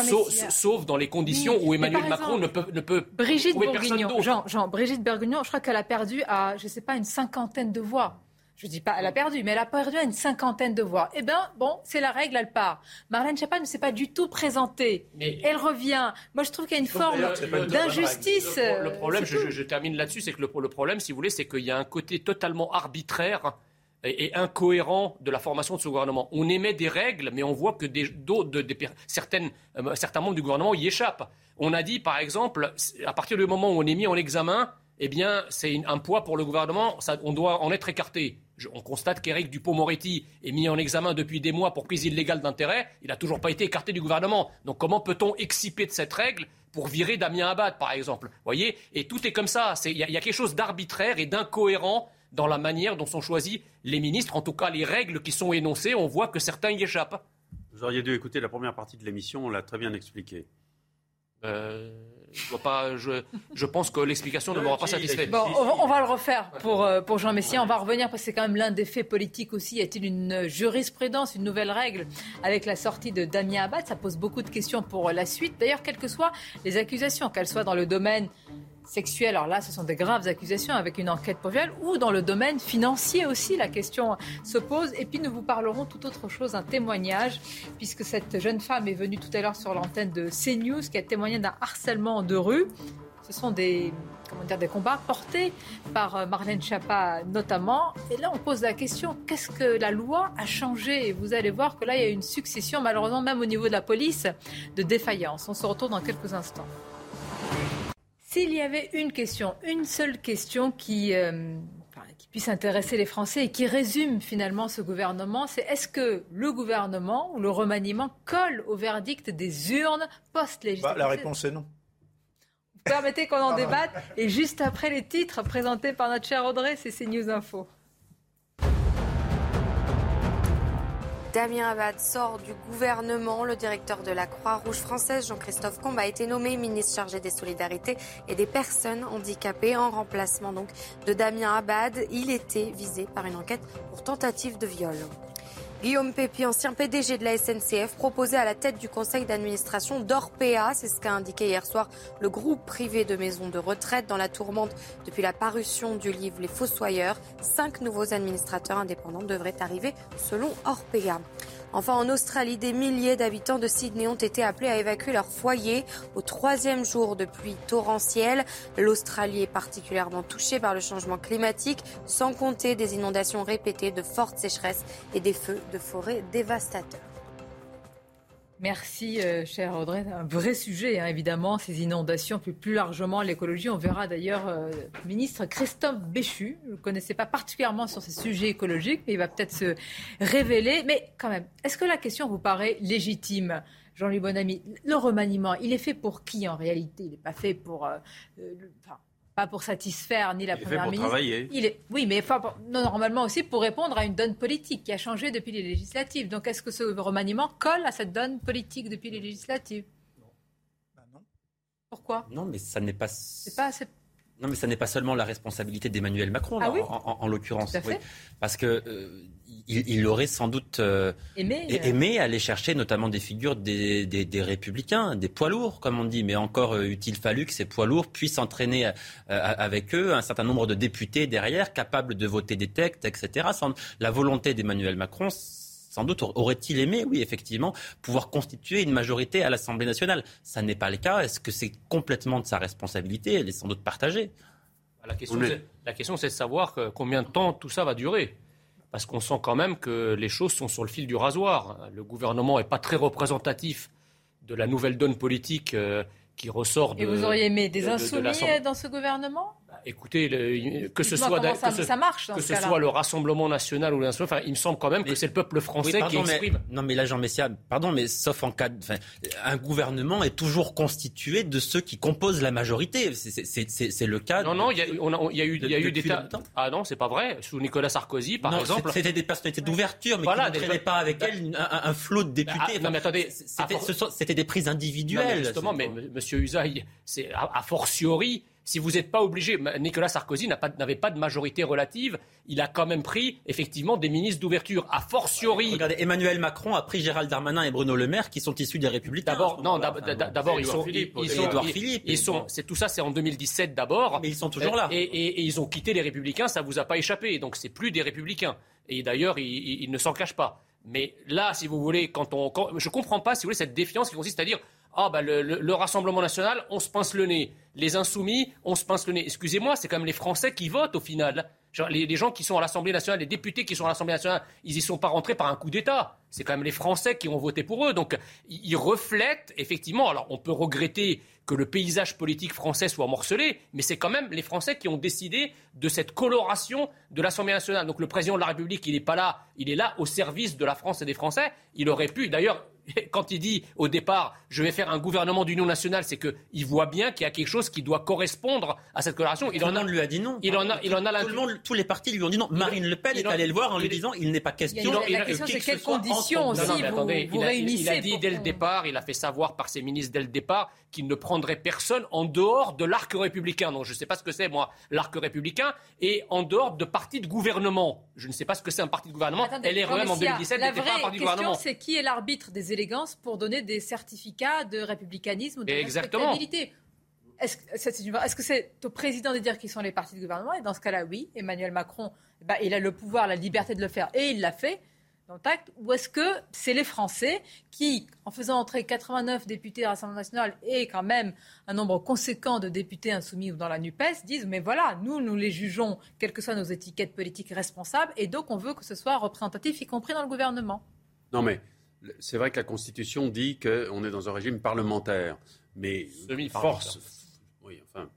Speaker 22: sauf, dans les conditions où Emmanuel Macron ne peut, ne peut
Speaker 2: Brigitte Bourguignon, Jean, Jean, Brigitte Bourguignon, je crois qu'elle a perdu à, je sais pas, une cinquantaine de voix. Je dis pas, elle a perdu, mais elle a perdu à une cinquantaine de voix. Eh bien, bon, c'est la règle, elle part. Marlène Schiappa ne s'est pas du tout présentée. Elle revient. Moi, je trouve qu'il y a une forme d'injustice.
Speaker 22: Le, problème, je, termine là-dessus, c'est que le, problème, si vous voulez, c'est qu'il y a un côté totalement arbitraire et, incohérent de la formation de ce gouvernement. On émet des règles, mais on voit que des, certaines, euh, certains membres du gouvernement y échappent. On a dit, par exemple, à partir du moment où on est mis en examen, eh bien, c'est un poids pour le gouvernement, on doit en être écarté on constate qu'Éric Dupont-Moretti est mis en examen depuis des mois pour prise illégale d'intérêt. Il n'a toujours pas été écarté du gouvernement. Donc comment peut-on exciper de cette règle pour virer Damien Abad, par exemple? Voyez? Et tout est comme ça. Il y, a quelque chose d'arbitraire et d'incohérent dans la manière dont sont choisis les ministres. En tout cas, les règles qui sont énoncées, on voit que certains y échappent.
Speaker 8: Vous auriez dû écouter la première partie de l'émission, on l'a très bien expliqué.
Speaker 22: Euh, je, pas, je, je, pense que l'explication ne m'aura pas satisfait.
Speaker 2: Bon, on, va le refaire pour, euh, pour Jean Messia. On va revenir parce que c'est quand même l'un des faits politiques aussi. Y a-t-il une jurisprudence, une nouvelle règle avec la sortie de Damien Abad? Ça pose beaucoup de questions pour la suite. D'ailleurs, quelles que soient les accusations, qu'elles soient dans le domaine sexuelle. Alors là, ce sont des graves accusations avec une enquête pour viol ou dans le domaine financier aussi, la question se pose. Et puis nous vous parlerons tout autre chose, un témoignage, puisque cette jeune femme est venue tout à l'heure sur l'antenne de CNews qui a témoigné d'un harcèlement de rue. Ce sont des, comment dire, des combats portés par euh, Marlène Schiappa notamment. Et là, on pose la question, qu'est-ce que la loi a changé? Et vous allez voir que là, il y a une succession, malheureusement, même au niveau de la police, de défaillances. On se retrouve dans quelques instants. S'il y avait une question, une seule question qui, euh, qui, puisse intéresser les Français et qui résume finalement ce gouvernement, c'est est-ce que le gouvernement ou le remaniement colle au verdict des urnes post-législatives
Speaker 23: bah, La réponse est non.
Speaker 2: Vous permettez qu'on en débatte? Et juste après les titres présentés par notre cher Audrey, c'est CNews Info.
Speaker 11: Damien Abad sort du gouvernement. Le directeur de la Croix-Rouge française, Jean-Christophe Combe, a été nommé ministre chargé des solidarités et des personnes handicapées en remplacement donc de Damien Abad. Il était visé par une enquête pour tentative de viol. Guillaume Pépi, ancien PDG de la SNCF, proposé à la tête du conseil d'administration d'Orpea. C'est ce qu'a indiqué hier soir le groupe privé de maisons de retraite dans la tourmente depuis la parution du livre Les Fossoyeurs. Cinq nouveaux administrateurs indépendants devraient arriver selon Orpea. Enfin, en Australie, des milliers d'habitants de Sydney ont été appelés à évacuer leur foyer au troisième jour de pluie torrentielle. L'Australie est particulièrement touchée par le changement climatique, sans compter des inondations répétées, de fortes sécheresses et des feux de forêt dévastateurs.
Speaker 2: Merci, euh, cher Audrey. Un vrai sujet, hein, évidemment, ces inondations, puis plus largement l'écologie. On verra d'ailleurs euh, le ministre Christophe Béchu. Je ne le connaissais pas particulièrement sur ces sujets écologiques, mais il va peut-être se révéler. Mais quand même, est-ce que la question vous paraît légitime Jean-Louis Bonamy, le remaniement, il est fait pour qui en réalité? Il n'est pas fait pour... Euh, pas pour satisfaire ni la
Speaker 8: il
Speaker 2: première
Speaker 8: est fait pour Travailler.
Speaker 2: Il est, oui, mais normalement aussi pour répondre à une donne politique qui a changé depuis les législatives. Donc est-ce que ce remaniement colle à cette donne politique depuis les législatives? Non.
Speaker 23: Ben non.
Speaker 2: Pourquoi?
Speaker 7: Non, mais ça n'est pas.
Speaker 2: C'est pas assez
Speaker 7: non, mais ça n'est pas seulement la responsabilité d'Emmanuel Macron,
Speaker 2: ah
Speaker 7: en, l'occurrence. Parce que euh, il, aurait sans doute euh, aimé, aller chercher notamment des figures des, républicains, des poids lourds, comme on dit. Mais encore euh, eût-il fallu que ces poids lourds puissent entraîner avec eux un certain nombre de députés derrière, capables de voter des textes, etc. Sans la volonté d'Emmanuel Macron, sans doute aurait-il aimé, oui, effectivement, pouvoir constituer une majorité à l'Assemblée nationale. Ça n'est pas le cas. Est-ce que c'est complètement de sa responsabilité? Elle est sans doute partagée.
Speaker 22: La question, c'est de savoir combien de temps tout ça va durer. Parce qu'on sent quand même que les choses sont sur le fil du rasoir. Le gouvernement n'est pas très représentatif de la nouvelle donne politique euh, qui ressort de.
Speaker 2: Et vous auriez aimé des insoumis dans ce gouvernement?
Speaker 22: Écoutez, que ce soit, que, ce, soit le Rassemblement national ou l'insoumis, enfin, il me semble quand même que c'est le peuple français qui exprime.
Speaker 7: non, mais là, Jean Messia, pardon, mais sauf en cas, de, un gouvernement est toujours constitué de ceux qui composent la majorité. C'est le cas.
Speaker 22: Non, non, il y, a eu, y a eu des tas. Ah non, c'est pas vrai. Sous Nicolas Sarkozy, par exemple.
Speaker 7: C'était des personnalités d'ouverture, mais voilà, qui ne pas avec elle un, flot de députés. Ah,
Speaker 22: non, mais attendez,
Speaker 7: c'était des prises individuelles.
Speaker 22: justement, mais Monsieur Usaï, c'est a fortiori si vous n'êtes pas obligé, Nicolas Sarkozy n'avait pas, de majorité relative, il a quand même pris effectivement des ministres d'ouverture. A fortiorri.
Speaker 7: Regardez, Emmanuel Macron a pris Gérald Darmanin et Bruno Le Maire qui sont issus des Républicains.
Speaker 22: D'abord, non, d'abord ils sont, Philippe, ils, sont, Philippe, ils sont, c'est tout ça, c'est en 2017 d'abord.
Speaker 7: Mais ils sont toujours là.
Speaker 22: Et, ils ont quitté les Républicains, ça vous a pas échappé. Donc c'est plus des Républicains. Et d'ailleurs, ils, ne s'en cachent pas. Mais là, si vous voulez, quand on, quand, je comprends pas, si vous voulez, cette défiance qui consiste à dire ah, ben le, Rassemblement national, on se pince le nez. Les insoumis, on se pince le nez. Excusez-moi, c'est quand même les Français qui votent au final. les, gens qui sont à l'Assemblée nationale, les députés qui sont à l'Assemblée nationale, ils y sont pas rentrés par un coup d'État. C'est quand même les Français qui ont voté pour eux. Donc, ils reflètent effectivement. Alors, on peut regretter que le paysage politique français soit morcelé, mais c'est quand même les Français qui ont décidé de cette coloration de l'Assemblée nationale. Donc, le président de la République, il n'est pas là. Il est là au service de la France et des Français. Il aurait pu, d'ailleurs, <laughs> quand il dit au départ je vais faire un gouvernement d'union nationale, c'est qu'il voit bien qu'il y a quelque chose qui doit correspondre à cette coloration.
Speaker 7: Il en a, lui a dit non.
Speaker 22: Il en a, il en a
Speaker 7: tout le monde, tous les partis lui ont dit non. Marine Le Pen est allée le voir en lui disant il n'est pas question.
Speaker 2: la question c'est quelles conditions aussi vous, réunissez.
Speaker 22: Il a dit dès le départ, il a fait savoir par ses ministres dès le départ qu'il ne prendrait personne en dehors de l'arc républicain. Donc je ne sais pas ce que c'est moi l'arc républicain et en dehors de partis de gouvernement. Je ne sais pas ce que c'est un parti de gouvernement. LREM en 2017 n'était pas un parti de gouvernement.
Speaker 2: C'est qui est l'arbitre des pour donner des certificats de républicanisme ou de respectabilité. Est-ce que c'est au président de dire qui sont les partis de gouvernement? Et dans ce cas-là, oui, Emmanuel Macron, bah, il a le pouvoir, la liberté de le faire, et il l'a fait dans le tact. Ou est-ce que c'est les Français qui, en faisant entrer 89 députés à l'Assemblée nationale et quand même un nombre conséquent de députés insoumis dans la NUPES, disent mais voilà, nous, nous les jugeons, quelles que soient nos étiquettes politiques responsables, et donc on veut que ce soit représentatif, y compris dans le gouvernement
Speaker 8: Non mais c'est vrai que la Constitution dit qu'on est dans un régime parlementaire, mais force, oui, enfin,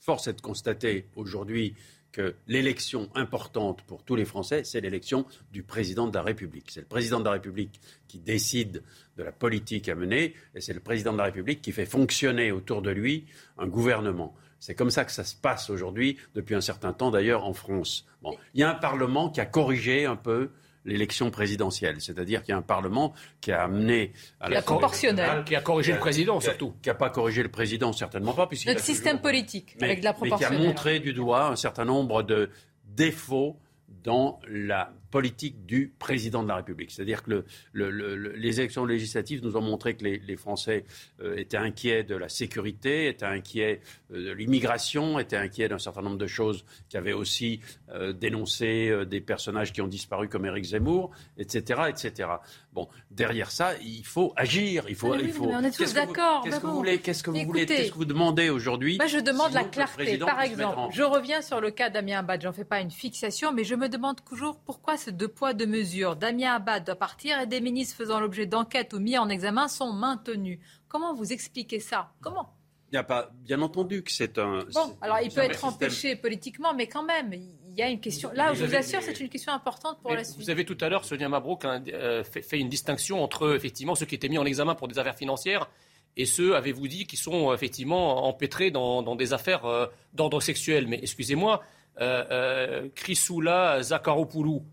Speaker 8: force est de constater aujourd'hui que l'élection importante pour tous les Français, c'est l'élection du président de la République. C'est le président de la République qui décide de la politique à mener, et c'est le président de la République qui fait fonctionner autour de lui un gouvernement. C'est comme ça que ça se passe aujourd'hui, depuis un certain temps d'ailleurs en France. Bon, il y a un Parlement qui a corrigé un peu l'élection présidentielle. C'est-à-dire qu'il y a un Parlement qui a amené
Speaker 2: à la, proportionnelle.
Speaker 22: Qui a corrigé le président, surtout.
Speaker 8: Qui n'a pas corrigé le président, certainement pas.
Speaker 2: Notre système politique, avec de la proportionnelle.
Speaker 8: Mais qui a montré du doigt un certain nombre de défauts dans la politique du président de la République. C'est-à-dire que les élections législatives nous ont montré que les, Français euh, étaient inquiets de la sécurité, étaient inquiets euh, de l'immigration, étaient inquiets d'un certain nombre de choses qui avaient aussi euh, dénoncé des personnages qui ont disparu comme Éric Zemmour, etc., etc. Bon, derrière ça, il faut agir. Il faut. il faut...
Speaker 2: on est tous d'accord.
Speaker 8: Qu'est-ce que vous voulez Qu'est-ce que vous voulez Qu'est-ce que vous demandez aujourd'hui
Speaker 2: je demande la clarté. Par exemple, je reviens sur le cas d'Amien Abad. J'en fais pas une fixation, mais je me demande toujours pourquoi deux poids, deux mesures. Damien Abad doit partir et des ministres faisant l'objet d'enquêtes ou mis en examen sont maintenus. Comment vous expliquez ça? Comment?
Speaker 8: Il n'y a pas, bien entendu que c'est un.
Speaker 2: Bon, alors il peut être empêché politiquement, mais quand même, il y a une question. Là, je vous assure, c'est une question importante pour la suite.
Speaker 22: Vous avez tout à l'heure, Sonia Mabrouk, euh, fait, une distinction entre effectivement ceux qui étaient mis en examen pour des affaires financières et ceux, avez-vous dit, qui sont effectivement empêtrés dans, des affaires euh, d'ordre sexuel. Mais excusez-moi, euh, euh Chrysoula Zakharopoulou,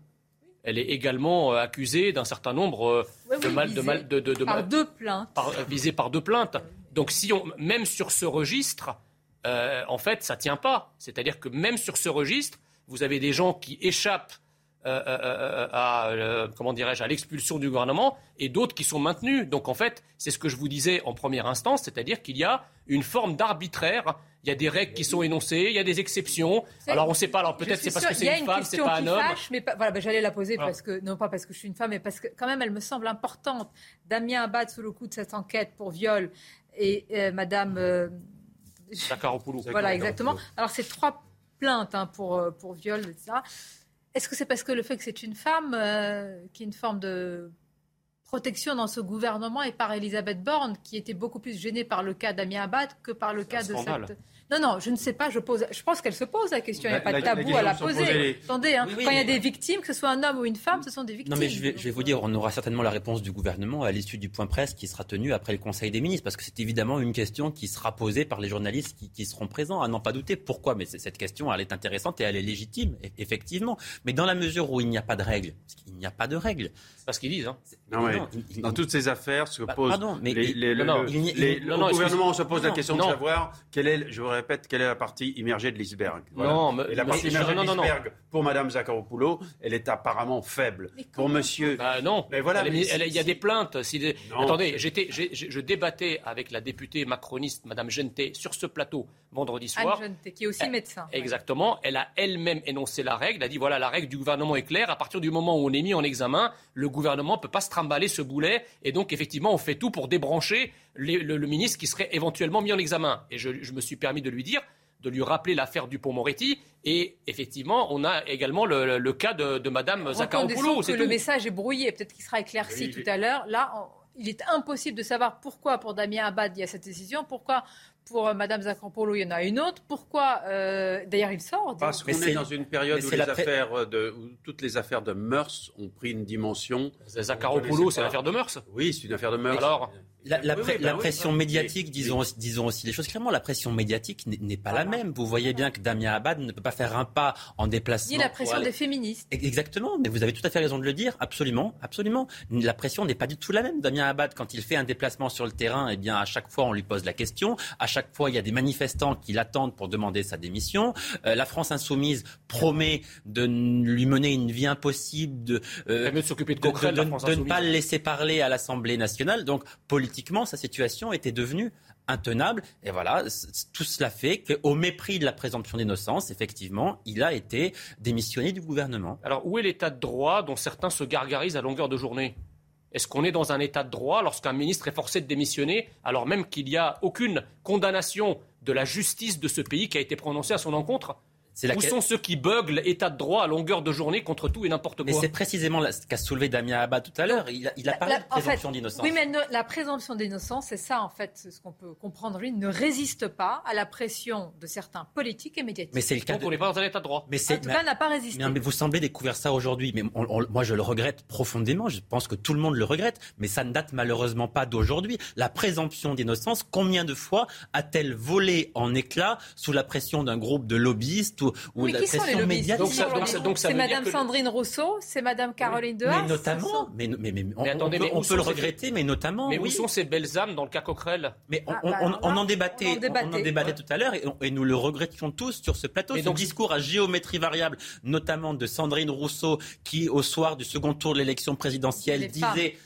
Speaker 22: elle est également euh, accusée d'un certain nombre euh, de mal, de mal, de, de,
Speaker 2: par deux plaintes,
Speaker 22: euh, visée par deux plaintes. Donc, si on, même sur ce registre, en fait, ça tient pas. C'est-à-dire que même sur ce registre, vous avez des gens qui échappent à, comment dirais-je, à l'expulsion du gouvernement et d'autres qui sont maintenus. Donc, en fait, c'est ce que je vous disais en première instance, c'est-à-dire qu'il y a une forme d'arbitraire il y a des règles qui sont énoncées, il y a des exceptions. Alors on ne sait pas. Alors peut-être c'est parce que c'est une, femme, c'est pas un homme. Fâche,
Speaker 2: mais voilà, bah, j'allais la poser parce que non pas parce que je suis une femme, mais parce que quand même elle me semble importante. Damien Abad sous le coup de cette enquête pour viol et euh, Madame. Euh,
Speaker 22: Voilà
Speaker 2: exactement. Alors c'est trois plainte hein, pour, pour viol, etc. Est-ce que c'est parce que le fait que c'est une femme qui est une forme de protection dans ce gouvernement et par Elisabeth Borne, qui était beaucoup plus gênée par le cas d'Amia Abad que par le cas de cette. Non, non, je ne sais pas. Je, pose, je pense qu'elle se pose la question. Il n'y a pas de tabou à la poser. Attendez, hein, quand il y a des victimes, que ce soit un homme ou une femme, ce sont des victimes.
Speaker 7: Non, mais je vais, je vais vous dire, on aura certainement la réponse du gouvernement à l'issue du point presse qui sera tenu après le Conseil des ministres, parce que c'est évidemment une question qui sera posée par les journalistes qui, qui seront présents, à n'en pas douter. Pourquoi? Mais cette question, elle est intéressante et elle est légitime, e-, effectivement. Mais dans la mesure où il n'y a pas de règles, parce qu'il n'y a pas de règles.
Speaker 22: C'est pas ce qu'ils disent. Hein.
Speaker 8: Non, mais dans toutes ces affaires se bah, pose. Pardon, mais le, gouvernement se pose la question de savoir quelle est, je répète, quelle est la partie immergée de l'iceberg.
Speaker 22: Non, mais,
Speaker 8: et la partie immergée de l'iceberg pour Mme Zakharopoulou, elle est apparemment faible. pour Monsieur.
Speaker 22: Bah non. Mais voilà. il y a des plaintes. Si Attendez, j'étais, je débattais avec la députée macroniste Mme Genté sur ce plateau vendredi soir.
Speaker 2: Anne qui est aussi médecin.
Speaker 22: Exactement. Elle a elle-même énoncé la règle. Elle a dit voilà, la règle du gouvernement est claire. À partir du moment où on est mis en examen, le gouvernement ne peut pas se trimballer ce boulet. Et donc, effectivement, on fait tout pour débrancher le, ministre qui serait éventuellement mis en examen. Et je, me suis permis de lui dire de lui rappeler l'affaire du Pont-Moretti. Et effectivement, on a également le, cas de, de Mme Zakharopoulou.
Speaker 2: que le message est brouillé, peut-être qu'il sera éclairci tout à l'heure. Là, il est impossible de savoir pourquoi pour Damien Abad il y a cette décision, pourquoi pour euh, Mme Zakharopoulou, il y en a une autre. Pourquoi euh, D'ailleurs, il sort.
Speaker 8: Parce qu'on est dans une période où, les affaires de, où toutes les affaires de mœurs ont pris une dimension.
Speaker 22: Zakharopoulou, c'est l'affaire de mœurs.
Speaker 8: Oui, c'est une affaire de mœurs.
Speaker 22: Alors
Speaker 7: la, la, la bah pression médiatique, disons, disons aussi les choses clairement, la pression médiatique n'est pas la même. Vous voyez bien que Damien Abad ne peut pas faire un pas en déplacement.
Speaker 2: Ni la pression des féministes.
Speaker 7: Exactement, mais vous avez tout à fait raison de le dire, absolument, absolument. La pression n'est pas du tout la même. Damien Abad, quand il fait un déplacement sur le terrain, eh bien, à chaque fois, on lui pose la question. À chaque fois, il y a des manifestants qui l'attendent pour demander sa démission. Euh, la France insoumise promet de lui mener une vie impossible, de,
Speaker 22: euh, de, de, de,
Speaker 7: de ne pas le laisser parler à l'Assemblée nationale. Donc, sa situation était devenue intenable. Et voilà, tout cela fait qu'au mépris de la présomption d'innocence, effectivement, il a été démissionné du gouvernement.
Speaker 22: Alors, où est l'état de droit dont certains se gargarisent à longueur de journée? Est-ce qu'on est dans un état de droit lorsqu'un ministre est forcé de démissionner alors même qu'il n'y a aucune condamnation de la justice de ce pays qui a été prononcée à son encontre? Où sont ceux qui beuglent l'état de droit à longueur de journée contre tout et n'importe quoi
Speaker 7: Mais c'est précisément ce qu'a soulevé Damien Abad tout à l'heure. Il, a, parlé de présomption d'innocence.
Speaker 2: Oui, mais la présomption d'innocence, c'est ça en fait, ce qu'on peut comprendre. Lui ne résiste pas à la pression de certains politiques et médiatiques.
Speaker 7: Mais c'est le cas.
Speaker 22: Donc on n'est pas dans un état de droit.
Speaker 2: Mais en tout cas, n'a pas résisté.
Speaker 7: Mais, vous semblez découvrir ça aujourd'hui. Mais moi, je le regrette profondément. Je pense que tout le monde le regrette. Mais ça ne date malheureusement pas d'aujourd'hui. La présomption d'innocence, combien de fois a-t-elle volé en éclats sous la pression d'un groupe de lobbyistes ou, ou la pression
Speaker 2: c'est Madame Sandrine Rousseau, c'est Madame Caroline Dehaas.
Speaker 7: Mais notamment, mais, mais, mais, on, attendez, on peut, le regretter, mais notamment.
Speaker 22: Mais où sont ces belles âmes dans le cas Coquerel
Speaker 7: Mais on, ah, bah, en débattait, on en débattait tout à l'heure et, nous le regrettions tous sur ce plateau. ce discours à géométrie variable, notamment de Sandrine Rousseau, qui au soir du second tour de l'élection présidentielle disait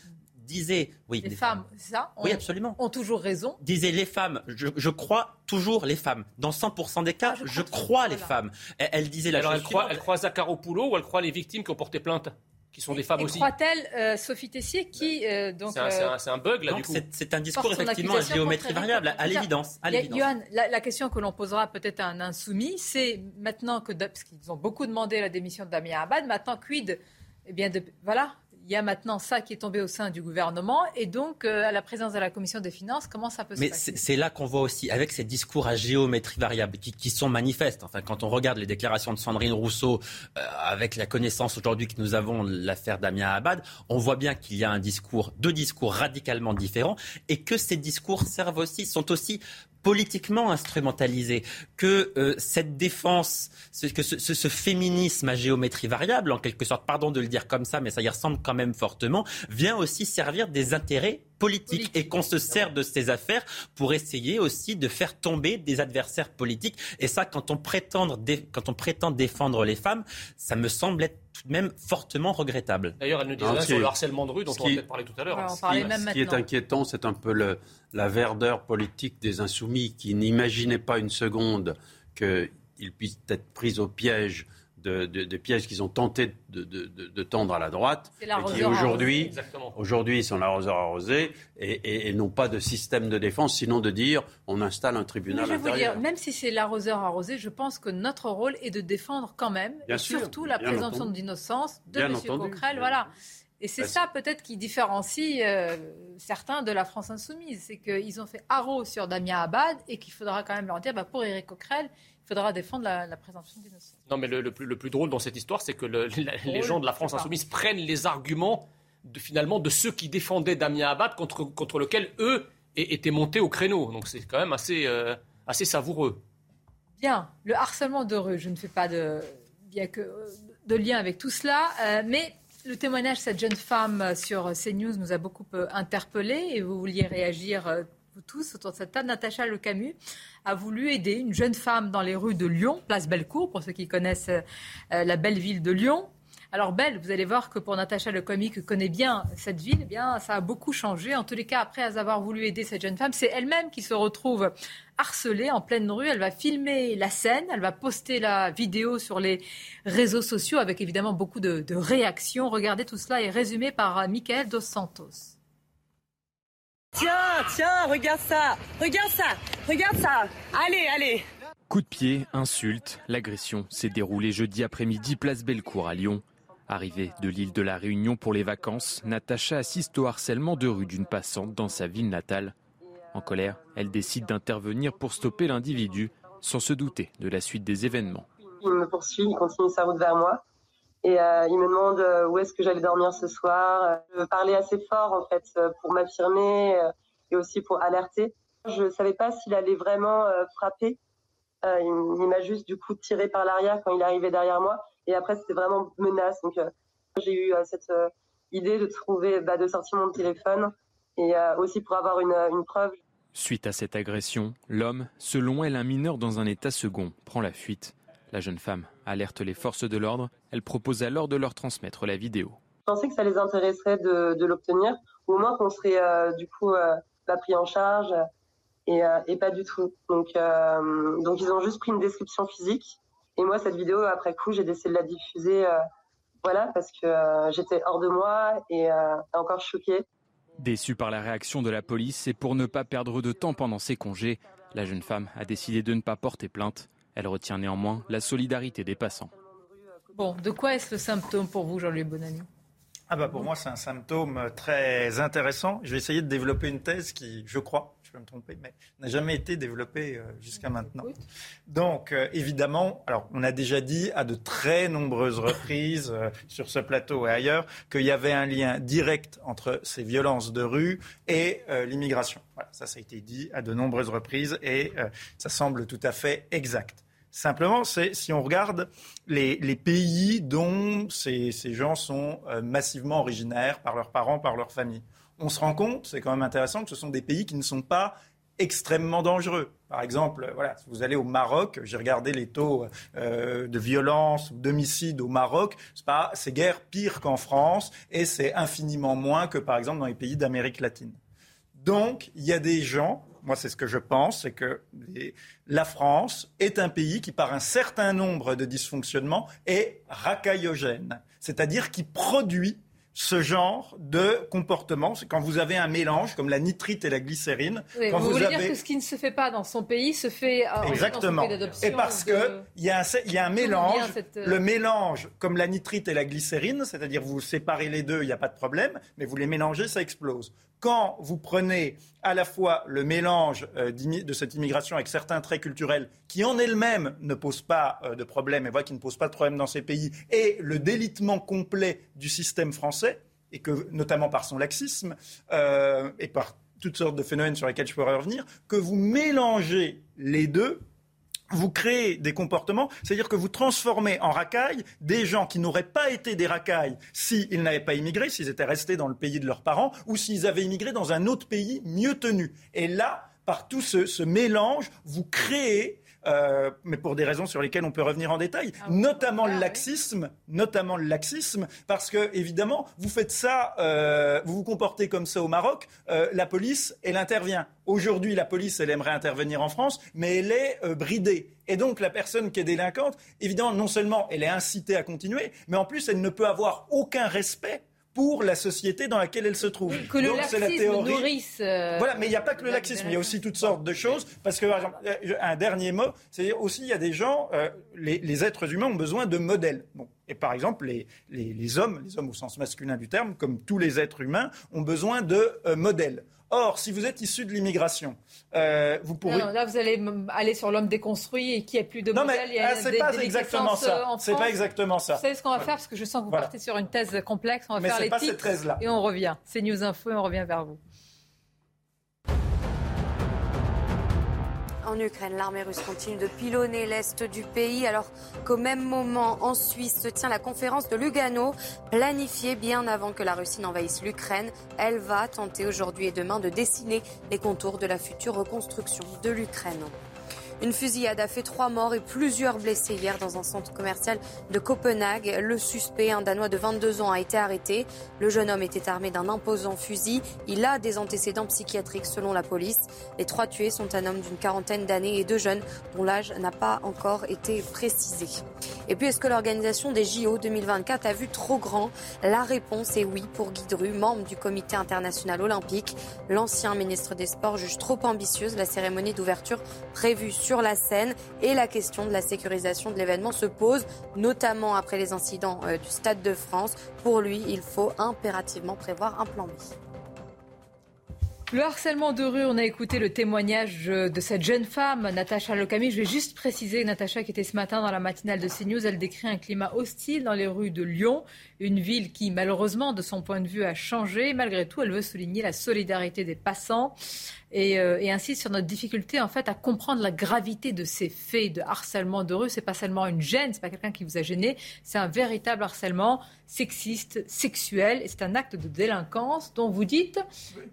Speaker 7: disait, oui,
Speaker 2: les, femmes, c'est ça
Speaker 7: Oui, absolument.
Speaker 2: Ont toujours raison.
Speaker 7: Disait les femmes. Je, crois toujours les femmes. Dans 100% des cas, ah, je, crois, les femmes. Elle, disait la
Speaker 22: Alors elle croit, elle croit Zakharopoulou ou elle croit les victimes qui ont porté plainte qui sont des femmes aussi.
Speaker 2: Croit-elle euh, Sophie Tessier qui euh, donc
Speaker 22: c'est un, bug là du coup.
Speaker 7: C'est un discours effectivement à géométrie variable, à l'évidence.
Speaker 2: Johan, la, la, question que l'on posera peut-être à un insoumis, c'est maintenant que parce qu'ils ont beaucoup demandé la démission de Damien Abad, maintenant quid eh bien de, voilà il y a maintenant ça qui est tombé au sein du gouvernement. Et donc euh, à la présence de la commission des finances, comment ça peut se
Speaker 7: Mais
Speaker 2: passer?
Speaker 7: c'est là qu'on voit aussi, avec ces discours à géométrie variable qui, sont manifestes, enfin quand on regarde les déclarations de Sandrine Rousseau, euh, avec la connaissance aujourd'hui que nous avons de l'affaire Damien Abad, on voit bien qu'il y a un discours, deux discours radicalement différents et que ces discours servent aussi, sont aussi politiquement instrumentalisé, que euh, cette défense, que ce, féminisme à géométrie variable, en quelque sorte, pardon de le dire comme ça, mais ça y ressemble quand même fortement, vient aussi servir des intérêts politiques et qu'on se sert de ces affaires pour essayer aussi de faire tomber des adversaires politiques. Et ça, quand on prétend, quand on prétend défendre les femmes, ça me semble être tout de même fortement regrettable.
Speaker 22: D'ailleurs, elle nous disait sur le harcèlement de rue dont on a peut-être parlé tout à l'heure.
Speaker 8: ce, qui, est inquiétant, c'est un peu le, la verdeur politique des insoumis qui n'imaginaient pas une seconde qu'ils puissent être pris au piège de, pièges qu'ils ont tenté de, tendre à la droite,
Speaker 2: et
Speaker 8: qui aujourd'hui, aujourd'hui sont l'arroseur arrosé et, et, n'ont pas de système de défense, sinon de dire on installe un tribunal
Speaker 2: je vais
Speaker 8: Vous dire,
Speaker 2: même si c'est l'arroseur arrosé, je pense que notre rôle est de défendre quand même, et surtout la présomption d'innocence de M. Coquerel. Voilà. Et c'est ça peut-être qui différencie euh, certains de la France insoumise. C'est qu'ils ont fait haro sur Damien Abad et qu'il faudra quand même leur dire, bah, pour Éric Coquerel, faudra défendre la, présomption d'innocence.
Speaker 22: Non, mais le, plus, le, plus, drôle dans cette histoire, c'est que <laughs> les gens de la France insoumise prennent les arguments de, finalement de ceux qui défendaient Damien Abad contre, contre lequel eux étaient montés au créneau. Donc c'est quand même assez, euh, assez savoureux.
Speaker 2: Bien, le harcèlement de rue, je ne fais pas de, bien que, de lien avec tout cela, euh, mais le témoignage de cette jeune femme sur CNews nous a beaucoup euh, interpellés et vous vouliez réagir vous tous autour de cette table. Natacha Le Camus a voulu aider une jeune femme dans les rues de Lyon, place Bellecour, pour ceux qui connaissent euh, la belle ville de Lyon. Alors Belle, vous allez voir que pour Natacha Le Camus, qui connaît bien cette ville, eh bien ça a beaucoup changé. En tous les cas, après avoir voulu aider cette jeune femme, c'est elle-même qui se retrouve harcelée en pleine rue. Elle va filmer la scène, elle va poster la vidéo sur les réseaux sociaux avec évidemment beaucoup de, réactions. Regardez tout cela est résumé par Michael Dos Santos.
Speaker 24: Tiens, tiens, regarde ça, regarde ça, regarde ça. Allez, allez.
Speaker 25: Coup de pied, insulte, l'agression s'est déroulée jeudi après-midi place Bellecour à Lyon. Arrivée de l'île de la Réunion pour les vacances, Natacha assiste au harcèlement de rue d'une passante dans sa ville natale. En colère, elle décide d'intervenir pour stopper l'individu, sans se douter de la suite des événements.
Speaker 26: Il me poursuit, il continue sa route vers moi. Et euh, il me demande euh, où est-ce que j'allais dormir ce soir. Je parlais assez fort en fait euh, pour m'affirmer et aussi pour alerter. Je ne savais pas s'il allait vraiment frapper. il, m'a juste du coup tiré par l'arrière quand il arrivait derrière moi. Et après c'était vraiment menace. Donc j'ai eu cette idée de trouver, bah, de sortir mon téléphone et aussi pour avoir une preuve.
Speaker 25: Suite à cette agression, l'homme, selon elle un mineur dans un état second, prend la fuite. La jeune femme alerte les forces de l'ordre. Elle propose alors de leur transmettre la vidéo.
Speaker 26: Je pensais que ça les intéresserait de, l'obtenir, ou au moins qu'on serait euh, du coup euh, pas pris en charge, et, euh, pas du tout? Donc, donc ils ont juste pris une description physique. Et moi, cette vidéo, après coup, j'ai décidé de la diffuser, voilà, parce que j'étais hors de moi et encore choquée.
Speaker 25: Déçue par la réaction de la police et pour ne pas perdre de temps pendant ses congés, la jeune femme a décidé de ne pas porter plainte. Elle retient néanmoins la solidarité des passants.
Speaker 2: Bon, de quoi est-ce le symptôme pour vous, Jean-Louis Bonani?
Speaker 23: Ah bah pour moi, c'est un symptôme très intéressant. Je vais essayer de développer une thèse qui, je crois, je peux me tromper, mais n'a jamais été développée euh, jusqu'à maintenant. Donc, euh, évidemment, alors on a déjà dit à de très nombreuses reprises euh, sur ce plateau et ailleurs qu'il y avait un lien direct entre ces violences de rue et l'immigration. Voilà, ça, ça a été dit à de nombreuses reprises et ça semble tout à fait exact. Simplement, c'est si on regarde les, pays dont ces, gens sont euh, massivement originaires par leurs parents, par leur famille, on se rend compte, c'est quand même intéressant, que ce sont des pays qui ne sont pas extrêmement dangereux. Par exemple, voilà, si vous allez au Maroc, j'ai regardé les taux euh, de violence ou d'homicide au Maroc, c'est guère pire qu'en France et c'est infiniment moins que par exemple dans les pays d'Amérique latine. Donc, il y a des gens moi c'est ce que je pense, c'est que la France est un pays qui, par un certain nombre de dysfonctionnements, est racaillogène, c'est-à-dire qui produit ce genre de comportement. C'est quand vous avez un mélange comme la nitrite et la glycérine.
Speaker 2: quand vous, voulez dire que ce qui ne se fait pas dans son pays se fait euh,
Speaker 23: Exactement.
Speaker 2: Dans son
Speaker 23: pays et parce qu'il y, a un, y a un mélange,
Speaker 2: euh,
Speaker 23: le mélange comme la nitrite et la glycérine, c'est-à-dire vous séparez les deux, il n'y a pas de problème, mais vous les mélangez, ça explose quand vous prenez à la fois le mélange euh, de cette immigration avec certains traits culturels qui en elles-mêmes ne posent pas euh, de problème et voient qui ne posent pas de problème dans ces pays, et le délitement complet du système français, et que notamment par son laxisme euh, et par toutes sortes de phénomènes sur lesquels je pourrais revenir, que vous mélangez les deux, vous créez des comportements, c'est-à-dire que vous transformez en racailles des gens qui n'auraient pas été des racailles s'ils n'avaient pas immigré, s'ils étaient restés dans le pays de leurs parents, ou s'ils avaient immigré dans un autre pays mieux tenu. Et là, par tout ce, mélange, vous créez euh, mais pour des raisons sur lesquelles on peut revenir en détail,
Speaker 2: Ah
Speaker 23: notamment le laxisme, notamment le laxisme, parce que évidemment, vous faites ça, euh, vous vous comportez comme ça au Maroc, euh, la police, elle intervient. Aujourd'hui, la police, elle aimerait intervenir en France, mais elle est euh, bridée. Et donc, la personne qui est délinquante, évidemment, non seulement elle est incitée à continuer, mais en plus, elle ne peut avoir aucun respect pour la société dans laquelle elle se trouve.
Speaker 2: Que le
Speaker 23: Donc, c'est la
Speaker 2: laxisme
Speaker 23: théorie.
Speaker 2: nourrisse. euh,
Speaker 23: Voilà, mais il n'y a pas que le laxisme, il y a aussi toutes sortes de choses. Parce que, par exemple, euh, un dernier mot, c'est aussi, il y a des gens, euh, les, les êtres humains ont besoin de modèles. Bon. Et par exemple, les, les, les hommes, les hommes au sens masculin du terme, comme tous les êtres humains, ont besoin de euh, modèles. Or, si vous êtes issu de l'immigration, euh, vous pourrez...
Speaker 2: Non, là, vous allez aller sur l'homme déconstruit et qui a plus de
Speaker 23: Non, mais,
Speaker 2: modèle.
Speaker 23: ah, c'est
Speaker 2: des-
Speaker 23: pas exactement ça.
Speaker 2: euh,
Speaker 23: C'est pas exactement ça.
Speaker 2: Vous savez ce qu'on va
Speaker 23: Voilà.
Speaker 2: faire? Parce que je sens que vous
Speaker 23: Voilà.
Speaker 2: partez sur une thèse complexe. On va
Speaker 23: Mais
Speaker 2: faire
Speaker 23: c'est
Speaker 2: les
Speaker 23: pas cette
Speaker 2: titres
Speaker 23: thèse-là.
Speaker 2: et on revient. C'est News Info et on revient vers vous.
Speaker 11: En Ukraine, l'armée russe continue de pilonner l'est du pays, alors qu'au même moment, en Suisse, se tient la conférence de Lugano, planifiée bien avant que la Russie n'envahisse l'Ukraine. Elle va tenter aujourd'hui et demain de dessiner les contours de la future reconstruction de l'Ukraine. Une fusillade a fait trois morts et plusieurs blessés hier dans un centre commercial de Copenhague. Le suspect, un Danois de 22 ans, a été arrêté. Le jeune homme était armé d'un imposant fusil. Il a des antécédents psychiatriques selon la police. Les trois tués sont un homme d'une quarantaine d'années et deux jeunes dont l'âge n'a pas encore été précisé. Et puis, est-ce que l'organisation des JO 2024 a vu trop grand? La réponse est oui pour Guy Dru, membre du comité international olympique. L'ancien ministre des Sports juge trop ambitieuse la cérémonie d'ouverture prévue sur la scène et la question de la sécurisation de l'événement se pose, notamment après les incidents euh, du Stade de France. Pour lui, il faut impérativement prévoir un plan B.
Speaker 2: Le harcèlement de rue, on a écouté le témoignage de cette jeune femme, Natacha Locami. Je vais juste préciser, Natacha, qui était ce matin dans la matinale de CNews, elle décrit un climat hostile dans les rues de Lyon, une ville qui, malheureusement, de son point de vue, a changé. Malgré tout, elle veut souligner la solidarité des passants et, euh, et insiste sur notre difficulté, en fait, à comprendre la gravité de ces faits de harcèlement de rue. C'est pas seulement une gêne, c'est pas quelqu'un qui vous a gêné, c'est un véritable harcèlement sexiste, sexuel, et c'est un acte de délinquance dont vous dites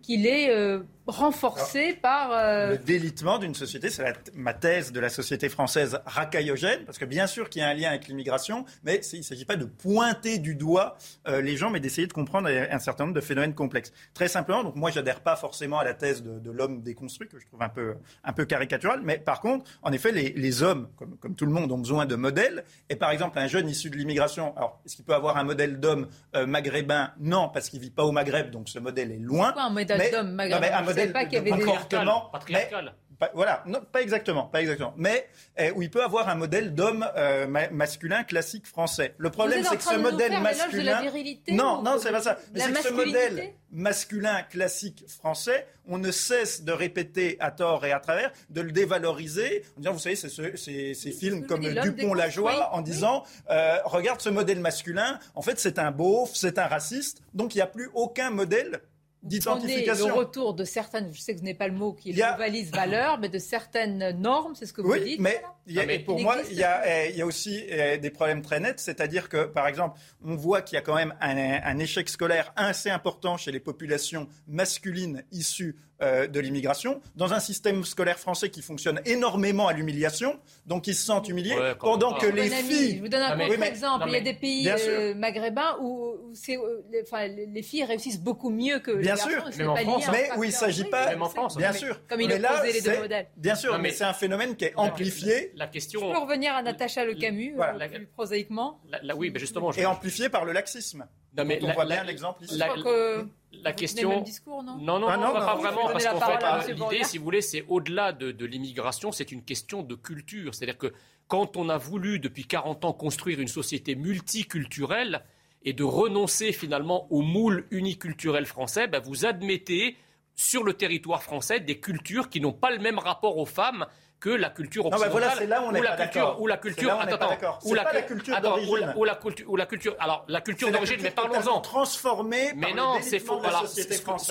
Speaker 2: qu'il est euh, renforcé par... euh,
Speaker 23: Le délitement d'une société, c'est ma thèse de la société française racaillogène, parce que bien sûr qu'il y a un lien avec l'immigration, mais il ne s'agit pas de pointer du doigt euh, les gens, mais d'essayer de comprendre un certain nombre de phénomènes complexes. Très simplement, donc moi j'adhère pas forcément à la thèse de, de l'homme déconstruit, que je trouve un peu, un peu caricatural, mais par contre, en effet, les, les hommes, comme, comme tout le monde, ont besoin de modèles, et par exemple un jeune issu de l'immigration, alors est-ce qu'il peut avoir un modèle d'homme euh, maghrébin? Non, parce qu'il vit pas au Maghreb, donc ce modèle est loin.
Speaker 2: Pourquoi un modèle d'homme
Speaker 23: non,
Speaker 2: maghrébin
Speaker 23: mais un Modèle
Speaker 2: pas qu'il y
Speaker 23: de
Speaker 2: avait des-
Speaker 23: comportement
Speaker 22: Patriarcal.
Speaker 23: pas- voilà, non, pas exactement, pas exactement. Mais euh, où il peut avoir un modèle d'homme euh, ma- masculin classique français. Le problème, c'est que ce modèle
Speaker 2: de
Speaker 23: masculin.
Speaker 2: la virilité
Speaker 23: non, non, c'est pas ça. c'est que ce modèle masculin classique français, on ne cesse de répéter à tort et à travers, de le dévaloriser, en disant, vous savez, c'est ce- c'est- ces films comme Dupont-Lajoie,
Speaker 2: déconstruit.
Speaker 23: en disant, euh, regarde ce modèle masculin, en fait, c'est un beauf, c'est un raciste, donc il n'y a plus aucun modèle d'identification.
Speaker 2: le retour de certaines, je sais que ce n'est pas le mot qui
Speaker 23: a-
Speaker 2: valise valeur, mais de certaines normes, c'est ce que vous
Speaker 23: Oui,
Speaker 2: dites.
Speaker 23: mais, il y a-
Speaker 22: Non, mais
Speaker 23: et pour moi,
Speaker 2: existe-
Speaker 23: il y, a, il y a aussi euh, des problèmes très nets, c'est-à-dire que, par exemple, on voit qu'il y a quand même un, un échec scolaire assez important chez les populations masculines issues euh, de l'immigration, dans un système scolaire français qui fonctionne énormément à l'humiliation, donc ils se sentent humiliés,
Speaker 22: Ouais,
Speaker 23: pendant que les
Speaker 2: ami,
Speaker 23: filles...
Speaker 2: je vous donne un
Speaker 22: Non, mais-
Speaker 2: contre-exemple.
Speaker 22: non,
Speaker 2: Il y a des pays
Speaker 23: Bien
Speaker 2: euh, maghrébins où, euh, les, enfin, les- les filles réussissent beaucoup mieux que
Speaker 23: Bien
Speaker 2: les garçons.
Speaker 23: sûr.
Speaker 22: Même en
Speaker 2: pas
Speaker 22: France,
Speaker 2: un
Speaker 23: Mais où il ne s'agit pas...
Speaker 22: Même en France.
Speaker 23: Bien
Speaker 22: Mais-
Speaker 23: sûr.
Speaker 2: Comme il
Speaker 23: là,
Speaker 2: opposait les deux
Speaker 23: c'est-
Speaker 2: modèles.
Speaker 23: Bien sûr,
Speaker 22: Non,
Speaker 23: mais
Speaker 22: mais-
Speaker 23: c'est un phénomène qui est amplifié,
Speaker 22: La
Speaker 2: Je
Speaker 22: question.
Speaker 2: peux revenir à Natacha Le Camus,
Speaker 23: Voilà.
Speaker 2: plus prosaïquement.
Speaker 22: la- la- oui, mais justement. je-
Speaker 23: et amplifié par le laxisme.
Speaker 22: Non, mais
Speaker 23: Donc, on
Speaker 22: la-
Speaker 23: voit
Speaker 22: la-
Speaker 23: bien l'exemple ici.
Speaker 2: Je
Speaker 22: la-
Speaker 2: crois que
Speaker 22: la
Speaker 2: vous tenez le
Speaker 22: question.
Speaker 2: même discours, non
Speaker 22: Non, non,
Speaker 23: Ah,
Speaker 22: non,
Speaker 23: non,
Speaker 22: pas,
Speaker 23: non,
Speaker 22: pas vraiment, parce qu'en fait, euh, l'idée, si vous voulez, c'est au-delà de, de l'immigration, c'est une question de culture. C'est-à-dire que quand on a voulu, depuis 40 ans, construire une société multiculturelle et de renoncer finalement au moule uniculturel français, ben, vous admettez sur le territoire français des cultures qui n'ont pas le même rapport aux femmes que la culture
Speaker 23: Non, bah
Speaker 22: occidentale.
Speaker 23: voilà, c'est là où on
Speaker 22: ou la
Speaker 23: pas
Speaker 22: culture, ou la
Speaker 23: là
Speaker 22: attends, attends, ou la,
Speaker 23: pas la
Speaker 22: cu-
Speaker 23: culture
Speaker 22: attends, ou la-
Speaker 23: d'origine.
Speaker 22: ou la culture, ou la culture, alors la culture d'origine, mais parlons-en.
Speaker 23: transformée
Speaker 22: Mais
Speaker 23: par
Speaker 22: non, c'est faux. Alors, ce,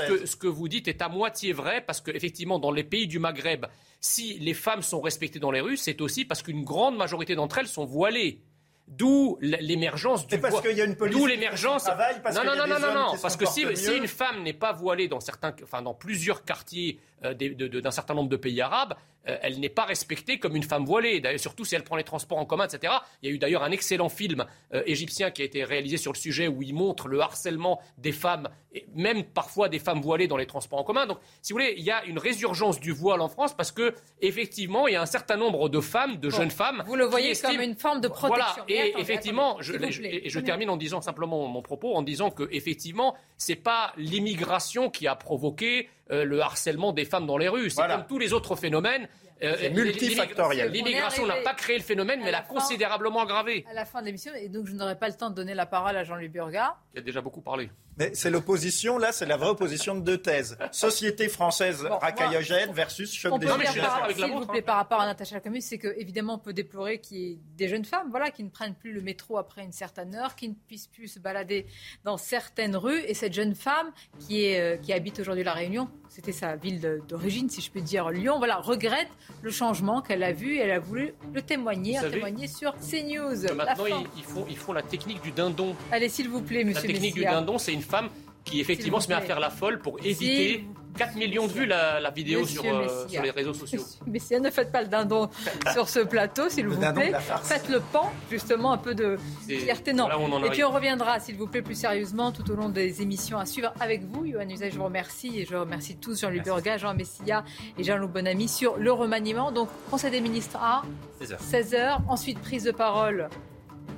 Speaker 22: que, ce vous dites est à moitié vrai parce que effectivement, dans les pays du Maghreb, si les femmes sont respectées dans les rues, c'est aussi parce qu'une grande majorité d'entre elles sont voilées. D'où l'émergence du
Speaker 23: parce qu'il y a une police
Speaker 22: D'où l'émergence. Non, non, non, non, non, non, parce que si,
Speaker 23: si,
Speaker 22: une femme n'est pas voilée dans certains, enfin dans plusieurs quartiers euh, d'un certain nombre de pays arabes, euh, elle n'est pas respectée comme une femme voilée. Surtout si elle prend les transports en commun, etc. Il y a eu d'ailleurs un excellent film euh, égyptien qui a été réalisé sur le sujet où il montre le harcèlement des femmes, et même parfois des femmes voilées dans les transports en commun. Donc, si vous voulez, il y a une résurgence du voile en France parce que effectivement, il y a un certain nombre de femmes, de jeunes femmes.
Speaker 2: Vous le voyez comme une forme de protection.
Speaker 22: Voilà. Et effectivement, je, je, termine en disant simplement mon propos en disant que effectivement, c'est pas l'immigration qui a provoqué le harcèlement des femmes dans les rues. C'est comme tous les autres phénomènes.
Speaker 23: Euh, multifactoriel.
Speaker 22: L'immigration n'a pas créé le phénomène, mais l'a considérablement aggravé.
Speaker 2: À la fin de l'émission, et donc je n'aurai pas le temps de donner la parole à Jean-Luc Burga.
Speaker 22: Il a déjà beaucoup parlé.
Speaker 23: Mais c'est l'opposition, là, c'est la vraie opposition de deux thèses. Société française bon, racaillogène versus choc des
Speaker 2: générations. S'il vous plaît, par rapport à Natacha Camus, c'est qu'évidemment, on peut déplorer qu'il y ait des jeunes femmes voilà, qui ne prennent plus le métro après une certaine heure, qui ne puissent plus se balader dans certaines rues. Et cette jeune femme qui, est, euh, qui habite aujourd'hui La Réunion, c'était sa ville d'origine, si je peux dire, Lyon, voilà, regrette le changement qu'elle a vu. Et elle a voulu le témoigner, témoigner sur CNews.
Speaker 22: Maintenant, ils, font, ils font la technique du dindon.
Speaker 2: Allez, s'il vous plaît, monsieur
Speaker 22: La technique du dindon, c'est une femme qui effectivement se met à faire la folle pour éviter 4 millions de vues la, vidéo sur, euh, sur, les réseaux sociaux.
Speaker 2: Mais si ne faites pas le dindon <laughs> sur ce plateau, s'il vous plaît. Faites le pan, justement, un peu de fierté. Non. et puis on reviendra, s'il vous plaît, plus sérieusement tout au long des émissions à suivre avec vous. Yohann Usain, je vous remercie et je remercie tous Jean-Luc Burga, Jean Messia et Jean-Loup Bonamy sur le remaniement. Donc, Conseil des ministres à 16h. 16h. Ensuite, prise de parole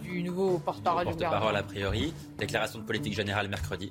Speaker 2: du nouveau porte-parole
Speaker 7: du gouvernement. Porte-parole a priori. Déclaration de politique générale mercredi.